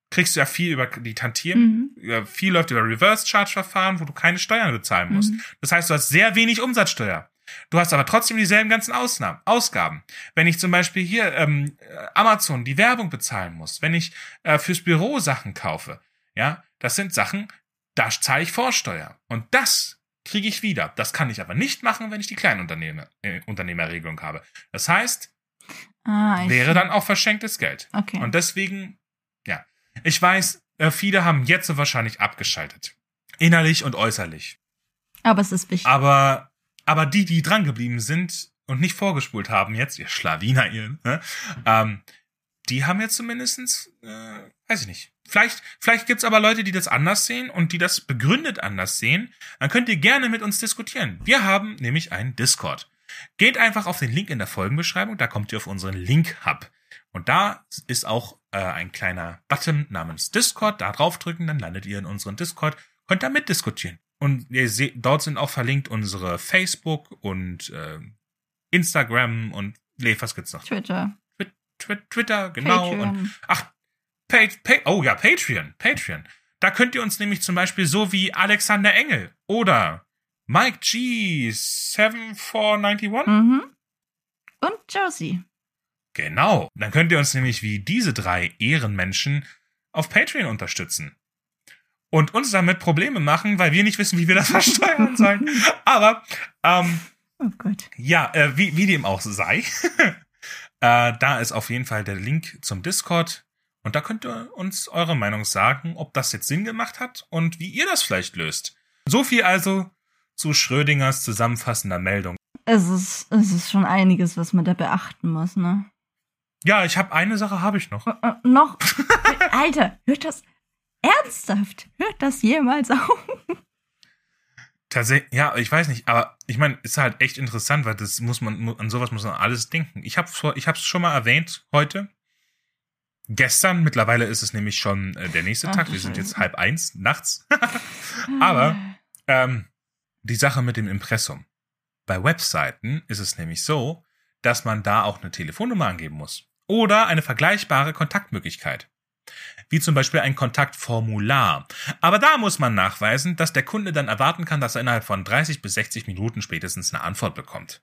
kriegst du ja viel über die Tantiemen, mhm. viel läuft über Reverse-Charge-Verfahren, wo du keine Steuern bezahlen musst. Mhm. Das heißt, du hast sehr wenig Umsatzsteuer. Du hast aber trotzdem dieselben ganzen Ausnahmen, Ausgaben. Wenn ich zum Beispiel hier ähm, Amazon die Werbung bezahlen muss, wenn ich äh, fürs Büro Sachen kaufe, ja, das sind Sachen, da zahle ich Vorsteuer. Und das kriege ich wieder. Das kann ich aber nicht machen, wenn ich die Kleinunternehmer äh, Unternehmerregelung habe. Das heißt, ah, wäre dann auch verschenktes Geld. Okay. Und deswegen, ja, ich weiß, äh, viele haben jetzt so wahrscheinlich abgeschaltet. Innerlich und äußerlich. Aber es ist wichtig. Aber aber die, die drangeblieben sind und nicht vorgespult haben jetzt, ihr Schlawiner, ihr, ne? ähm, die haben jetzt zumindestens, äh, weiß ich nicht. Vielleicht, vielleicht gibt's aber Leute, die das anders sehen und die das begründet anders sehen. Dann könnt ihr gerne mit uns diskutieren. Wir haben nämlich einen Discord. Geht einfach auf den Link in der Folgenbeschreibung, da kommt ihr auf unseren Link-Hub. Und da ist auch äh, ein kleiner Button namens Discord. Da draufdrücken, dann landet ihr in unserem Discord, könnt da mitdiskutieren. Und ihr seht, dort sind auch verlinkt unsere Facebook und äh, Instagram und nee, was gibt's noch? Twitter. Twi Twitter, genau. Patreon. Und ach, pa pa oh ja, Patreon, Patreon. Da könnt ihr uns nämlich zum Beispiel so wie Alexander Engel oder Mike G 7491 mhm. und Josie. Genau. Dann könnt ihr uns nämlich wie diese drei Ehrenmenschen auf Patreon unterstützen und uns damit Probleme machen, weil wir nicht wissen, wie wir das [laughs] versteuern sollen. Aber ähm, oh Gott. ja, äh, wie, wie dem auch sei, [laughs] äh, da ist auf jeden Fall der Link zum Discord und da könnt ihr uns eure Meinung sagen, ob das jetzt Sinn gemacht hat und wie ihr das vielleicht löst. So viel also zu Schrödingers zusammenfassender Meldung. Es ist, es ist schon einiges, was man da beachten muss, ne? Ja, ich habe eine Sache habe ich noch. Äh, äh, noch? [laughs] Alter, hört das, Ernsthaft? Hört das jemals auf? Tatsächlich, ja, ich weiß nicht, aber ich meine, ist halt echt interessant, weil das muss man, an sowas muss man alles denken. Ich habe ich hab's schon mal erwähnt heute. Gestern, mittlerweile ist es nämlich schon äh, der nächste Ach, Tag. Wir sind jetzt halb eins nachts. [laughs] aber ähm, die Sache mit dem Impressum. Bei Webseiten ist es nämlich so, dass man da auch eine Telefonnummer angeben muss. Oder eine vergleichbare Kontaktmöglichkeit wie zum Beispiel ein Kontaktformular. Aber da muss man nachweisen, dass der Kunde dann erwarten kann, dass er innerhalb von 30 bis 60 Minuten spätestens eine Antwort bekommt.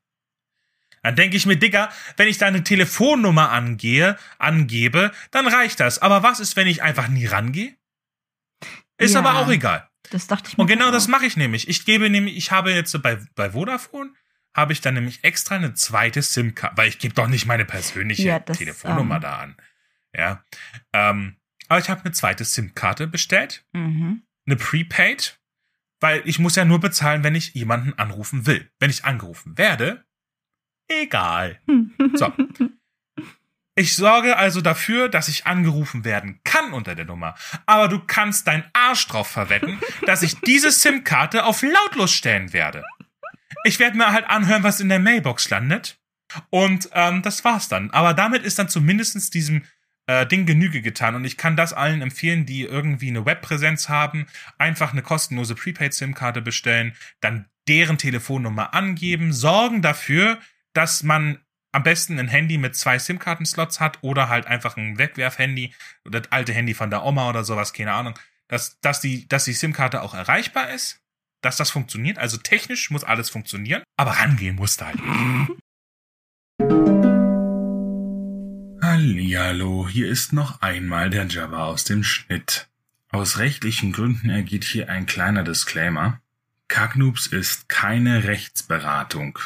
Dann denke ich mir, Digga, wenn ich deine Telefonnummer angehe, angebe, dann reicht das. Aber was ist, wenn ich einfach nie rangehe? Ist ja, aber auch egal. Das dachte ich mir. Und genau auch. das mache ich nämlich. Ich gebe nämlich, ich habe jetzt bei, bei Vodafone, habe ich dann nämlich extra eine zweite SIM-Karte, weil ich gebe doch nicht meine persönliche ja, das, Telefonnummer ähm, da an. Ja. Ähm, aber ich habe eine zweite SIM-Karte bestellt. Mhm. Eine Prepaid. Weil ich muss ja nur bezahlen, wenn ich jemanden anrufen will. Wenn ich angerufen werde, egal. [laughs] So. Ich sorge also dafür, dass ich angerufen werden kann unter der Nummer. Aber du kannst deinen Arsch drauf verwetten, dass ich diese SIM-Karte auf lautlos stellen werde. Ich werde mir halt anhören, was in der Mailbox landet. Und ähm, das war's dann. Aber damit ist dann zumindestens diesem äh, Ding Genüge getan. Und ich kann das allen empfehlen, die irgendwie eine Webpräsenz haben, einfach eine kostenlose Prepaid-SIM-Karte bestellen, dann deren Telefonnummer angeben, sorgen dafür, dass man am besten ein Handy mit zwei SIM-Karten-Slots hat oder halt einfach ein Wegwerf-Handy oder das alte Handy von der Oma oder sowas, keine Ahnung, dass, dass die, dass die SIM-Karte auch erreichbar ist, dass das funktioniert. Also technisch muss alles funktionieren, aber rangehen muss da halt. Hallihallo, hier ist noch einmal der Java aus dem Schnitt. Aus rechtlichen Gründen ergeht hier ein kleiner Disclaimer. Kagnoops ist keine Rechtsberatung.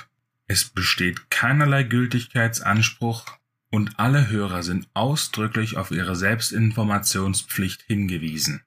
Es besteht keinerlei Gültigkeitsanspruch und alle Hörer sind ausdrücklich auf ihre Selbstinformationspflicht hingewiesen.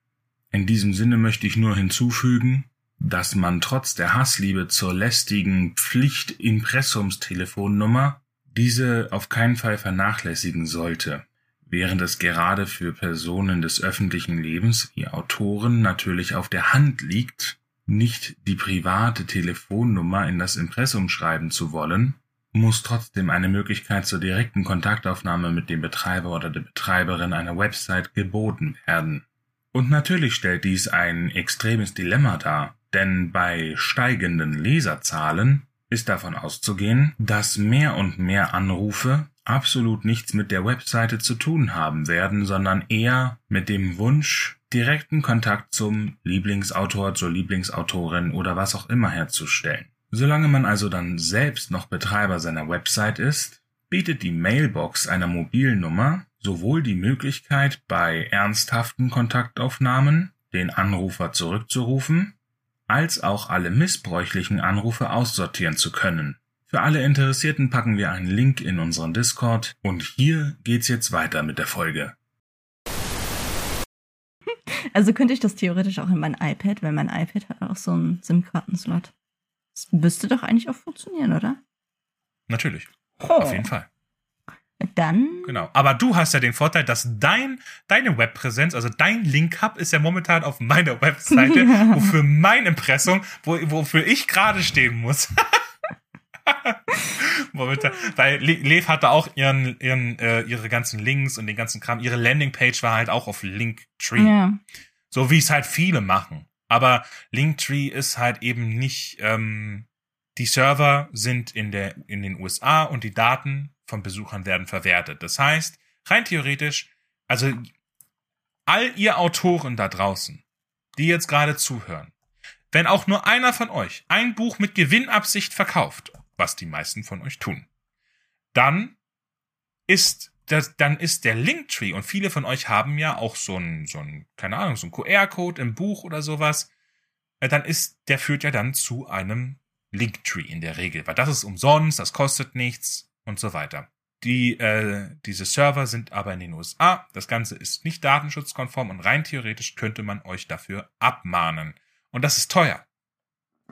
In diesem Sinne möchte ich nur hinzufügen, dass man trotz der Hassliebe zur lästigen Pflicht-Impressumstelefonnummer diese auf keinen Fall vernachlässigen sollte, während es gerade für Personen des öffentlichen Lebens wie Autoren natürlich auf der Hand liegt, nicht die private Telefonnummer in das Impressum schreiben zu wollen, muss trotzdem eine Möglichkeit zur direkten Kontaktaufnahme mit dem Betreiber oder der Betreiberin einer Website geboten werden. Und natürlich stellt dies ein extremes Dilemma dar, Denn bei steigenden Leserzahlen ist davon auszugehen, dass mehr und mehr Anrufe absolut nichts mit der Webseite zu tun haben werden, sondern eher mit dem Wunsch, direkten Kontakt zum Lieblingsautor, zur Lieblingsautorin oder was auch immer herzustellen. Solange man also dann selbst noch Betreiber seiner Website ist, bietet die Mailbox einer Mobilnummer sowohl die Möglichkeit, bei ernsthaften Kontaktaufnahmen den Anrufer zurückzurufen, als auch alle missbräuchlichen Anrufe aussortieren zu können. Für alle Interessierten packen wir einen Link in unseren Discord und hier geht's jetzt weiter mit der Folge. [laughs] Also könnte ich das theoretisch auch in mein iPad, weil mein iPad hat auch so einen SIM-Kartenslot. Das müsste doch eigentlich auch funktionieren, oder? Natürlich. Oh. Auf jeden Fall. Dann. Genau. Aber du hast ja den Vorteil, dass dein, deine Webpräsenz, also dein Link-Hub ist ja momentan auf meiner Webseite, Ja. [laughs] wofür mein Impressum, wo, wofür ich gerade stehen muss. [laughs] momentan. Weil Le- Lev hatte auch ihren, ihren, äh, ihre ganzen Links und den ganzen Kram. Ihre Landingpage war halt auch auf Linktree. Ja. So wie es halt viele machen. Aber Linktree ist halt eben nicht, ähm, die Server sind in der, in den USA und die Daten von Besuchern werden verwertet. Das heißt, rein theoretisch, also all ihr Autoren da draußen, die jetzt gerade zuhören, wenn auch nur einer von euch ein Buch mit Gewinnabsicht verkauft, was die meisten von euch tun, dann ist das, dann ist der Linktree und viele von euch haben ja auch so ein, so ein, keine Ahnung, so ein QR-Code im Buch oder sowas. Äh, Dann ist, der führt ja dann zu einem Linktree in der Regel, weil das ist umsonst, das kostet nichts und so weiter. Die, äh, diese Server sind aber in den USA. Das Ganze ist nicht datenschutzkonform und rein theoretisch könnte man euch dafür abmahnen. Und das ist teuer.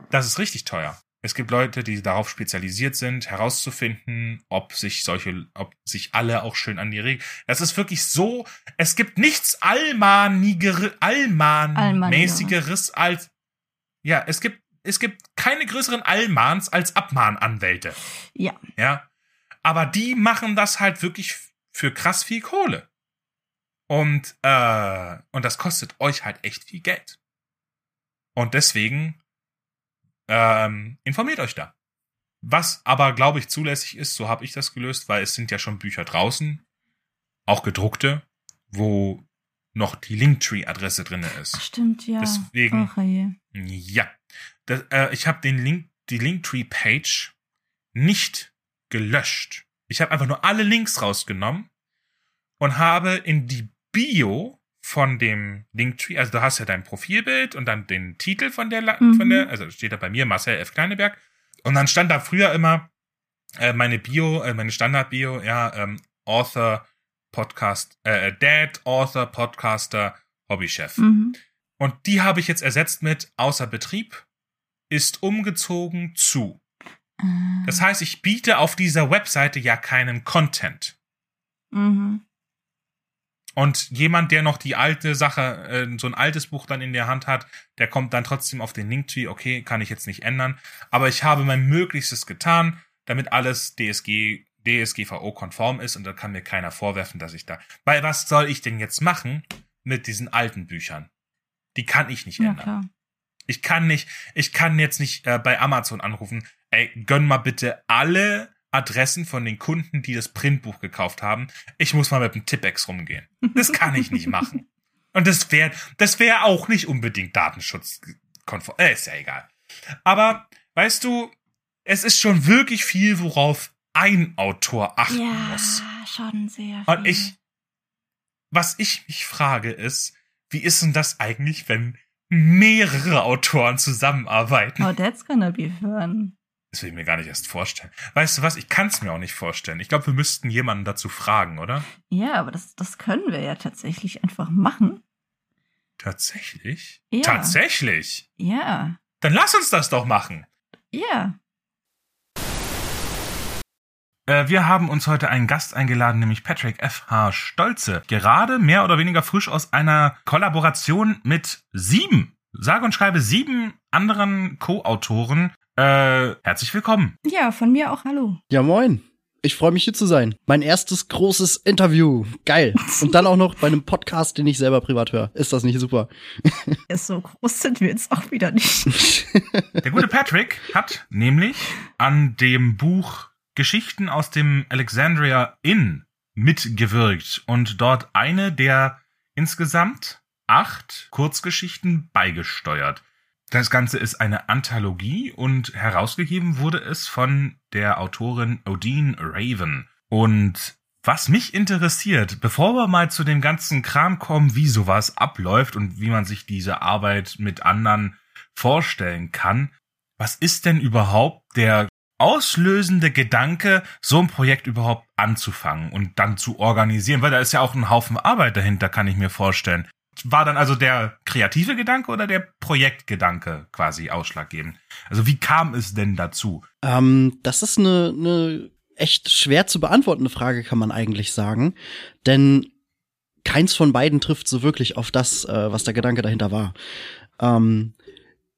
Das ist richtig teuer. Es gibt Leute, die darauf spezialisiert sind, herauszufinden, ob sich solche, ob sich alle auch schön an die Regeln. Das ist wirklich so, es gibt nichts Allmanigere, Allmanmäßigeres als, ja, es gibt, es gibt keine größeren Allmans als Abmahnanwälte. Ja. Ja. Aber die machen das halt wirklich für krass viel Kohle. Und, äh, und das kostet euch halt echt viel Geld. Und deswegen ähm, informiert euch da. Was aber, glaube ich, zulässig ist, so habe ich das gelöst, weil es sind ja schon Bücher draußen, auch gedruckte, wo noch die Linktree-Adresse drinne ist. Stimmt, ja. Deswegen- Ach, je. Ja. Das, äh, ich habe den Link, die Linktree-Page nicht gelöscht. Ich habe einfach nur alle Links rausgenommen und habe in die Bio von dem Linktree, also du hast ja dein Profilbild und dann den Titel von der, La- Mhm. von der, also steht da bei mir Marcel F. Kleineberg. Und dann stand da früher immer äh, meine Bio, äh, meine Standard-Bio, ja, ähm, Author, Podcast, äh, Dad, Author, Podcaster, Hobbychef. Mhm. Und die habe ich jetzt ersetzt mit außer Betrieb ist umgezogen zu. Ah. Das heißt, ich biete auf dieser Webseite ja keinen Content. Mhm. Und jemand, der noch die alte Sache, äh, so ein altes Buch dann in der Hand hat, der kommt dann trotzdem auf den Linktree. Okay, kann ich jetzt nicht ändern. Aber ich habe mein Möglichstes getan, damit alles DSG, DSGVO-konform ist und da kann mir keiner vorwerfen, dass ich da. Weil was soll ich denn jetzt machen mit diesen alten Büchern? Die kann ich nicht Ja, ändern. klar. Ich kann nicht, ich kann jetzt nicht äh, bei Amazon anrufen, ey, gönn mal bitte alle Adressen von den Kunden, die das Printbuch gekauft haben. Ich muss mal mit dem Tippex rumgehen. Das kann ich nicht machen. [laughs] Und das wäre, das wäre auch nicht unbedingt datenschutzkonform. Äh, ist ja egal. Aber, weißt du, es ist schon wirklich viel, worauf ein Autor achten Ja, muss. schon sehr. Und viel. ich, was ich mich frage ist, wie ist denn das eigentlich, wenn mehrere Autoren zusammenarbeiten? Oh, that's gonna be fun. Das will ich mir gar nicht erst vorstellen. Weißt du was? Ich kann es mir auch nicht vorstellen. Ich glaube, wir müssten jemanden dazu fragen, oder? Ja, aber das, das können wir ja tatsächlich einfach machen. Tatsächlich? Ja. Tatsächlich? Ja. Dann lass uns das doch machen. Ja. Äh, wir haben uns heute einen Gast eingeladen, nämlich Patrick F.H. Stolze. Gerade mehr oder weniger frisch aus einer Kollaboration mit sieben, sage und schreibe sieben anderen Co-Autoren. Äh, herzlich willkommen. Ja, von mir auch hallo. Ja, moin. Ich freue mich hier zu sein. Mein erstes großes Interview. Geil. Und dann auch noch bei einem Podcast, den ich selber privat höre. Ist das nicht super? [laughs] Ja, so groß sind wir jetzt auch wieder nicht. [laughs] Der gute Patrick hat nämlich an dem Buch Geschichten aus dem Alexandria Inn mitgewirkt und dort eine der insgesamt acht Kurzgeschichten beigesteuert. Das Ganze ist eine Anthologie und herausgegeben wurde es von der Autorin Odine Raven. Und was mich interessiert, bevor wir mal zu dem ganzen Kram kommen, wie sowas abläuft und wie man sich diese Arbeit mit anderen vorstellen kann, was ist denn überhaupt der auslösende Gedanke, so ein Projekt überhaupt anzufangen und dann zu organisieren? Weil da ist ja auch ein Haufen Arbeit dahinter, kann ich mir vorstellen war dann also der kreative Gedanke oder der Projektgedanke quasi ausschlaggebend? Also wie kam es denn dazu? Ähm, das ist eine, eine echt schwer zu beantwortende Frage, kann man eigentlich sagen. Denn keins von beiden trifft so wirklich auf das, äh, was der Gedanke dahinter war. Ähm,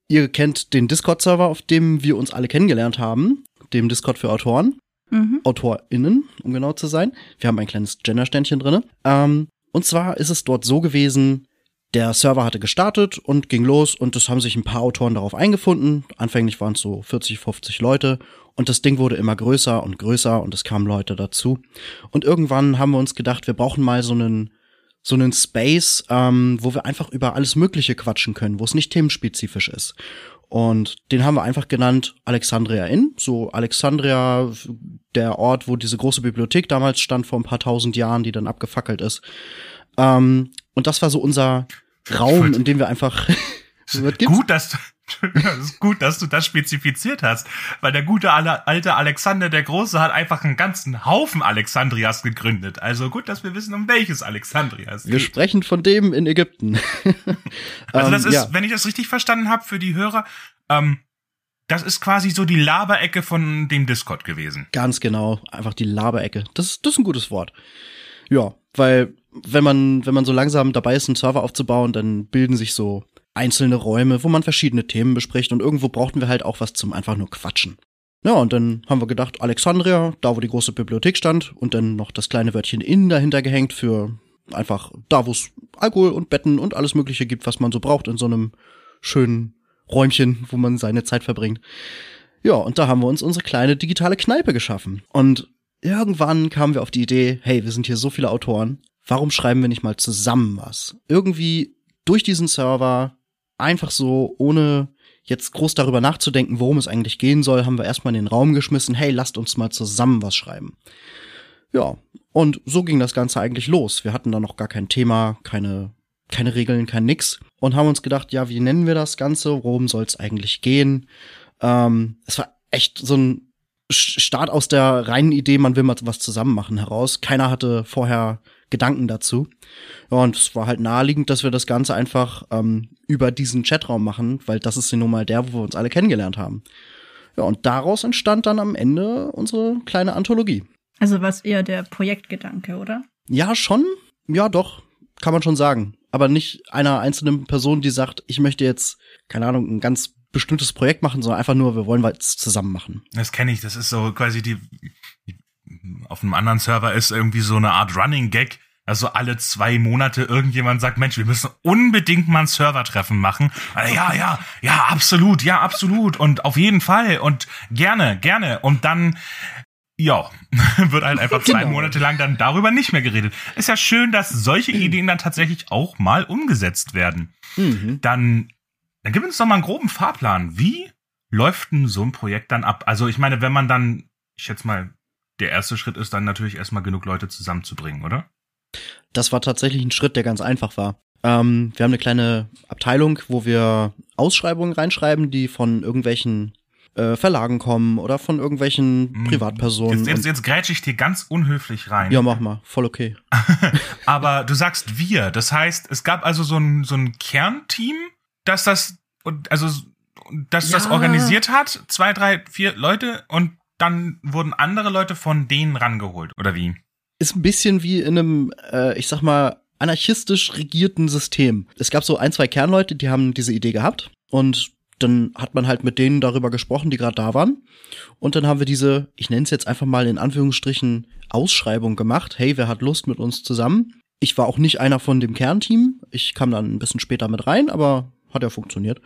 ihr kennt den Discord-Server, auf dem wir uns alle kennengelernt haben, dem Discord für Autoren. Mhm. AutorInnen, um genau zu sein. Wir haben ein kleines Gender-Ständchen drinne. Ähm, und zwar ist es dort so gewesen, der Server hatte gestartet und ging los und es haben sich ein paar Autoren darauf eingefunden. Anfänglich waren es so 40, 50 Leute und das Ding wurde immer größer und größer und es kamen Leute dazu. Und irgendwann haben wir uns gedacht, wir brauchen mal so einen so einen Space, ähm, wo wir einfach über alles Mögliche quatschen können, wo es nicht themenspezifisch ist. Und den haben wir einfach genannt Alexandria Inn. So Alexandria, der Ort, wo diese große Bibliothek damals stand vor ein paar tausend Jahren, die dann abgefackelt ist. Ähm, und das war so unser Raum, in dem wir einfach. [laughs] gut, dass du, [laughs] ist gut, dass du das spezifiziert hast, weil der gute alte Alexander der Große hat einfach einen ganzen Haufen Alexandrias gegründet. Also gut, dass wir wissen, um welches Alexandrias Wir geht. sprechen von dem in Ägypten. [laughs] also das ähm, ist, ja. wenn ich das richtig verstanden habe, für die Hörer, ähm, das ist quasi so die Laberecke von dem Discord gewesen. Ganz genau, einfach die Laberecke. Das, das ist ein gutes Wort. Ja, weil wenn man, wenn man so langsam dabei ist, einen Server aufzubauen, dann bilden sich so einzelne Räume, wo man verschiedene Themen bespricht und irgendwo brauchten wir halt auch was zum einfach nur quatschen. Ja, und dann haben wir gedacht, Alexandria, da wo die große Bibliothek stand und dann noch das kleine Wörtchen in dahinter gehängt für einfach da, wo es Alkohol und Betten und alles Mögliche gibt, was man so braucht in so einem schönen Räumchen, wo man seine Zeit verbringt. Ja, und da haben wir uns unsere kleine digitale Kneipe geschaffen. Und irgendwann kamen wir auf die Idee, hey, wir sind hier so viele Autoren, warum schreiben wir nicht mal zusammen was? Irgendwie durch diesen Server, einfach so, ohne jetzt groß darüber nachzudenken, worum es eigentlich gehen soll, haben wir erstmal in den Raum geschmissen, hey, lasst uns mal zusammen was schreiben. Ja, und so ging das Ganze eigentlich los. Wir hatten da noch gar kein Thema, keine, keine Regeln, kein Nix und haben uns gedacht, ja, wie nennen wir das Ganze? Worum soll es eigentlich gehen? Ähm, es war echt so ein Start aus der reinen Idee, man will mal was zusammen machen heraus. Keiner hatte vorher Gedanken dazu. Ja, und es war halt naheliegend, dass wir das Ganze einfach ähm, über diesen Chatraum machen, weil das ist ja nun mal der, wo wir uns alle kennengelernt haben. Ja, und daraus entstand dann am Ende unsere kleine Anthologie. Also was eher der Projektgedanke, oder? Ja, schon. Ja, doch. Kann man schon sagen. Aber nicht einer einzelnen Person, die sagt, ich möchte jetzt, keine Ahnung, ein ganz bestimmtes Projekt machen, sondern einfach nur, wir wollen was zusammen machen. Das kenne ich, das ist so quasi die, auf einem anderen Server ist irgendwie so eine Art Running Gag, also alle zwei Monate irgendjemand sagt, Mensch, wir müssen unbedingt mal ein Servertreffen machen. Also, ja, ja, ja, absolut, ja, absolut und auf jeden Fall und gerne, gerne und dann ja, [laughs] wird halt einfach zwei genau. Monate lang dann darüber nicht mehr geredet. Ist ja schön, dass solche Ideen dann tatsächlich auch mal umgesetzt werden. Mhm. Dann, dann gib uns doch mal einen groben Fahrplan. Wie läuft denn so ein Projekt dann ab? Also ich meine, wenn man dann, ich schätze mal, der erste Schritt ist dann natürlich erstmal genug Leute zusammenzubringen, oder? Das war tatsächlich ein Schritt, der ganz einfach war. Ähm, wir haben eine kleine Abteilung, wo wir Ausschreibungen reinschreiben, die von irgendwelchen äh, Verlagen kommen oder von irgendwelchen hm. Privatpersonen. Jetzt, jetzt, jetzt grätsch ich dir ganz unhöflich rein. Ja, mach mal, voll okay. [laughs] Aber du sagst wir, das heißt, es gab also so ein, so ein Kernteam, das das, also, das ja. das organisiert hat, zwei, drei, vier Leute und dann wurden andere Leute von denen rangeholt, oder wie? Ist ein bisschen wie in einem, äh, ich sag mal, anarchistisch regierten System. Es gab so ein, zwei Kernleute, die haben diese Idee gehabt und dann hat man halt mit denen darüber gesprochen, die gerade da waren. Und dann haben wir diese, ich nenne es jetzt einfach mal in Anführungsstrichen, Ausschreibung gemacht. Hey, wer hat Lust mit uns zusammen? Ich war auch nicht einer von dem Kernteam. Ich kam dann ein bisschen später mit rein, aber hat ja funktioniert.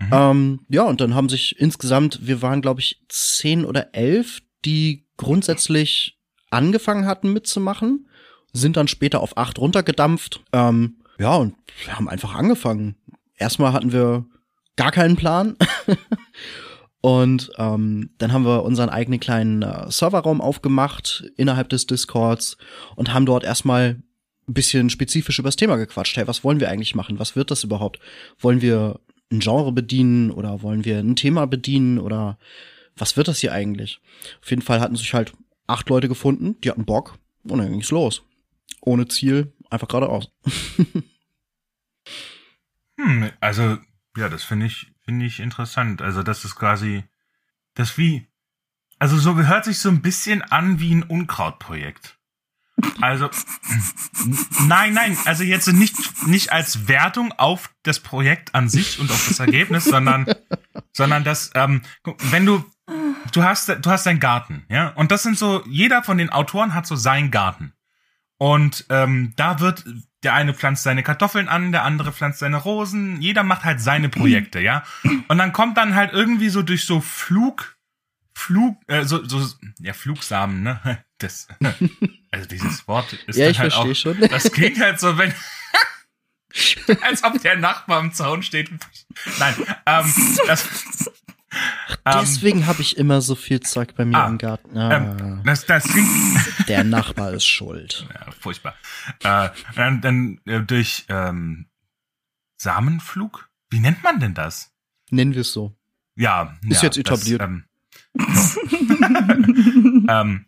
Mhm. Ähm, ja, und dann haben sich insgesamt, wir waren, glaube ich, zehn oder elf, die grundsätzlich angefangen hatten mitzumachen, sind dann später auf acht runtergedampft. Ähm, ja, und wir haben einfach angefangen. Erstmal hatten wir gar keinen Plan. [laughs] und ähm, dann haben wir unseren eigenen kleinen äh, Serverraum aufgemacht innerhalb des Discords und haben dort erstmal ein bisschen spezifisch über das Thema gequatscht. Hey, was wollen wir eigentlich machen? Was wird das überhaupt? Wollen wir ein Genre bedienen oder wollen wir ein Thema bedienen oder was wird das hier eigentlich? Auf jeden Fall hatten sich halt acht Leute gefunden, die hatten Bock und dann ging's los. Ohne Ziel, einfach geradeaus. [laughs] hm, also, ja, das finde ich, finde ich interessant. Also, das ist quasi, das wie, also so hört sich so ein bisschen an wie ein Unkrautprojekt. Also, nein, nein, also jetzt nicht, nicht als Wertung auf das Projekt an sich und auf das Ergebnis, sondern, sondern das, ähm, wenn du, du hast, du hast deinen Garten, ja, und das sind so, jeder von den Autoren hat so seinen Garten. Und ähm, da wird, der eine pflanzt seine Kartoffeln an, der andere pflanzt seine Rosen, jeder macht halt seine Projekte, ja. Und dann kommt dann halt irgendwie so durch so Flug, Flug, äh, so, so, ja, Flugsamen, ne? Das, also dieses Wort ist [laughs] ja, ich halt verstehe auch, schon. das klingt halt so, wenn, [laughs] als ob der Nachbar am Zaun steht. Nein, ähm, das, ähm, Deswegen habe ich immer so viel Zeug bei mir ah, im Garten. Ah, ähm, das, das klingt, [laughs] der Nachbar ist schuld. ja, furchtbar. Äh, dann, dann äh, durch ähm, Samenflug? Wie nennt man denn das? Nennen wir es so. Ja, Ist ja, jetzt etabliert. Das, ähm, ähm,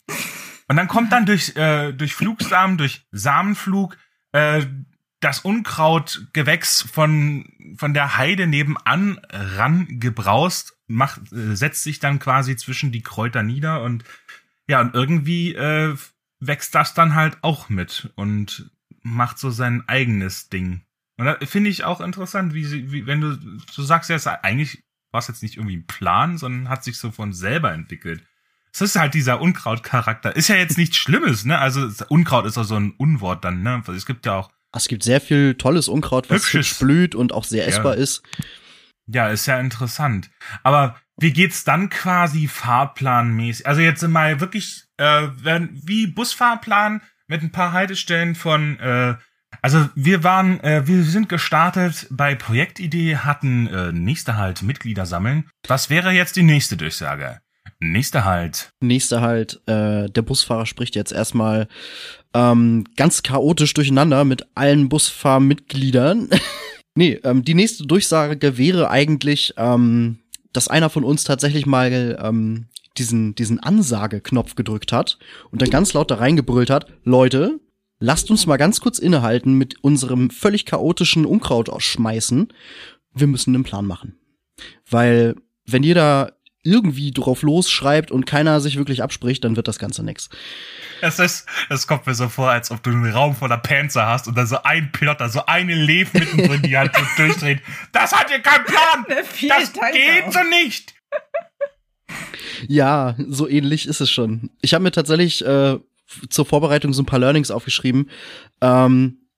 und dann kommt dann durch, äh, durch Flugsamen, durch Samenflug, äh, das Unkrautgewächs von, von der Heide nebenan rangebraust, macht, äh, setzt sich dann quasi zwischen die Kräuter nieder und ja, und irgendwie äh, wächst das dann halt auch mit und macht so sein eigenes Ding. Und da finde ich auch interessant, wie sie, wie, wenn du, du sagst ja, eigentlich war es jetzt nicht irgendwie ein Plan, sondern hat sich so von selber entwickelt. Das ist halt dieser Unkraut-Charakter. Ist ja jetzt nichts Schlimmes, ne? Also Unkraut ist auch so ein Unwort dann, ne? Es gibt ja auch. Es gibt sehr viel tolles Unkraut, was hübsch blüht und auch sehr essbar Ja. ist. Ja, ist ja interessant. Aber wie geht's dann quasi fahrplanmäßig? Also jetzt mal wirklich, äh, wenn, wie Busfahrplan mit ein paar Haltestellen von, äh, also wir waren, äh, wir sind gestartet bei Projektidee, hatten äh, nächster Halt Mitglieder sammeln. Was wäre jetzt die nächste Durchsage? Nächster Halt. Nächster halt, äh, der Busfahrer spricht jetzt erstmal ähm, ganz chaotisch durcheinander mit allen Busfahrmitgliedern. [laughs] nee, ähm, die nächste Durchsage wäre eigentlich, ähm, dass einer von uns tatsächlich mal ähm, diesen, diesen Ansageknopf gedrückt hat und dann ganz laut da reingebrüllt hat, Leute, lasst uns mal ganz kurz innehalten mit unserem völlig chaotischen Unkraut ausschmeißen. Wir müssen einen Plan machen. Weil, wenn jeder irgendwie drauf losschreibt und keiner sich wirklich abspricht, dann wird das Ganze nix. Es ist, es kommt mir so vor, als ob du einen Raum voller Panzer hast und da so ein Plotter, so eine Lev mittendrin, die halt so [laughs] durchdreht. Das hat hier keinen Plan! [laughs] Das geht auch. so nicht! Ja, so ähnlich ist es schon. Ich habe mir tatsächlich äh, zur Vorbereitung so ein paar Learnings aufgeschrieben. Ähm,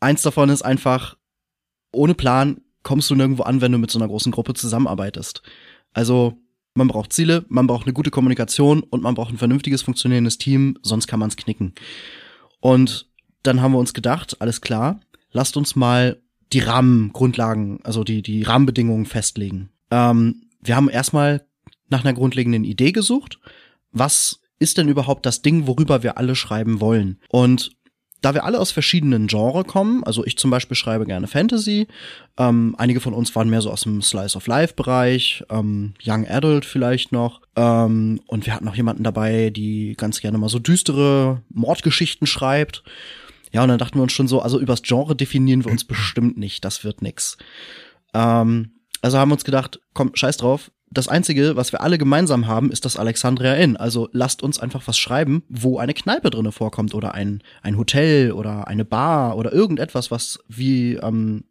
eins davon ist einfach, ohne Plan kommst du nirgendwo an, wenn du mit so einer großen Gruppe zusammenarbeitest. Also man braucht Ziele, man braucht eine gute Kommunikation und man braucht ein vernünftiges funktionierendes Team, sonst kann man es knicken. Und dann haben wir uns gedacht, alles klar, lasst uns mal die Rahmengrundlagen, also die, die Rahmenbedingungen festlegen. Ähm, wir haben erstmal nach einer grundlegenden Idee gesucht. Was ist denn überhaupt das Ding, worüber wir alle schreiben wollen? Und da wir alle aus verschiedenen Genres kommen, also ich zum Beispiel schreibe gerne Fantasy, ähm, einige von uns waren mehr so aus dem Slice of Life Bereich, ähm, Young Adult vielleicht noch, ähm, und wir hatten noch jemanden dabei, die ganz gerne mal so düstere Mordgeschichten schreibt. Ja, und dann dachten wir uns schon so, also übers Genre definieren wir uns bestimmt nicht, das wird nix. Ähm, also haben wir uns gedacht, komm, scheiß drauf. Das Einzige, was wir alle gemeinsam haben, ist das Alexandria Inn. Also lasst uns einfach was schreiben, wo eine Kneipe drinne vorkommt oder ein, ein Hotel oder eine Bar oder irgendetwas, was wie ähm,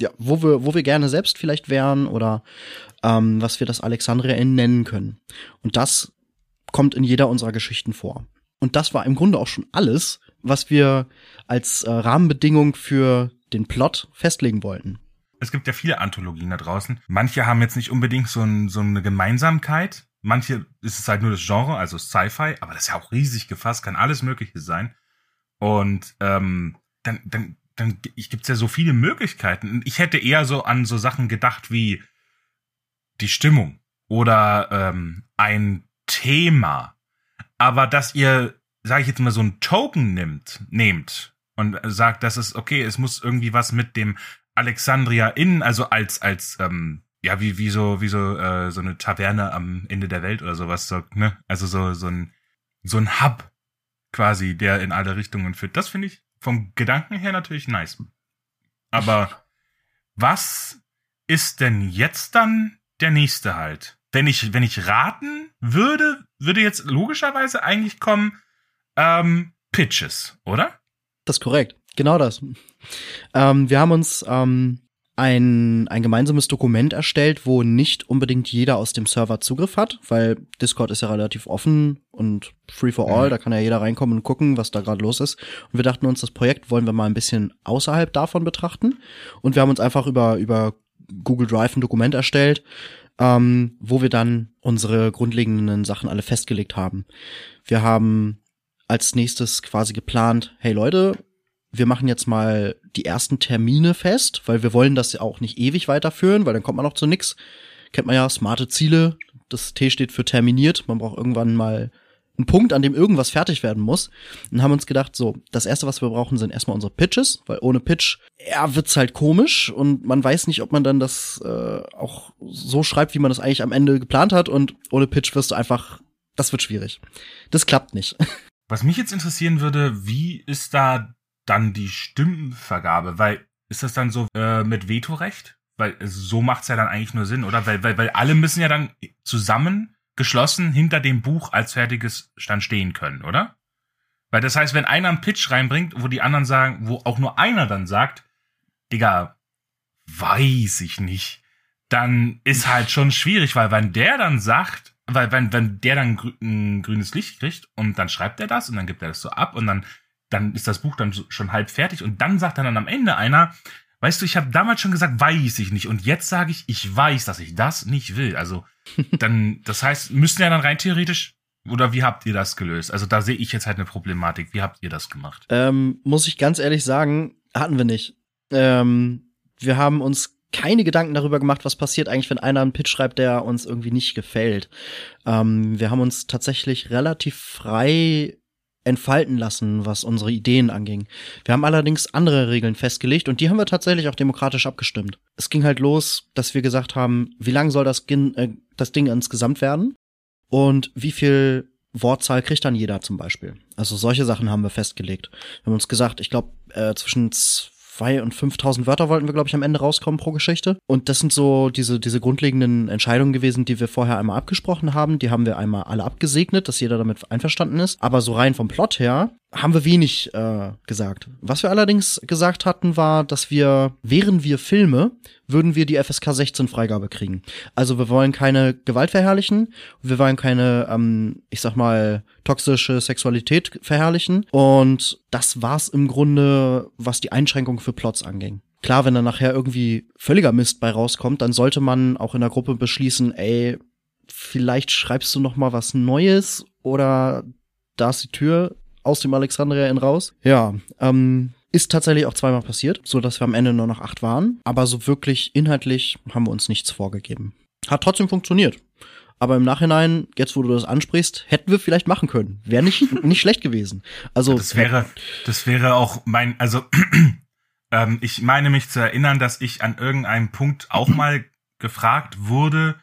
ja, wo wir, wo wir gerne selbst vielleicht wären oder ähm, was wir das Alexandria nennen können. Und das kommt in jeder unserer Geschichten vor. Und das war im Grunde auch schon alles, was wir als äh, Rahmenbedingung für den Plot festlegen wollten. Es gibt ja viele Anthologien da draußen. Manche haben jetzt nicht unbedingt so, ein, so eine Gemeinsamkeit. Manche ist es halt nur das Genre, also Sci-Fi, aber das ist ja auch riesig gefasst, kann alles Mögliche sein. Und ähm, dann, dann, dann gibt's ja so viele Möglichkeiten. Ich hätte eher so an so Sachen gedacht wie die Stimmung oder ähm, ein Thema. Aber dass ihr, sage ich jetzt mal, so ein Token nimmt, nehmt und sagt, dass es okay, es muss irgendwie was mit dem Alexandria Inn, also als als ähm, ja wie wie so wie so äh, so eine Taverne am Ende der Welt oder sowas so, ne? Also so so ein so ein Hub quasi, der in alle Richtungen führt. Das finde ich vom Gedanken her natürlich nice. Aber was ist denn jetzt dann der nächste halt? Wenn ich, wenn ich raten würde, würde jetzt logischerweise eigentlich kommen, ähm, Pitches, oder? Das ist korrekt. Genau das. Ähm, wir haben uns ähm, ein, ein gemeinsames Dokument erstellt, wo nicht unbedingt jeder aus dem Server Zugriff hat, weil Discord ist ja relativ offen und free for all, mhm. da kann ja jeder reinkommen und gucken, was da gerade los ist. Und wir dachten uns, das Projekt wollen wir mal ein bisschen außerhalb davon betrachten. Und wir haben uns einfach über, über Google Drive ein Dokument erstellt, ähm, wo wir dann unsere grundlegenden Sachen alle festgelegt haben. Wir haben als nächstes quasi geplant, hey Leute, wir machen jetzt mal die ersten Termine fest, weil wir wollen das ja auch nicht ewig weiterführen, weil dann kommt man noch zu nix. Kennt man ja, smarte Ziele. Das T steht für terminiert. Man braucht irgendwann mal einen Punkt, an dem irgendwas fertig werden muss. Und haben uns gedacht, so, das erste, was wir brauchen, sind erstmal unsere Pitches, weil ohne Pitch, ja, wird's halt komisch und man weiß nicht, ob man dann das äh, auch so schreibt, wie man das eigentlich am Ende geplant hat und ohne Pitch wirst du einfach, das wird schwierig. Das klappt nicht. [laughs] Was mich jetzt interessieren würde, wie ist da dann die Stimmenvergabe? Weil ist das dann so äh, mit Vetorecht? Weil so macht's ja dann eigentlich nur Sinn, oder? Weil, weil, weil alle müssen ja dann zusammen geschlossen hinter dem Buch als fertiges Stand stehen können, oder? Weil das heißt, wenn einer einen Pitch reinbringt, wo die anderen sagen, wo auch nur einer dann sagt, Digga, weiß ich nicht, dann ist halt schon schwierig, weil wenn der dann sagt, weil wenn, wenn der dann ein grünes Licht kriegt und dann schreibt er das und dann gibt er das so ab und dann dann ist das Buch dann schon halb fertig und dann sagt dann am Ende einer, weißt du, ich habe damals schon gesagt, weiß ich nicht und jetzt sage ich, ich weiß, dass ich das nicht will. Also [laughs] dann, das heißt, müssen ja dann rein theoretisch oder wie habt ihr das gelöst? Also da sehe ich jetzt halt eine Problematik. Wie habt ihr das gemacht? Ähm, muss ich ganz ehrlich sagen, hatten wir nicht. Ähm, wir haben uns keine Gedanken darüber gemacht, was passiert eigentlich, wenn einer einen Pitch schreibt, der uns irgendwie nicht gefällt. Ähm, wir haben uns tatsächlich relativ frei entfalten lassen, was unsere Ideen anging. Wir haben allerdings andere Regeln festgelegt und die haben wir tatsächlich auch demokratisch abgestimmt. Es ging halt los, dass wir gesagt haben, wie lang soll das, äh, das Ding insgesamt werden und wie viel Wortzahl kriegt dann jeder zum Beispiel. Also solche Sachen haben wir festgelegt. Wir haben uns gesagt, ich glaube, äh, zwischen zwei und 5000 Wörter wollten wir, glaube ich, am Ende rauskommen pro Geschichte. Und das sind so diese, diese grundlegenden Entscheidungen gewesen, die wir vorher einmal abgesprochen haben. Die haben wir einmal alle abgesegnet, dass jeder damit einverstanden ist. Aber so rein vom Plot her haben wir wenig äh, gesagt. Was wir allerdings gesagt hatten, war, dass wir, während wir Filme, würden wir die FSK 16 Freigabe kriegen. Also wir wollen keine Gewalt verherrlichen, wir wollen keine, ähm, ich sag mal, toxische Sexualität verherrlichen. Und das war's im Grunde, was die Einschränkung für Plots anging. Klar, wenn da nachher irgendwie völliger Mist bei rauskommt, dann sollte man auch in der Gruppe beschließen, ey, vielleicht schreibst du noch mal was Neues oder da ist die Tür aus dem Alexandria in raus. Ja, ähm, ist tatsächlich auch zweimal passiert, so dass wir am Ende nur noch acht waren. Aber so wirklich inhaltlich haben wir uns nichts vorgegeben. Hat trotzdem funktioniert. Aber im Nachhinein, jetzt wo du das ansprichst, hätten wir vielleicht machen können. Wäre nicht, [laughs] nicht schlecht gewesen. Also. Das wäre, das wäre auch mein, also, [clears throat] ähm, ich meine mich zu erinnern, dass ich an irgendeinem Punkt auch mal gefragt wurde,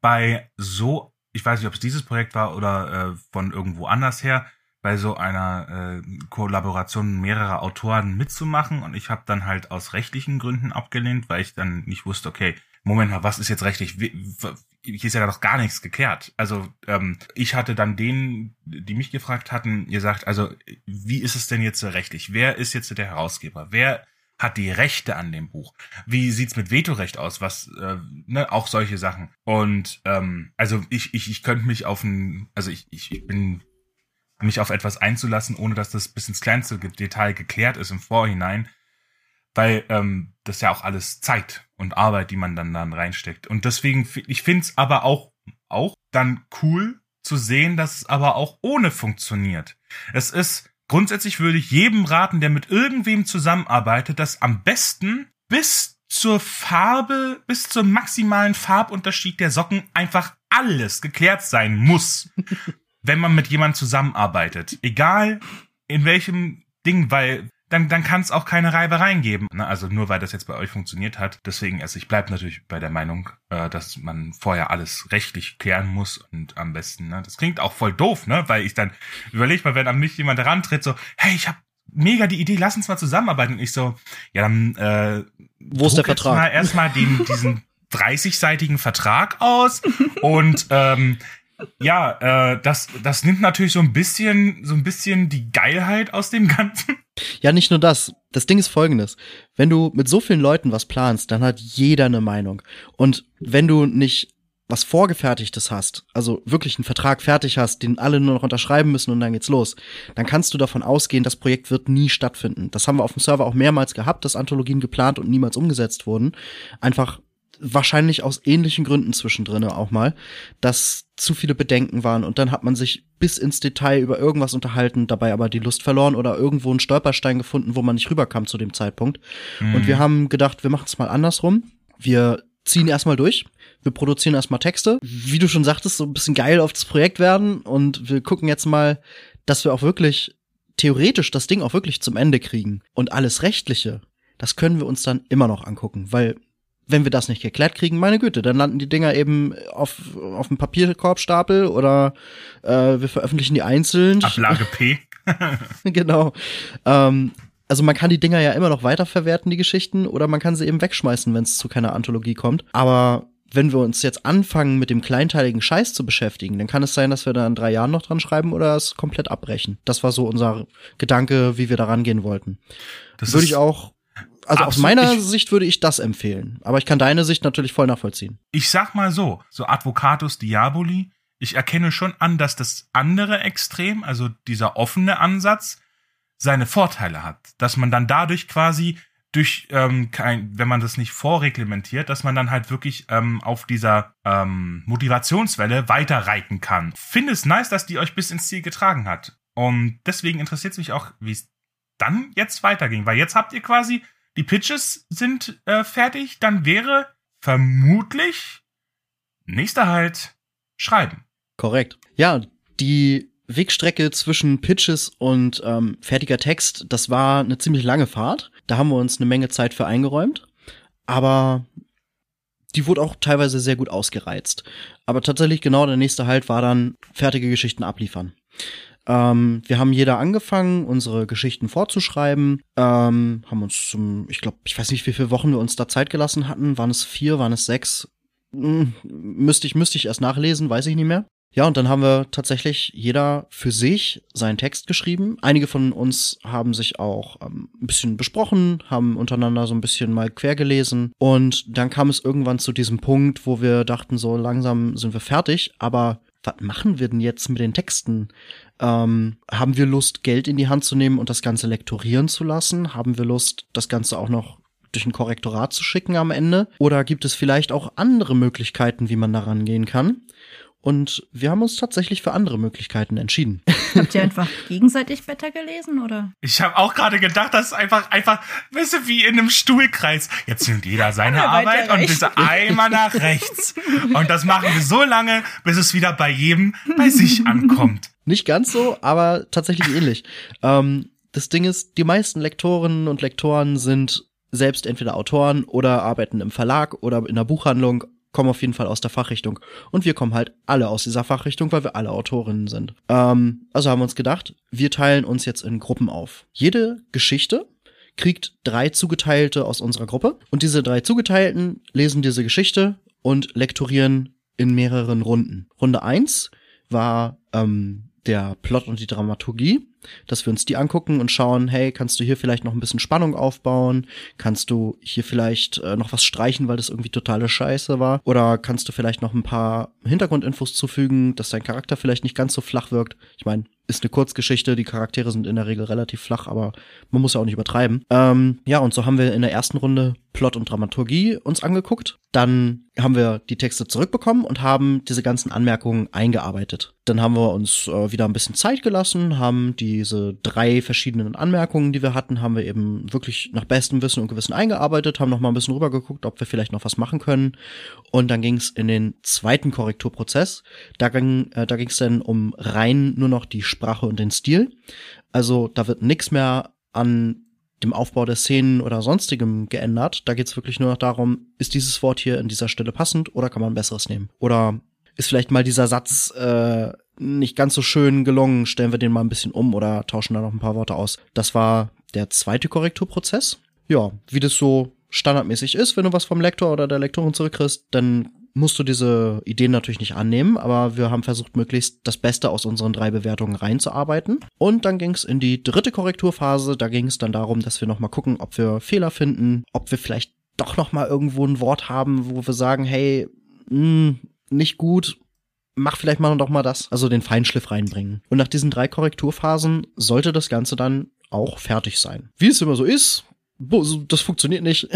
bei so, ich weiß nicht, ob es dieses Projekt war oder äh, von irgendwo anders her, bei so einer äh, Kollaboration mehrerer Autoren mitzumachen und ich habe dann halt aus rechtlichen Gründen abgelehnt, weil ich dann nicht wusste, okay, Moment mal, was ist jetzt rechtlich? Hier ist ja doch gar nichts geklärt. Also ähm, ich hatte dann denen, die mich gefragt hatten, gesagt, also wie ist es denn jetzt rechtlich? Wer ist jetzt der Herausgeber? Wer hat die Rechte an dem Buch? Wie sieht's mit Vetorecht aus? Was, äh, ne, auch solche Sachen. Und ähm, also ich, ich, ich könnte mich auf ein, also ich, ich, ich bin mich auf etwas einzulassen, ohne dass das bis ins kleinste Detail geklärt ist im Vorhinein, weil ähm, das ja auch alles Zeit und Arbeit, die man dann dann reinsteckt. Und deswegen, ich finde es aber auch auch dann cool zu sehen, dass es aber auch ohne funktioniert. Es ist grundsätzlich würde ich jedem raten, der mit irgendwem zusammenarbeitet, dass am besten bis zur Farbe, bis zum maximalen Farbunterschied der Socken einfach alles geklärt sein muss, wenn man mit jemandem zusammenarbeitet. Egal in welchem Ding, weil dann, dann kann es auch keine Reibereien geben. Ne? Also nur weil das jetzt bei euch funktioniert hat. Deswegen, also ich bleib natürlich bei der Meinung, äh, dass man vorher alles rechtlich klären muss und am besten, ne? Das klingt auch voll doof, ne? Weil ich dann überleg mal, wenn an mich jemand herantritt, so, hey, ich hab mega die Idee, lass uns mal zusammenarbeiten. Und ich so, ja, dann äh, wo ist der Vertrag? Mal erstmal den, diesen [laughs] 30-seitigen Vertrag aus und ähm, ja, äh, das, das nimmt natürlich so ein bisschen, so ein bisschen die Geilheit aus dem Ganzen. Ja, nicht nur das. Das Ding ist folgendes. Wenn du mit so vielen Leuten was planst, dann hat jeder eine Meinung. Und wenn du nicht was Vorgefertigtes hast, also wirklich einen Vertrag fertig hast, den alle nur noch unterschreiben müssen und dann geht's los, dann kannst du davon ausgehen, das Projekt wird nie stattfinden. Das haben wir auf dem Server auch mehrmals gehabt, dass Anthologien geplant und niemals umgesetzt wurden. Einfach wahrscheinlich aus ähnlichen Gründen zwischendrin auch mal, dass zu viele Bedenken waren und dann hat man sich bis ins Detail über irgendwas unterhalten, dabei aber die Lust verloren oder irgendwo einen Stolperstein gefunden, wo man nicht rüberkam zu dem Zeitpunkt. Mhm. Und wir haben gedacht, wir machen es mal andersrum. Wir ziehen erstmal durch. Wir produzieren erstmal Texte. Wie du schon sagtest, so ein bisschen geil auf das Projekt werden und wir gucken jetzt mal, dass wir auch wirklich theoretisch das Ding auch wirklich zum Ende kriegen. Und alles Rechtliche, das können wir uns dann immer noch angucken, weil wenn wir das nicht geklärt kriegen, meine Güte, dann landen die Dinger eben auf, auf dem Papierkorbstapel oder äh, wir veröffentlichen die einzeln. Ablage P. [laughs] genau. Ähm, also man kann die Dinger ja immer noch weiterverwerten, die Geschichten, oder man kann sie eben wegschmeißen, wenn es zu keiner Anthologie kommt. Aber wenn wir uns jetzt anfangen, mit dem kleinteiligen Scheiß zu beschäftigen, dann kann es sein, dass wir da in drei Jahren noch dran schreiben oder es komplett abbrechen. Das war so unser Gedanke, wie wir da rangehen wollten. Das Würde ich auch also Absolut. aus meiner ich, Sicht würde ich das empfehlen. Aber ich kann deine Sicht natürlich voll nachvollziehen. Ich sag mal so, so Advocatus Diaboli, ich erkenne schon an, dass das andere Extrem, also dieser offene Ansatz, seine Vorteile hat. Dass man dann dadurch quasi durch ähm, kein, wenn man das nicht vorreglementiert, dass man dann halt wirklich ähm, auf dieser ähm, Motivationswelle weiterreiten kann. Finde es nice, dass die euch bis ins Ziel getragen hat. Und deswegen interessiert es mich auch, wie es dann jetzt weiterging, weil jetzt habt ihr quasi die Pitches sind äh, fertig, dann wäre vermutlich nächster Halt schreiben. Korrekt. Ja, die Wegstrecke zwischen Pitches und ähm, fertiger Text, das war eine ziemlich lange Fahrt. Da haben wir uns eine Menge Zeit für eingeräumt. Aber die wurde auch teilweise sehr gut ausgereizt. Aber tatsächlich genau der nächste Halt war dann fertige Geschichten abliefern. Ähm, wir haben jeder angefangen, unsere Geschichten vorzuschreiben, ähm, haben uns zum, ich glaube, ich weiß nicht, wie viele Wochen wir uns da Zeit gelassen hatten. Waren es vier, waren es sechs? Hm, müsste ich, müsste ich erst nachlesen, weiß ich nicht mehr. Ja, und dann haben wir tatsächlich jeder für sich seinen Text geschrieben. Einige von uns haben sich auch ähm, ein bisschen besprochen, haben untereinander so ein bisschen mal quer gelesen. Und dann kam es irgendwann zu diesem Punkt, wo wir dachten, so langsam sind wir fertig, aber was machen wir denn jetzt mit den Texten? Ähm, haben wir Lust, Geld in die Hand zu nehmen und das Ganze lektorieren zu lassen? Haben wir Lust, das Ganze auch noch durch ein Korrektorat zu schicken am Ende? Oder gibt es vielleicht auch andere Möglichkeiten, wie man daran gehen kann? Und wir haben uns tatsächlich für andere Möglichkeiten entschieden. [laughs] Habt ihr [laughs] einfach gegenseitig Wetter gelesen, oder? Ich habe auch gerade gedacht, das ist einfach, einfach, weißt du, wie in einem Stuhlkreis. Jetzt nimmt jeder seine Arbeit und bitte einmal nach rechts. [laughs] Und das machen wir so lange, bis es wieder bei jedem bei sich ankommt. Nicht ganz so, aber tatsächlich ähnlich. [laughs] Ähm, das Ding ist, die meisten Lektorinnen und Lektoren sind selbst entweder Autoren oder arbeiten im Verlag oder in der Buchhandlung kommen auf jeden Fall aus der Fachrichtung. Und wir kommen halt alle aus dieser Fachrichtung, weil wir alle Autorinnen sind. Ähm, also haben wir uns gedacht, wir teilen uns jetzt in Gruppen auf. Jede Geschichte kriegt drei Zugeteilte aus unserer Gruppe. Und diese drei Zugeteilten lesen diese Geschichte und lektorieren in mehreren Runden. Runde eins war ähm, der Plot und die Dramaturgie. dass wir uns die angucken und schauen, hey, kannst du hier vielleicht noch ein bisschen Spannung aufbauen? Kannst du hier vielleicht äh, noch was streichen, weil das irgendwie totale Scheiße war? Oder kannst du vielleicht noch ein paar Hintergrundinfos zufügen, dass dein Charakter vielleicht nicht ganz so flach wirkt? Ich meine, ist eine Kurzgeschichte, die Charaktere sind in der Regel relativ flach, aber man muss ja auch nicht übertreiben. Ähm, ja, und so haben wir in der ersten Runde Plot und Dramaturgie uns angeguckt. Dann haben wir die Texte zurückbekommen und haben diese ganzen Anmerkungen eingearbeitet. Dann haben wir uns äh, wieder ein bisschen Zeit gelassen, haben diese drei verschiedenen Anmerkungen, die wir hatten, haben wir eben wirklich nach bestem Wissen und Gewissen eingearbeitet, haben noch mal ein bisschen rübergeguckt, ob wir vielleicht noch was machen können. Und dann ging es in den zweiten Korrekturprozess. Da ging äh, da dann um rein nur noch die Sprache und den Stil. Also da wird nichts mehr an dem Aufbau der Szenen oder sonstigem geändert. Da geht es wirklich nur noch darum, ist dieses Wort hier in dieser Stelle passend oder kann man ein besseres nehmen? Oder ist vielleicht mal dieser Satz äh, nicht ganz so schön gelungen, stellen wir den mal ein bisschen um oder tauschen da noch ein paar Worte aus. Das war der zweite Korrekturprozess. Ja, wie das so standardmäßig ist, wenn du was vom Lektor oder der Lektorin zurückkriegst, dann musst du diese Ideen natürlich nicht annehmen, aber wir haben versucht, möglichst das Beste aus unseren drei Bewertungen reinzuarbeiten. Und dann ging es in die dritte Korrekturphase. Da ging es dann darum, dass wir nochmal gucken, ob wir Fehler finden, ob wir vielleicht doch nochmal irgendwo ein Wort haben, wo wir sagen, hey, mh, hm, nicht gut, mach vielleicht mal noch mal das, also den Feinschliff reinbringen. Und nach diesen drei Korrekturphasen sollte das Ganze dann auch fertig sein. Wie es immer so ist, das funktioniert nicht.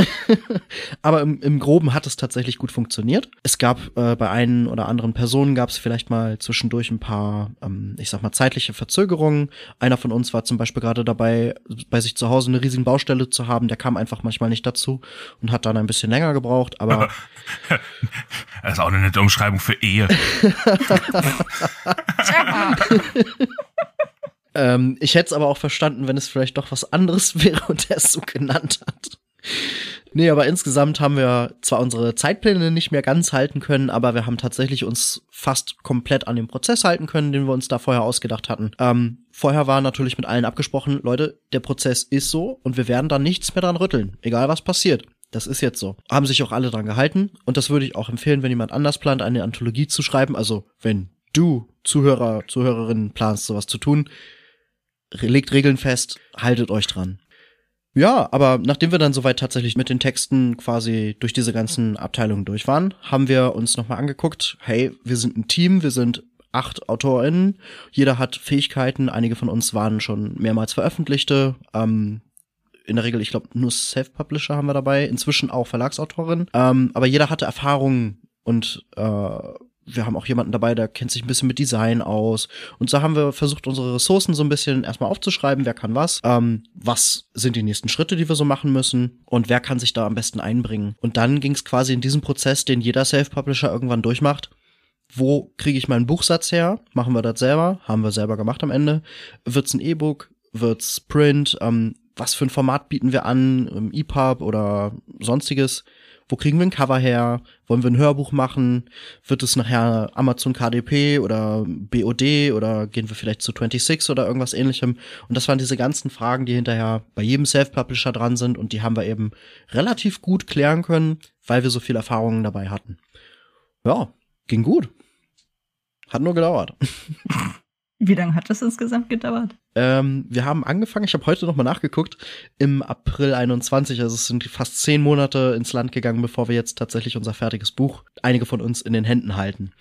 [laughs] Aber im, im Groben hat es tatsächlich gut funktioniert. Es gab äh, bei einen oder anderen Personen gab es vielleicht mal zwischendurch ein paar, ähm, ich sag mal, zeitliche Verzögerungen. Einer von uns war zum Beispiel gerade dabei, bei sich zu Hause eine riesige Baustelle zu haben. Der kam einfach manchmal nicht dazu und hat dann ein bisschen länger gebraucht. Aber [laughs] das ist auch eine nette Umschreibung für Ehe. [laughs] Ähm, ich hätte es aber auch verstanden, wenn es vielleicht doch was anderes [laughs] wäre und er es so genannt hat. Nee, aber insgesamt haben wir zwar unsere Zeitpläne nicht mehr ganz halten können, aber wir haben tatsächlich uns fast komplett an den Prozess halten können, den wir uns da vorher ausgedacht hatten. Ähm, vorher war natürlich mit allen abgesprochen, Leute, der Prozess ist so und wir werden da nichts mehr dran rütteln, egal was passiert. Das ist jetzt so. Haben sich auch alle dran gehalten und das würde ich auch empfehlen, wenn jemand anders plant, eine Anthologie zu schreiben, also wenn du Zuhörer, Zuhörerinnen planst, sowas zu tun, legt Regeln fest, haltet euch dran. Ja, aber nachdem wir dann soweit tatsächlich mit den Texten quasi durch diese ganzen Abteilungen durch waren, haben wir uns nochmal angeguckt, hey, wir sind ein Team, wir sind acht AutorInnen, jeder hat Fähigkeiten, einige von uns waren schon mehrmals Veröffentlichte, ähm, in der Regel, ich glaube, nur Self-Publisher haben wir dabei, inzwischen auch Verlagsautorin, ähm, aber jeder hatte Erfahrungen und äh, wir haben auch jemanden dabei, der kennt sich ein bisschen mit Design aus. Und so haben wir versucht, unsere Ressourcen so ein bisschen erstmal aufzuschreiben, wer kann was, ähm, was sind die nächsten Schritte, die wir so machen müssen und wer kann sich da am besten einbringen. Und dann ging es quasi in diesem Prozess, den jeder Self-Publisher irgendwann durchmacht. Wo kriege ich meinen Buchsatz her? Machen wir das selber? Haben wir selber gemacht am Ende? Wird's ein E-Book? Wird's Print? Ähm, was für ein Format bieten wir an? EPUB oder sonstiges? Wo kriegen wir ein Cover her? Wollen wir ein Hörbuch machen? Wird es nachher Amazon KDP oder BOD oder gehen wir vielleicht zu 26 oder irgendwas ähnlichem? Und das waren diese ganzen Fragen, die hinterher bei jedem Self-Publisher dran sind und die haben wir eben relativ gut klären können, weil wir so viel Erfahrungen dabei hatten. Ja, ging gut. Hat nur gedauert. [laughs] Wie lange hat das insgesamt gedauert? Ähm, wir haben angefangen, ich habe heute nochmal nachgeguckt, im April 21, also es sind fast zehn Monate ins Land gegangen, bevor wir jetzt tatsächlich unser fertiges Buch, einige von uns in den Händen halten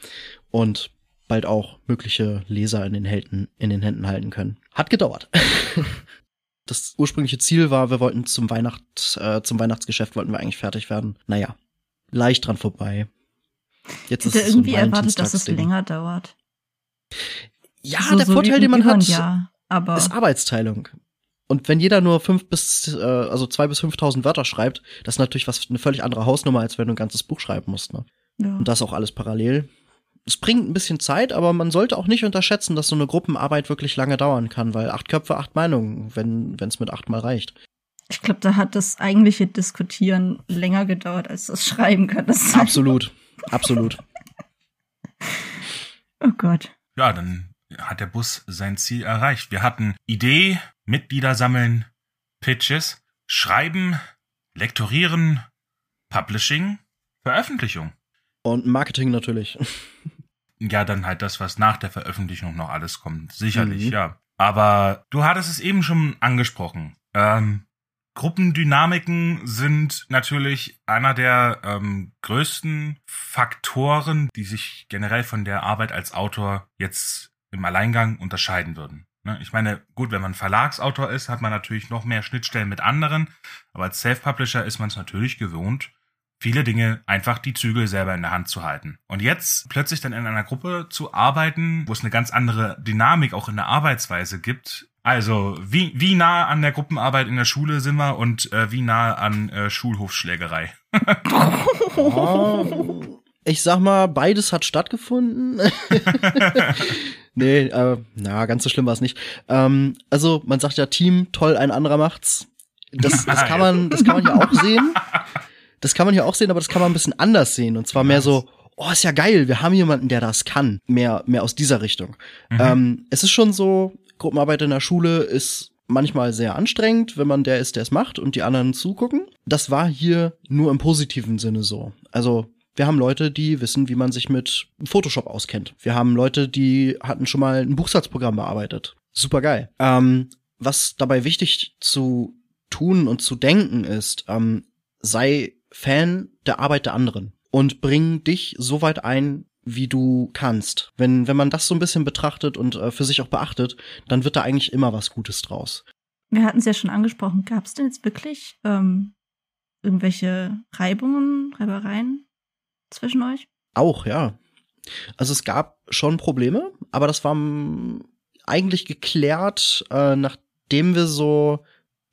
und bald auch mögliche Leser in den, Händen, in den Händen halten können. Hat gedauert. [laughs] das ursprüngliche Ziel war, wir wollten zum Weihnacht, äh, zum Weihnachtsgeschäft wollten wir eigentlich fertig werden. Naja, leicht dran vorbei. Jetzt ist es irgendwie erwartet, dass es länger dauert. Ja, so, der so Vorteil, den man hat, ja, aber ist Arbeitsteilung. Und wenn jeder nur fünf bis, äh, also zwei bis fünftausend Wörter schreibt, das ist natürlich was eine völlig andere Hausnummer, als wenn du ein ganzes Buch schreiben musst. Ne? Ja. Und das auch alles parallel. Es bringt ein bisschen Zeit, aber man sollte auch nicht unterschätzen, dass so eine Gruppenarbeit wirklich lange dauern kann, weil acht Köpfe, acht Meinungen, wenn es mit acht mal reicht. Ich glaube, da hat das eigentliche Diskutieren länger gedauert, als das Schreiben kann. Das absolut, absolut. [laughs] Oh Gott. Ja, dann hat der Bus sein Ziel erreicht. Wir hatten Idee, Mitglieder sammeln, Pitches, Schreiben, Lektorieren, Publishing, Veröffentlichung. Und Marketing natürlich. [laughs] Ja, dann halt das, was nach der Veröffentlichung noch alles kommt. Sicherlich, mhm. ja. Aber du hattest es eben schon angesprochen. Ähm, Gruppendynamiken sind natürlich einer der ähm, größten Faktoren, die sich generell von der Arbeit als Autor jetzt im Alleingang unterscheiden würden. Ne? Ich meine, gut, wenn man Verlagsautor ist, hat man natürlich noch mehr Schnittstellen mit anderen, aber als Self-Publisher ist man es natürlich gewohnt, viele Dinge einfach die Zügel selber in der Hand zu halten. Und jetzt plötzlich dann in einer Gruppe zu arbeiten, wo es eine ganz andere Dynamik auch in der Arbeitsweise gibt. Also, wie, wie nah an der Gruppenarbeit in der Schule sind wir und äh, wie nah an äh, Schulhofschlägerei? [laughs] [laughs] [laughs] Oh, ich sag mal, beides hat stattgefunden. [laughs] nee, äh, na, ganz so schlimm war es nicht. Ähm, also, man sagt ja Team, toll, ein anderer macht's. Das, das kann man, das kann man ja auch sehen. Das kann man ja auch sehen, aber das kann man ein bisschen anders sehen. Und zwar mehr so, oh, ist ja geil, wir haben jemanden, der das kann. Mehr, mehr aus dieser Richtung. Mhm. Ähm, es ist schon so, Gruppenarbeit in der Schule ist manchmal sehr anstrengend, wenn man der ist, der es macht und die anderen zugucken. Das war hier nur im positiven Sinne so. Also wir haben Leute, die wissen, wie man sich mit Photoshop auskennt. Wir haben Leute, die hatten schon mal ein Buchsatzprogramm bearbeitet. Super geil. Ähm, was dabei wichtig zu tun und zu denken ist, ähm, sei Fan der Arbeit der anderen und bring dich so weit ein, wie du kannst. Wenn, wenn man das so ein bisschen betrachtet und äh, für sich auch beachtet, dann wird da eigentlich immer was Gutes draus. Wir hatten es ja schon angesprochen. Gab es denn jetzt wirklich ähm, irgendwelche Reibungen, Reibereien zwischen euch? Auch, ja. Also es gab schon Probleme, aber das war eigentlich geklärt, äh, nachdem wir so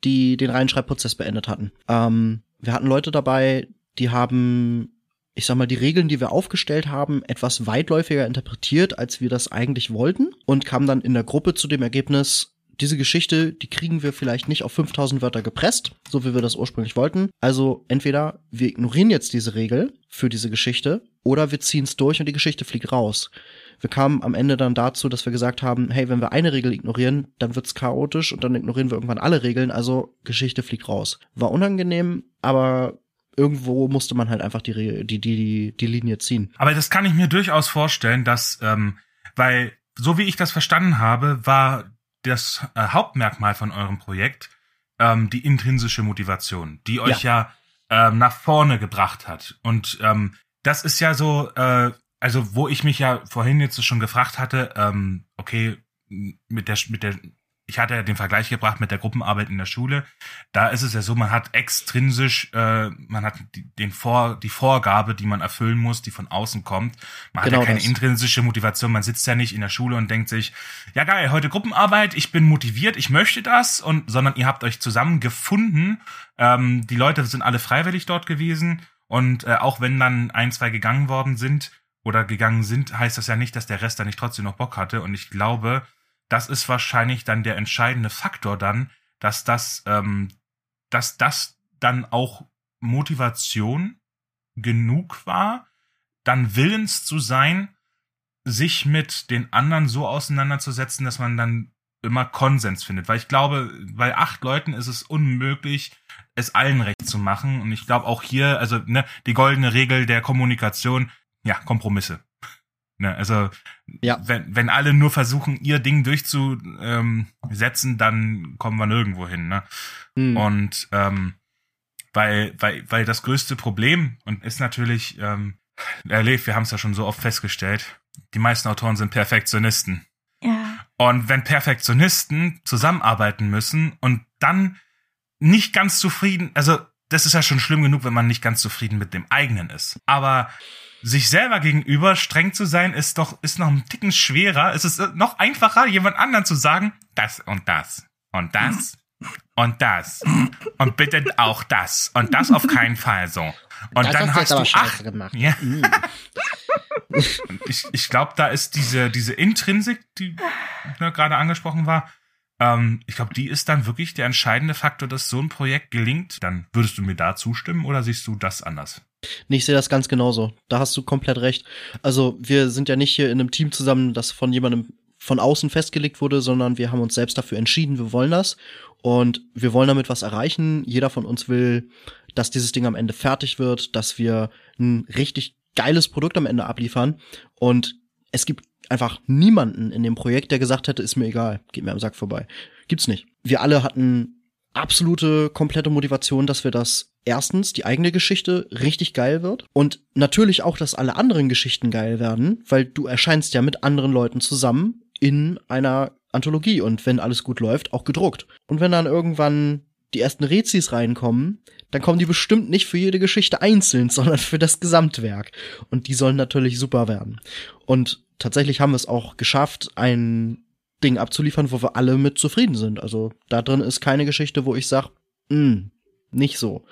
die, den Reinschreibprozess beendet hatten. Ähm, wir hatten Leute dabei, die haben, ich sag mal, die Regeln, die wir aufgestellt haben, etwas weitläufiger interpretiert, als wir das eigentlich wollten und kamen dann in der Gruppe zu dem Ergebnis, diese Geschichte, die kriegen wir vielleicht nicht auf 5000 Wörter gepresst, so wie wir das ursprünglich wollten. Also entweder wir ignorieren jetzt diese Regel für diese Geschichte oder wir ziehen es durch und die Geschichte fliegt raus. Wir kamen am Ende dann dazu, dass wir gesagt haben, hey, wenn wir eine Regel ignorieren, dann wird's chaotisch und dann ignorieren wir irgendwann alle Regeln, also Geschichte fliegt raus. War unangenehm, aber irgendwo musste man halt einfach die, die, die, die Linie ziehen. Aber das kann ich mir durchaus vorstellen, dass, ähm, weil so wie ich das verstanden habe, war das äh, Hauptmerkmal von eurem Projekt ähm, die intrinsische Motivation, die euch ja, ähm, nach vorne gebracht hat. Und ähm, das ist ja so, äh, also wo ich mich ja vorhin jetzt schon gefragt hatte, ähm, okay, mit der, mit der, ich hatte ja den Vergleich gebracht mit der Gruppenarbeit in der Schule. Da ist es ja so, man hat extrinsisch, äh, man hat die, den Vor, die Vorgabe, die man erfüllen muss, die von außen kommt. Man Genau hat ja keine das. intrinsische Motivation. Man sitzt ja nicht in der Schule und denkt sich, ja geil, heute Gruppenarbeit, ich bin motiviert, ich möchte das, und sondern ihr habt euch zusammengefunden. Ähm, die Leute sind alle freiwillig dort gewesen. Und äh, auch wenn dann ein, zwei gegangen worden sind oder gegangen sind, heißt das ja nicht, dass der Rest da nicht trotzdem noch Bock hatte. Und ich glaube, das ist wahrscheinlich dann der entscheidende Faktor dann, dass das, ähm, dass das dann auch Motivation genug war, dann willens zu sein, sich mit den anderen so auseinanderzusetzen, dass man dann immer Konsens findet. Weil ich glaube, bei acht Leuten ist es unmöglich, es allen recht zu machen. Und ich glaube auch hier, also ne, die goldene Regel der Kommunikation, ja, Kompromisse. Ne, also Ja. wenn, wenn alle nur versuchen, ihr Ding durchzusetzen, dann kommen wir nirgendwo hin. Ne? Hm. Und ähm, weil, weil, weil das größte Problem und ist natürlich, ähm, erlebt, wir haben es ja schon so oft festgestellt, die meisten Autoren sind Perfektionisten. Ja. Und wenn Perfektionisten zusammenarbeiten müssen und dann nicht ganz zufrieden, also das ist ja schon schlimm genug, wenn man nicht ganz zufrieden mit dem eigenen ist. Aber sich selber gegenüber streng zu sein, ist doch, ist noch ein Ticken schwerer. Es ist noch einfacher, jemand anderen zu sagen, das und das und das und das und bitte auch das und das auf keinen Fall so. Und Das dann hast du hast jetzt du aber ach, scheiße gemacht. Ja. Und ich ich glaube, da ist diese, diese Intrinsik, die ne, gerade angesprochen war, ähm, ich glaube, die ist dann wirklich der entscheidende Faktor, dass so ein Projekt gelingt. Dann würdest du mir da zustimmen oder siehst du das anders? Nee, ich sehe das ganz genauso. Da hast du komplett recht. Also wir sind ja nicht hier in einem Team zusammen, das von jemandem von außen festgelegt wurde, sondern wir haben uns selbst dafür entschieden, wir wollen das und wir wollen damit was erreichen. Jeder von uns will, dass dieses Ding am Ende fertig wird, dass wir ein richtig geiles Produkt am Ende abliefern und es gibt einfach niemanden in dem Projekt, der gesagt hätte, ist mir egal, geht mir am Sack vorbei. Gibt's nicht. Wir alle hatten absolute, komplette Motivation, dass wir das erstens die eigene Geschichte richtig geil wird und natürlich auch, dass alle anderen Geschichten geil werden, weil du erscheinst ja mit anderen Leuten zusammen in einer Anthologie und wenn alles gut läuft, auch gedruckt. Und wenn dann irgendwann die ersten Rezis reinkommen, dann kommen die bestimmt nicht für jede Geschichte einzeln, [laughs] sondern für das Gesamtwerk. Und die sollen natürlich super werden. Und tatsächlich haben wir es auch geschafft, ein Ding abzuliefern, wo wir alle mit zufrieden sind. Also da drin ist keine Geschichte, wo ich sag, hm, nicht so.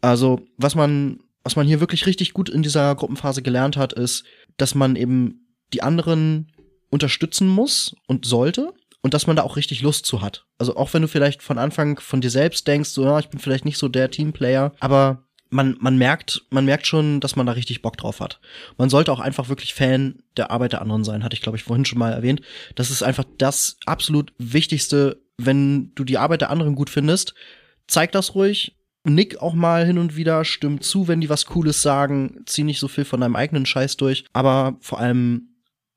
Also was man, was man hier wirklich richtig gut in dieser Gruppenphase gelernt hat, ist, dass man eben die anderen unterstützen muss und sollte und dass man da auch richtig Lust zu hat. Also auch wenn du vielleicht von Anfang von dir selbst denkst, so ja, ich bin vielleicht nicht so der Teamplayer, aber man, man merkt, man merkt schon, dass man da richtig Bock drauf hat. Man sollte auch einfach wirklich Fan der Arbeit der anderen sein, hatte ich glaube ich vorhin schon mal erwähnt. Das ist einfach das absolut Wichtigste, wenn du die Arbeit der anderen gut findest. Zeig das ruhig, nick auch mal hin und wieder, stimm zu, wenn die was Cooles sagen, zieh nicht so viel von deinem eigenen Scheiß durch, aber vor allem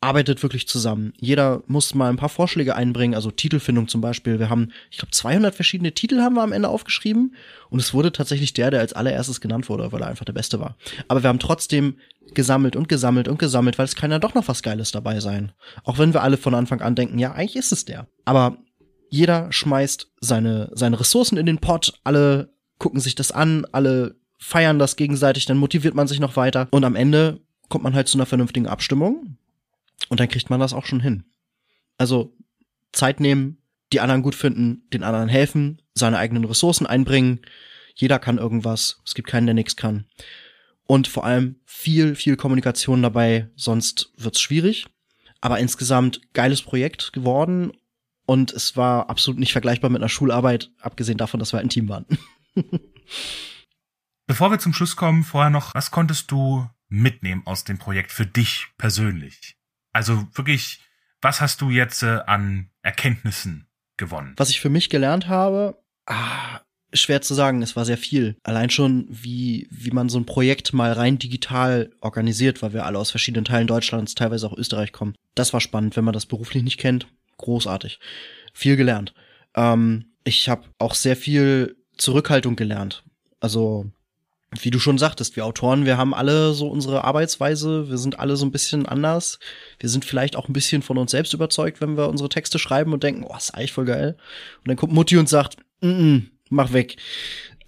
arbeitet wirklich zusammen. Jeder muss mal ein paar Vorschläge einbringen, also Titelfindung zum Beispiel. Wir haben, ich glaube, 200 verschiedene Titel haben wir am Ende aufgeschrieben und es wurde tatsächlich der, der als allererstes genannt wurde, weil er einfach der Beste war. Aber wir haben trotzdem gesammelt und gesammelt und gesammelt, weil es kann ja doch noch was Geiles dabei sein. Auch wenn wir alle von Anfang an denken, ja, eigentlich ist es der. Aber jeder schmeißt seine, seine Ressourcen in den Pot, alle gucken sich das an, alle feiern das gegenseitig, dann motiviert man sich noch weiter und am Ende kommt man halt zu einer vernünftigen Abstimmung und dann kriegt man das auch schon hin. Also Zeit nehmen, die anderen gut finden, den anderen helfen, seine eigenen Ressourcen einbringen. Jeder kann irgendwas. Es gibt keinen, der nichts kann. Und vor allem viel, viel Kommunikation dabei, sonst wird's schwierig. Aber insgesamt geiles Projekt geworden und es war absolut nicht vergleichbar mit einer Schularbeit, abgesehen davon, dass wir ein Team waren. [laughs] Bevor wir zum Schluss kommen, vorher noch, was konntest du mitnehmen aus dem Projekt für dich persönlich? Also wirklich, was hast du jetzt äh, an Erkenntnissen gewonnen? Was ich für mich gelernt habe, ah, schwer zu sagen, es war sehr viel. Allein schon, wie, wie man so ein Projekt mal rein digital organisiert, weil wir alle aus verschiedenen Teilen Deutschlands, teilweise auch Österreich kommen. Das war spannend, wenn man das beruflich nicht kennt. Großartig. Viel gelernt. Ähm, ich habe auch sehr viel Zurückhaltung gelernt. Also wie du schon sagtest, wir Autoren, wir haben alle so unsere Arbeitsweise, wir sind alle so ein bisschen anders. Wir sind vielleicht auch ein bisschen von uns selbst überzeugt, wenn wir unsere Texte schreiben und denken, oh, ist eigentlich voll geil. Und dann kommt Mutti und sagt, mm -mm, mach weg.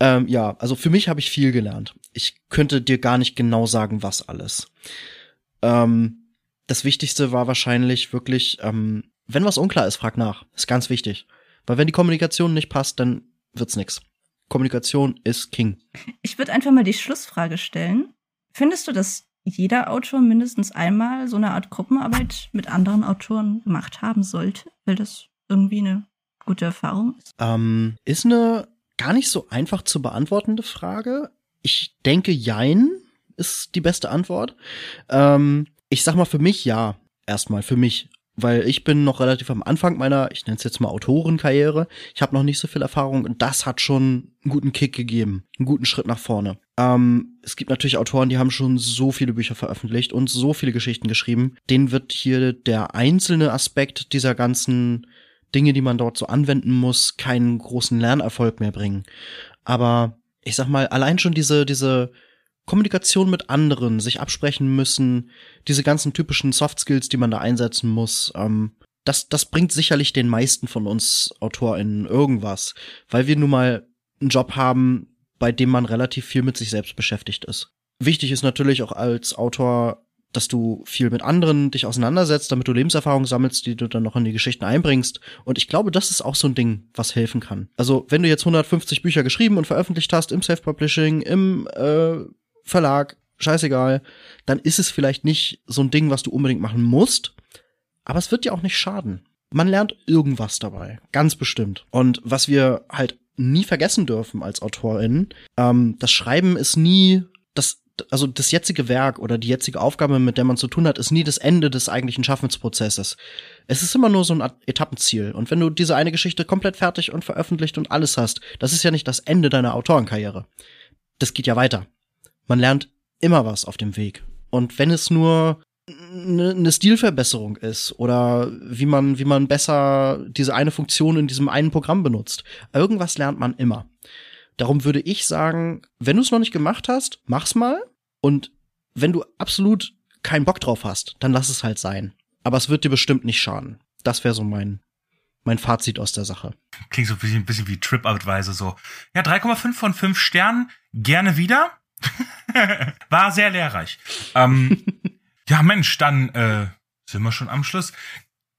Ähm, ja, also für mich habe ich viel gelernt. Ich könnte dir gar nicht genau sagen, was alles. Ähm, das Wichtigste war wahrscheinlich wirklich, ähm, wenn was unklar ist, frag nach. Ist ganz wichtig. Weil wenn die Kommunikation nicht passt, dann wird's nix. Kommunikation ist King. Ich würde einfach mal die Schlussfrage stellen. Findest du, dass jeder Autor mindestens einmal so eine Art Gruppenarbeit mit anderen Autoren gemacht haben sollte, weil das irgendwie eine gute Erfahrung ist? Ähm, ist eine gar nicht so einfach zu beantwortende Frage. Ich denke, Jein ist die beste Antwort. Ähm, ich sag mal für mich ja. Erstmal für mich weil ich bin noch relativ am Anfang meiner, ich nenne es jetzt mal Autorenkarriere. Ich habe noch nicht so viel Erfahrung und das hat schon einen guten Kick gegeben, einen guten Schritt nach vorne. Ähm, es gibt natürlich Autoren, die haben schon so viele Bücher veröffentlicht und so viele Geschichten geschrieben. Denen wird hier der einzelne Aspekt dieser ganzen Dinge, die man dort so anwenden muss, keinen großen Lernerfolg mehr bringen. Aber ich sag mal, allein schon diese, diese Kommunikation mit anderen, sich absprechen müssen, diese ganzen typischen Soft Skills, die man da einsetzen muss, ähm, das, das bringt sicherlich den meisten von uns AutorInnen irgendwas, weil wir nun mal einen Job haben, bei dem man relativ viel mit sich selbst beschäftigt ist. Wichtig ist natürlich auch als Autor, dass du viel mit anderen dich auseinandersetzt, damit du Lebenserfahrung sammelst, die du dann noch in die Geschichten einbringst. Und ich glaube, das ist auch so ein Ding, was helfen kann. Also, wenn du jetzt 150 Bücher geschrieben und veröffentlicht hast im Self-Publishing, im äh, Verlag, scheißegal, dann ist es vielleicht nicht so ein Ding, was du unbedingt machen musst, aber es wird dir auch nicht schaden. Man lernt irgendwas dabei, ganz bestimmt. Und was wir halt nie vergessen dürfen als AutorInnen, ähm, das Schreiben ist nie das also das jetzige Werk oder die jetzige Aufgabe, mit der man zu tun hat, ist nie das Ende des eigentlichen Schaffensprozesses. Es ist immer nur so ein Etappenziel. Und wenn du diese eine Geschichte komplett fertig und veröffentlicht und alles hast, das ist ja nicht das Ende deiner Autorenkarriere. Das geht ja weiter man lernt immer was auf dem Weg. Und wenn es nur eine, eine Stilverbesserung ist oder wie man, wie man besser diese eine Funktion in diesem einen Programm benutzt. Irgendwas lernt man immer. Darum würde ich sagen, wenn du es noch nicht gemacht hast, mach's mal. Und wenn du absolut keinen Bock drauf hast, dann lass es halt sein. Aber es wird dir bestimmt nicht schaden. Das wäre so mein, mein Fazit aus der Sache. Klingt so ein bisschen, ein bisschen wie TripAdvisor so. Ja, 3,5 von 5 Sternen. Gerne wieder. [laughs] War sehr lehrreich. Ähm, [laughs] ja, Mensch, dann äh, sind wir schon am Schluss.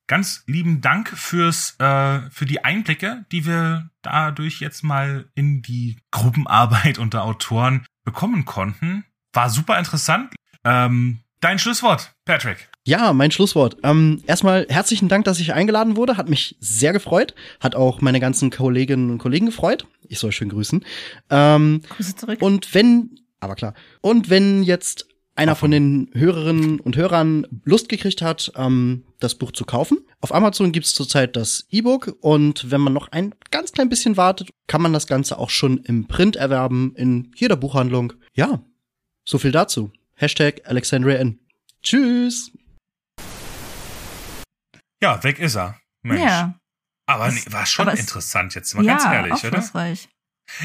Ganz lieben Dank fürs äh, für die Einblicke, die wir dadurch jetzt mal in die Gruppenarbeit unter Autoren bekommen konnten. War super interessant. Ähm, dein Schlusswort, Patrick. Ja, mein Schlusswort. Ähm, erstmal herzlichen Dank, dass ich eingeladen wurde. Hat mich sehr gefreut. Hat auch meine ganzen Kolleginnen und Kollegen gefreut. Ich soll schön grüßen. Ähm, Grüße zurück. und wenn, aber klar. Und wenn jetzt einer von den Hörerinnen und Hörern Lust gekriegt hat, ähm, das Buch zu kaufen. Auf Amazon gibt's zurzeit das E-Book und wenn man noch ein ganz klein bisschen wartet, kann man das Ganze auch schon im Print erwerben, in jeder Buchhandlung. Ja, so viel dazu. Hashtag Alexandria N. Tschüss. Ja, weg ist er. Mensch. ja, Aber nee, war schon aber es- interessant jetzt mal ja, ganz ehrlich, oder? aufschlussreich.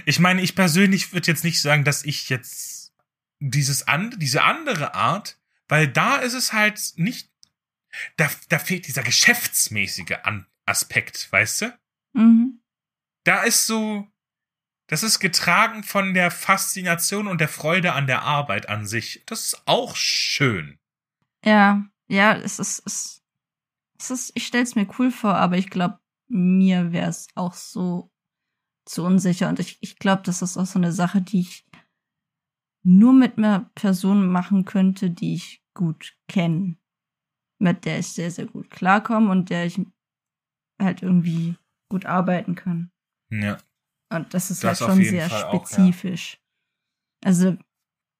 Ich meine, ich persönlich würde jetzt nicht sagen, dass ich jetzt dieses an, diese andere Art, weil da ist es halt nicht, da, da fehlt dieser geschäftsmäßige an Aspekt, weißt du? Mhm. Da ist so, das ist getragen von der Faszination und der Freude an der Arbeit an sich. Das ist auch schön. Ja, ja, es ist, es, es ist, ich stell's mir cool vor, aber ich glaube, mir wäre es auch so zu unsicher. Und ich, ich glaube, das ist auch so eine Sache, die ich nur mit einer Person machen könnte, die ich gut kenne. Mit der ich sehr, sehr gut klarkomme und der ich halt irgendwie gut arbeiten kann. Ja. Und das ist Das halt schon sehr Fall auch, ja. spezifisch. Also,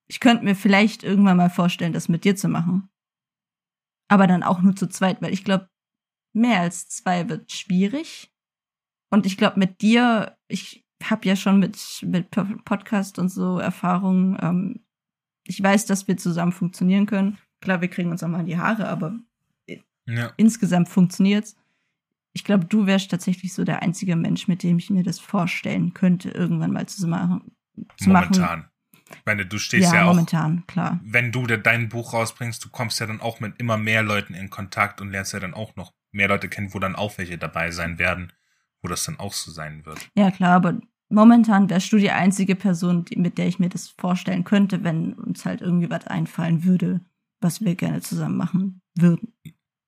ich könnte mir vielleicht irgendwann mal vorstellen, das mit dir zu machen. Aber dann auch nur zu zweit, weil ich glaube, mehr als zwei wird schwierig. Und ich glaube, mit dir, ich habe ja schon mit, mit Po- Podcast und so Erfahrungen. Ähm, ich weiß, dass wir zusammen funktionieren können. Klar, wir kriegen uns auch mal in die Haare, aber Ja. insgesamt funktioniert's. Ich glaube, du wärst tatsächlich so der einzige Mensch, mit dem ich mir das vorstellen könnte, irgendwann mal zu machen. Zu machen. Momentan. Ich meine, du stehst Ja, ja, auch momentan, klar. wenn du de- dein Buch rausbringst, du kommst ja dann auch mit immer mehr Leuten in Kontakt und lernst ja dann auch noch mehr Leute kennen, wo dann auch welche dabei sein werden, wo das dann auch so sein wird. Ja, klar, aber momentan wärst du die einzige Person, mit der ich mir das vorstellen könnte, wenn uns halt irgendwie was einfallen würde, was wir gerne zusammen machen würden.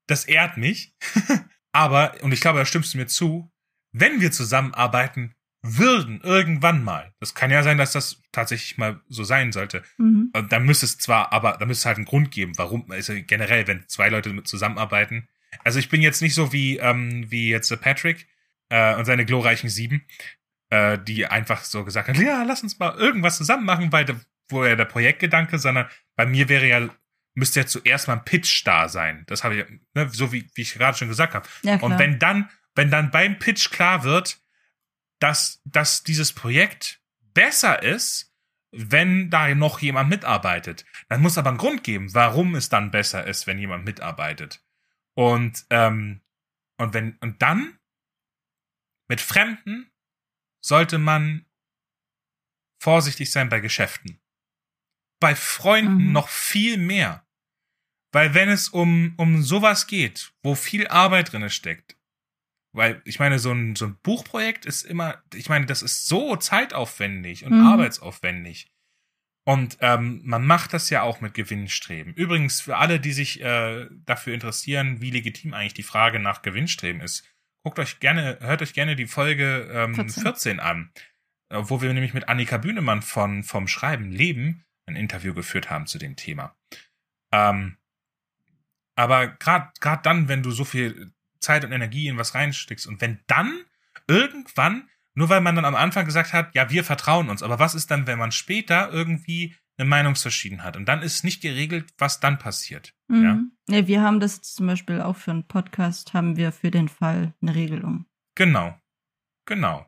Das ehrt mich, [laughs] aber, und ich glaube, da stimmst du mir zu, wenn wir zusammenarbeiten würden, irgendwann mal, das kann ja sein, dass das tatsächlich mal so sein sollte, Mhm. Und da müsste es zwar, aber da müsste es halt einen Grund geben, warum, also generell, wenn zwei Leute zusammenarbeiten. Also ich bin jetzt nicht so wie, ähm, wie jetzt Patrick äh, und seine glorreichen Sieben, äh, die einfach so gesagt haben, ja, lass uns mal irgendwas zusammen machen, weil da, wo ja der Projektgedanke, sondern bei mir wäre ja, müsste ja zuerst mal ein Pitch da sein. Das habe ich, ne, so wie, wie ich gerade schon gesagt habe. Ja. Und wenn dann, wenn dann beim Pitch klar wird, dass, dass dieses Projekt besser ist, wenn da noch jemand mitarbeitet. Dann muss aber einen Grund geben, warum es dann besser ist, wenn jemand mitarbeitet. Und, ähm, und wenn, und dann mit Fremden sollte man vorsichtig sein bei Geschäften. Bei Freunden Mhm. noch viel mehr. Weil wenn es um, um sowas geht, wo viel Arbeit drinne steckt, weil ich meine, so ein, so ein Buchprojekt ist immer, ich meine, das ist so zeitaufwendig und Mhm. arbeitsaufwendig. Und ähm, man macht das ja auch mit Gewinnstreben. Übrigens, für alle, die sich äh, dafür interessieren, wie legitim eigentlich die Frage nach Gewinnstreben ist, guckt euch gerne, hört euch gerne die Folge ähm, 14. 14. an, äh, wo wir nämlich mit Annika Bühnemann von vom Schreiben Leben ein Interview geführt haben zu dem Thema. Ähm, aber gerade gerade dann, wenn du so viel Zeit und Energie in was reinsteckst und wenn dann irgendwann, nur weil man dann am Anfang gesagt hat, ja, wir vertrauen uns, aber was ist dann, wenn man später irgendwie eine Meinungsverschiedenheit hat und dann ist nicht geregelt, was dann passiert. Ja? Mhm. Ja, wir haben das zum Beispiel auch für einen Podcast, haben wir für den Fall eine Regelung. Genau. Genau.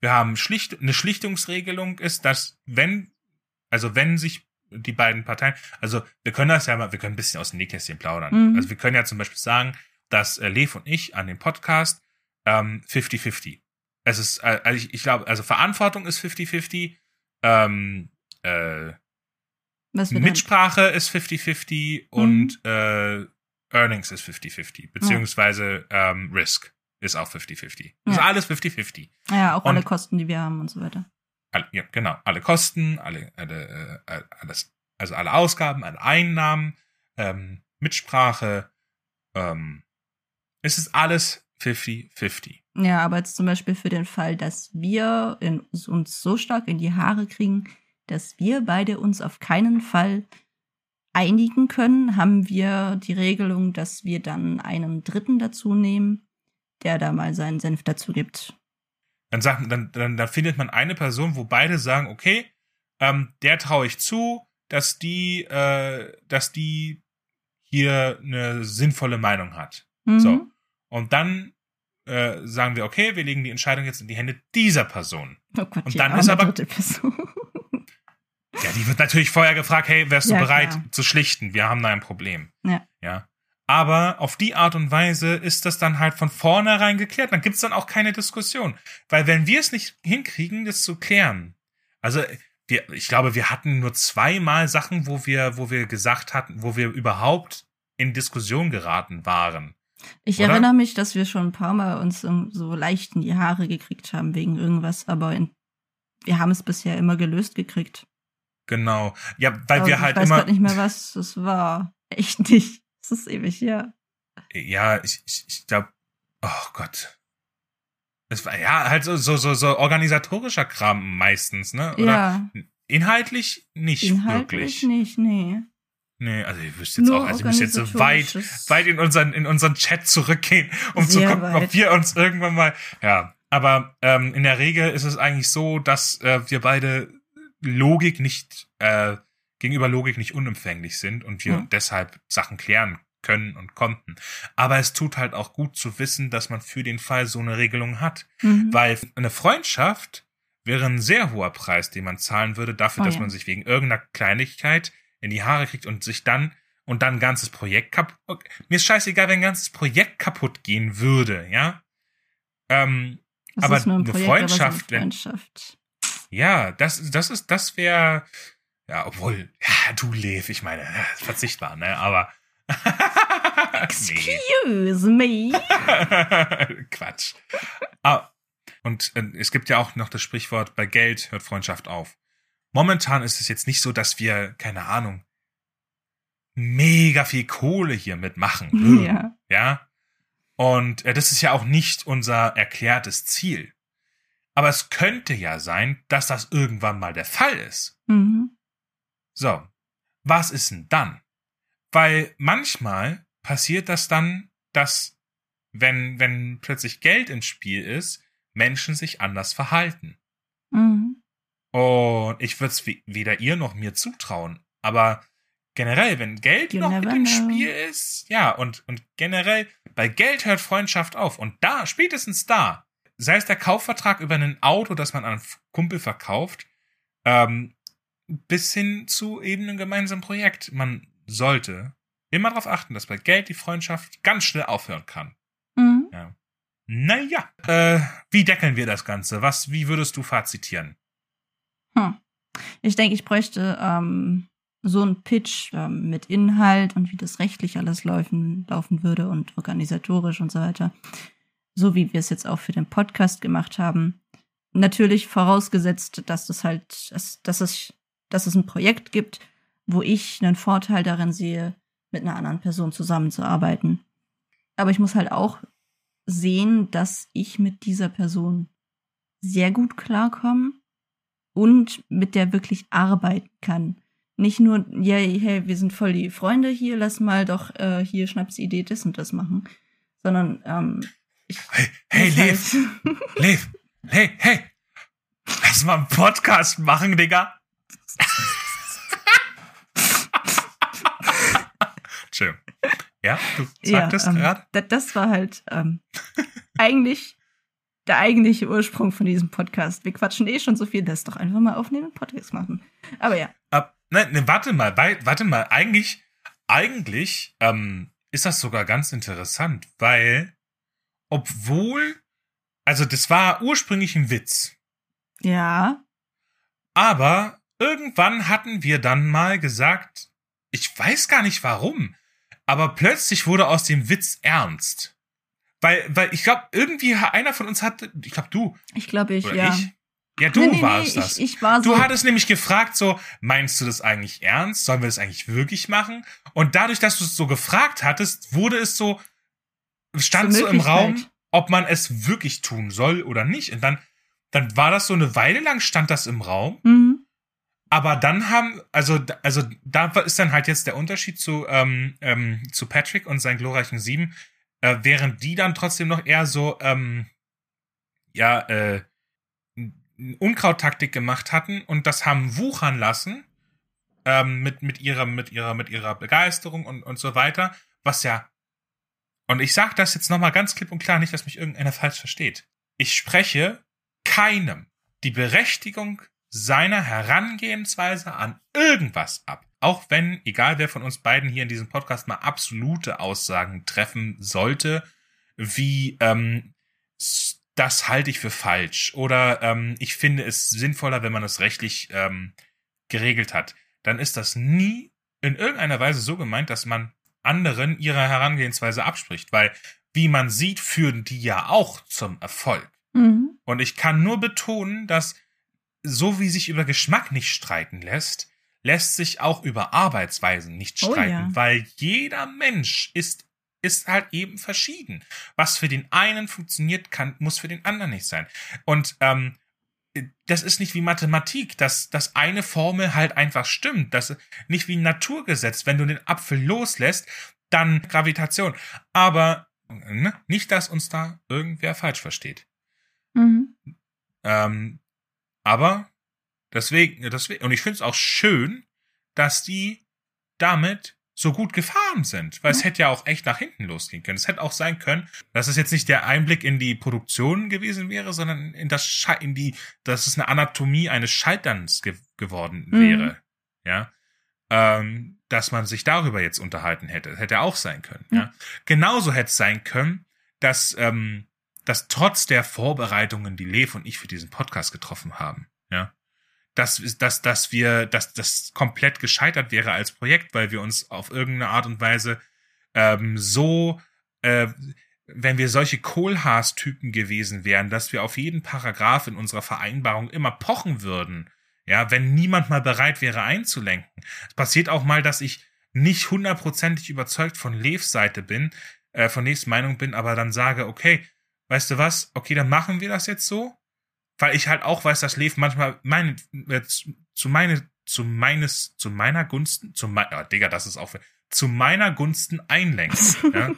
Wir haben schlicht, eine Schlichtungsregelung ist, dass wenn, also wenn sich die beiden Parteien. Also wir können das ja mal, wir können ein bisschen aus dem Nähkästchen plaudern. Mhm. Also wir können ja zum Beispiel sagen, dass äh, Lev und ich an dem Podcast ähm, 50-50. Es ist, äh, also ich, ich glaube, also Verantwortung ist 50-50, ähm, äh, Mitsprache ist 50-50 und äh, Earnings ist 50-50. Beziehungsweise ähm, Risk ist auch 50-50. Ist Ja. alles 50-50. ja, auch alle und- Kosten, die wir haben und so weiter. Alle, ja, genau. Alle Kosten, alle, alle, äh, alles, also alle Ausgaben, alle Einnahmen, ähm, Mitsprache, ähm, es ist alles 50-50. Ja, aber jetzt zum Beispiel für den Fall, dass wir in, uns so stark in die Haare kriegen, dass wir beide uns auf keinen Fall einigen können, haben wir die Regelung, dass wir dann einen Dritten dazu nehmen, der da mal seinen Senf dazu gibt. Dann sagt, dann, dann, dann findet man eine Person, wo beide sagen, okay, ähm, der traue ich zu, dass die, äh, dass die hier eine sinnvolle Meinung hat. Mhm. So. Und dann äh, sagen wir, okay, wir legen die Entscheidung jetzt in die Hände dieser Person. Oh Gott, Und dann ist aber- Person. [laughs] Ja, die wird natürlich vorher gefragt, hey, wärst du Ja, bereit klar. zu schlichten? Wir haben da ein Problem. Ja. Ja. Aber auf die Art und Weise ist das dann halt von vornherein geklärt. Dann gibt's dann auch keine Diskussion. Weil wenn wir es nicht hinkriegen, das zu klären, also wir, ich glaube, wir hatten nur zweimal Sachen, wo wir, wo wir gesagt hatten, wo wir überhaupt in Diskussion geraten waren. Ich Oder? erinnere mich, dass wir schon ein paar Mal uns so leicht in die Haare gekriegt haben wegen irgendwas, aber in, wir haben es bisher immer gelöst gekriegt. Genau. Ja, weil aber wir halt ich weiß immer. grad nicht mehr, was es war. [laughs] Echt nicht. Es ist ewig, ja. Ja, ich, ich, ich glaube, oh Gott. Es war ja halt so, so, so, so organisatorischer Kram meistens, ne? Oder ja, inhaltlich nicht inhaltlich wirklich. nicht, nee. Nee, also ihr müsst jetzt Nur auch, also ihr müsst jetzt so weit, weit in unseren, in unseren Chat zurückgehen, um zu Sehr gucken, weit. ob wir uns irgendwann mal, ja. Aber ähm, in der Regel ist es eigentlich so, dass äh, wir beide Logik nicht, äh, gegenüber Logik nicht unempfänglich sind und wir Mhm. deshalb Sachen klären können und konnten. Aber es tut halt auch gut zu wissen, dass man für den Fall so eine Regelung hat. Mhm. Weil eine Freundschaft wäre ein sehr hoher Preis, den man zahlen würde, dafür, Oh dass ja. man sich wegen irgendeiner Kleinigkeit in die Haare kriegt und sich dann und dann ein ganzes Projekt kaputt. Mir ist scheißegal, wenn ein ganzes Projekt kaputt gehen würde, ja. Ähm, aber ein eine Projekt, aber so eine Freundschaft, Freundschaft. Ja, das, das ist, das wäre, ja, obwohl, ja, du Lev, ich meine, verzichtbar, ne, aber. [laughs] Excuse me. [laughs] Quatsch. Ah, und äh, es gibt ja auch noch das Sprichwort, bei Geld hört Freundschaft auf. Momentan ist es jetzt nicht so, dass wir, keine Ahnung, mega viel Kohle hier mitmachen. [laughs] Ja. Ja. Und äh, das ist ja auch nicht unser erklärtes Ziel. Aber es könnte ja sein, dass das irgendwann mal der Fall ist. Mhm. So, was ist denn dann? Weil manchmal passiert das dann, dass wenn, wenn plötzlich Geld im Spiel ist, Menschen sich anders verhalten. Mhm. Und ich würde es weder ihr noch mir zutrauen. Aber generell, wenn Geld You noch mit im know. Spiel ist, ja, und, und generell, bei Geld hört Freundschaft auf. Und da, spätestens da, sei es der Kaufvertrag über ein Auto, das man an einen Kumpel verkauft, ähm, bis hin zu eben einem gemeinsamen Projekt. Man sollte immer darauf achten, dass bei Geld die Freundschaft ganz schnell aufhören kann. Mhm. Naja, äh, wie deckeln wir das Ganze? Was, wie würdest du fazitieren? Hm. Ich denke, ich bräuchte ähm, so einen Pitch ähm, mit Inhalt und wie das rechtlich alles laufen, laufen würde und organisatorisch und so weiter. So wie wir es jetzt auch für den Podcast gemacht haben. Natürlich vorausgesetzt, dass es halt, dass, dass, es, dass es ein Projekt gibt, wo ich einen Vorteil darin sehe, mit einer anderen Person zusammenzuarbeiten. Aber ich muss halt auch sehen, dass ich mit dieser Person sehr gut klarkomme und mit der wirklich arbeiten kann. Nicht nur, ja, hey, wir sind voll die Freunde hier, lass mal doch äh, hier Schnapsidee das und das machen, sondern ähm, Hey, hey, Lev, [laughs] Lev, hey, hey, lass mal einen Podcast machen, Digga. [laughs] Entschuldigung. Ja, du sagtest ähm, gerade? da- Das war halt ähm, eigentlich der eigentliche Ursprung von diesem Podcast. Wir quatschen eh schon so viel, lass doch einfach mal aufnehmen und Podcast machen. Aber ja, Ab, ne, ne, warte mal, warte mal, eigentlich, eigentlich ähm, ist das sogar ganz interessant, weil obwohl, also das war ursprünglich ein Witz. Ja. Aber irgendwann hatten wir dann mal gesagt, ich weiß gar nicht warum, aber plötzlich wurde aus dem Witz ernst. Weil, weil ich glaube, irgendwie einer von uns hatte, ich glaube du. Ich glaube ich, ja. Ich? Ja, du nee, nee, warst nee, das. Ich, ich war so du hattest nämlich gefragt, so, meinst du das eigentlich ernst? Sollen wir das eigentlich wirklich machen? Und dadurch, dass du es so gefragt hattest, wurde es so, stand so im Raum, ob man es wirklich tun soll oder nicht. Und dann, dann war das so eine Weile lang, stand das im Raum. Mhm. Aber dann haben, also, also da ist dann halt jetzt der Unterschied zu, ähm, ähm, zu Patrick und seinen glorreichen Sieben, äh, während die dann trotzdem noch eher so, ähm, ja, äh, Unkrauttaktik gemacht hatten und das haben wuchern lassen ähm, mit mit ihrer mit ihrer mit ihrer Begeisterung und und so weiter, was ja und ich sage das jetzt nochmal ganz klipp und klar, nicht, dass mich irgendeiner falsch versteht. Ich spreche keinem die Berechtigung seiner Herangehensweise an irgendwas ab. Auch wenn, egal wer von uns beiden hier in diesem Podcast mal absolute Aussagen treffen sollte, wie ähm, das halte ich für falsch oder ähm, ich finde es sinnvoller, wenn man es rechtlich ähm, geregelt hat, dann ist das nie in irgendeiner Weise so gemeint, dass man anderen ihre Herangehensweise abspricht, weil wie man sieht, führen die ja auch zum Erfolg. Mhm. Und ich kann nur betonen, dass so wie sich über Geschmack nicht streiten lässt, lässt sich auch über Arbeitsweisen nicht streiten, oh ja. weil jeder Mensch ist ist halt eben verschieden. Was für den einen funktioniert, kann, muss für den anderen nicht sein. Und ähm, das ist nicht wie Mathematik, dass, dass eine Formel halt einfach stimmt. Das ist nicht wie ein Naturgesetz. Wenn du den Apfel loslässt, dann Gravitation. Aber ne, nicht, dass uns da irgendwer falsch versteht. Mhm. Ähm, aber deswegen, deswegen, und ich finde es auch schön, dass die damit so gut gefahren sind. Weil mhm. es hätte ja auch echt nach hinten losgehen können. Es hätte auch sein können, dass es jetzt nicht der Einblick in die Produktion gewesen wäre, sondern in das Sche in die, dass es eine Anatomie eines Scheiterns ge geworden mhm. wäre. Mhm. Ja. Ähm, dass man sich darüber jetzt unterhalten hätte. Hätte auch sein können. Mhm. Ja. Genauso hätte es sein können, dass, ähm, dass trotz der Vorbereitungen, die Lev und ich für diesen Podcast getroffen haben, ja, dass, dass, dass wir, dass das komplett gescheitert wäre als Projekt, weil wir uns auf irgendeine Art und Weise ähm, so, äh, wenn wir solche Kohlhaas-Typen gewesen wären, dass wir auf jeden Paragraph in unserer Vereinbarung immer pochen würden, ja, wenn niemand mal bereit wäre einzulenken. Es passiert auch mal, dass ich nicht hundertprozentig überzeugt von Levs Seite bin, äh, von Levs Meinung bin, aber dann sage, okay, weißt du was, okay, dann machen wir das jetzt so, weil ich halt auch weiß, dass Lev manchmal meine, äh, zu meine, zu meines, zu meiner Gunsten, zu mein, oh, Digga, das ist auch, zu meiner Gunsten einlenkt. ja.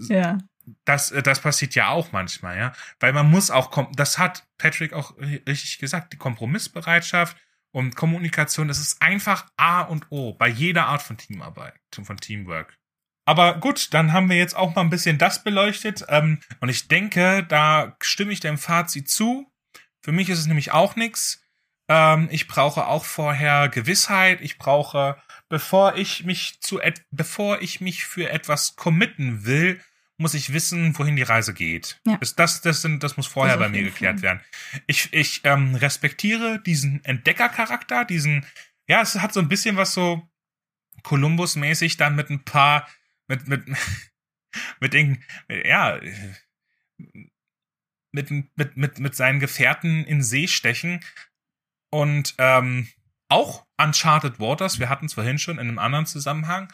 [laughs] ja. Das, äh, das passiert ja auch manchmal, ja. Weil man muss auch, das hat Patrick auch richtig gesagt, die Kompromissbereitschaft und Kommunikation, das ist einfach A und O bei jeder Art von Teamarbeit, von Teamwork. Aber gut, dann haben wir jetzt auch mal ein bisschen das beleuchtet. Ähm, und ich denke, da stimme ich dem Fazit zu. Für mich ist es nämlich auch nix. Ähm, ich brauche auch vorher Gewissheit. Ich brauche, bevor ich mich zu, bevor ich mich für etwas committen will, muss ich wissen, wohin die Reise geht. Ja. Das, das, das, sind, das muss vorher das bei mir geklärt Fall. werden. Ich, ich ähm, respektiere diesen Entdeckercharakter, diesen, ja, es hat so ein bisschen was so Columbus-mäßig dann mit ein paar, mit, mit, [laughs] mit den, ja, mit, mit, mit, mit seinen Gefährten in See stechen. Und ähm, auch Uncharted Waters, wir hatten es vorhin schon in einem anderen Zusammenhang,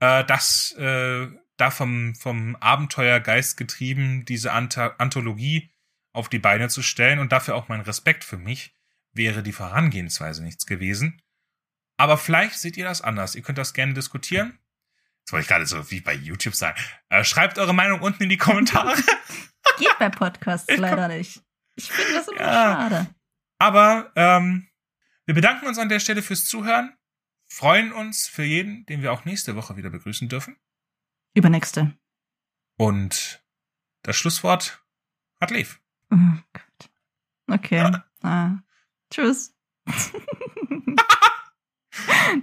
äh, das äh, da vom, vom Abenteuergeist getrieben, diese Anta Anthologie auf die Beine zu stellen und dafür auch mein Respekt für mich, wäre die Vorangehensweise nichts gewesen. Aber vielleicht seht ihr das anders. Ihr könnt das gerne diskutieren. Das wollte ich gerade so wie bei YouTube sagen. Äh, schreibt eure Meinung unten in die Kommentare. [laughs] Geht bei Podcasts [laughs] leider nicht. Ich finde das immer ja. schade. Aber ähm, wir bedanken uns an der Stelle fürs Zuhören, freuen uns für jeden, den wir auch nächste Woche wieder begrüßen dürfen. Übernächste. Und das Schlusswort hat Lev. Oh Gott. Okay. Ja. Ah. Tschüss. [laughs]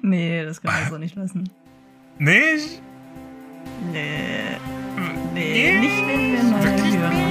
nee, das können wir so nicht lassen. Nicht? Nee. Nee, nicht wenn wir Wirklich Hörer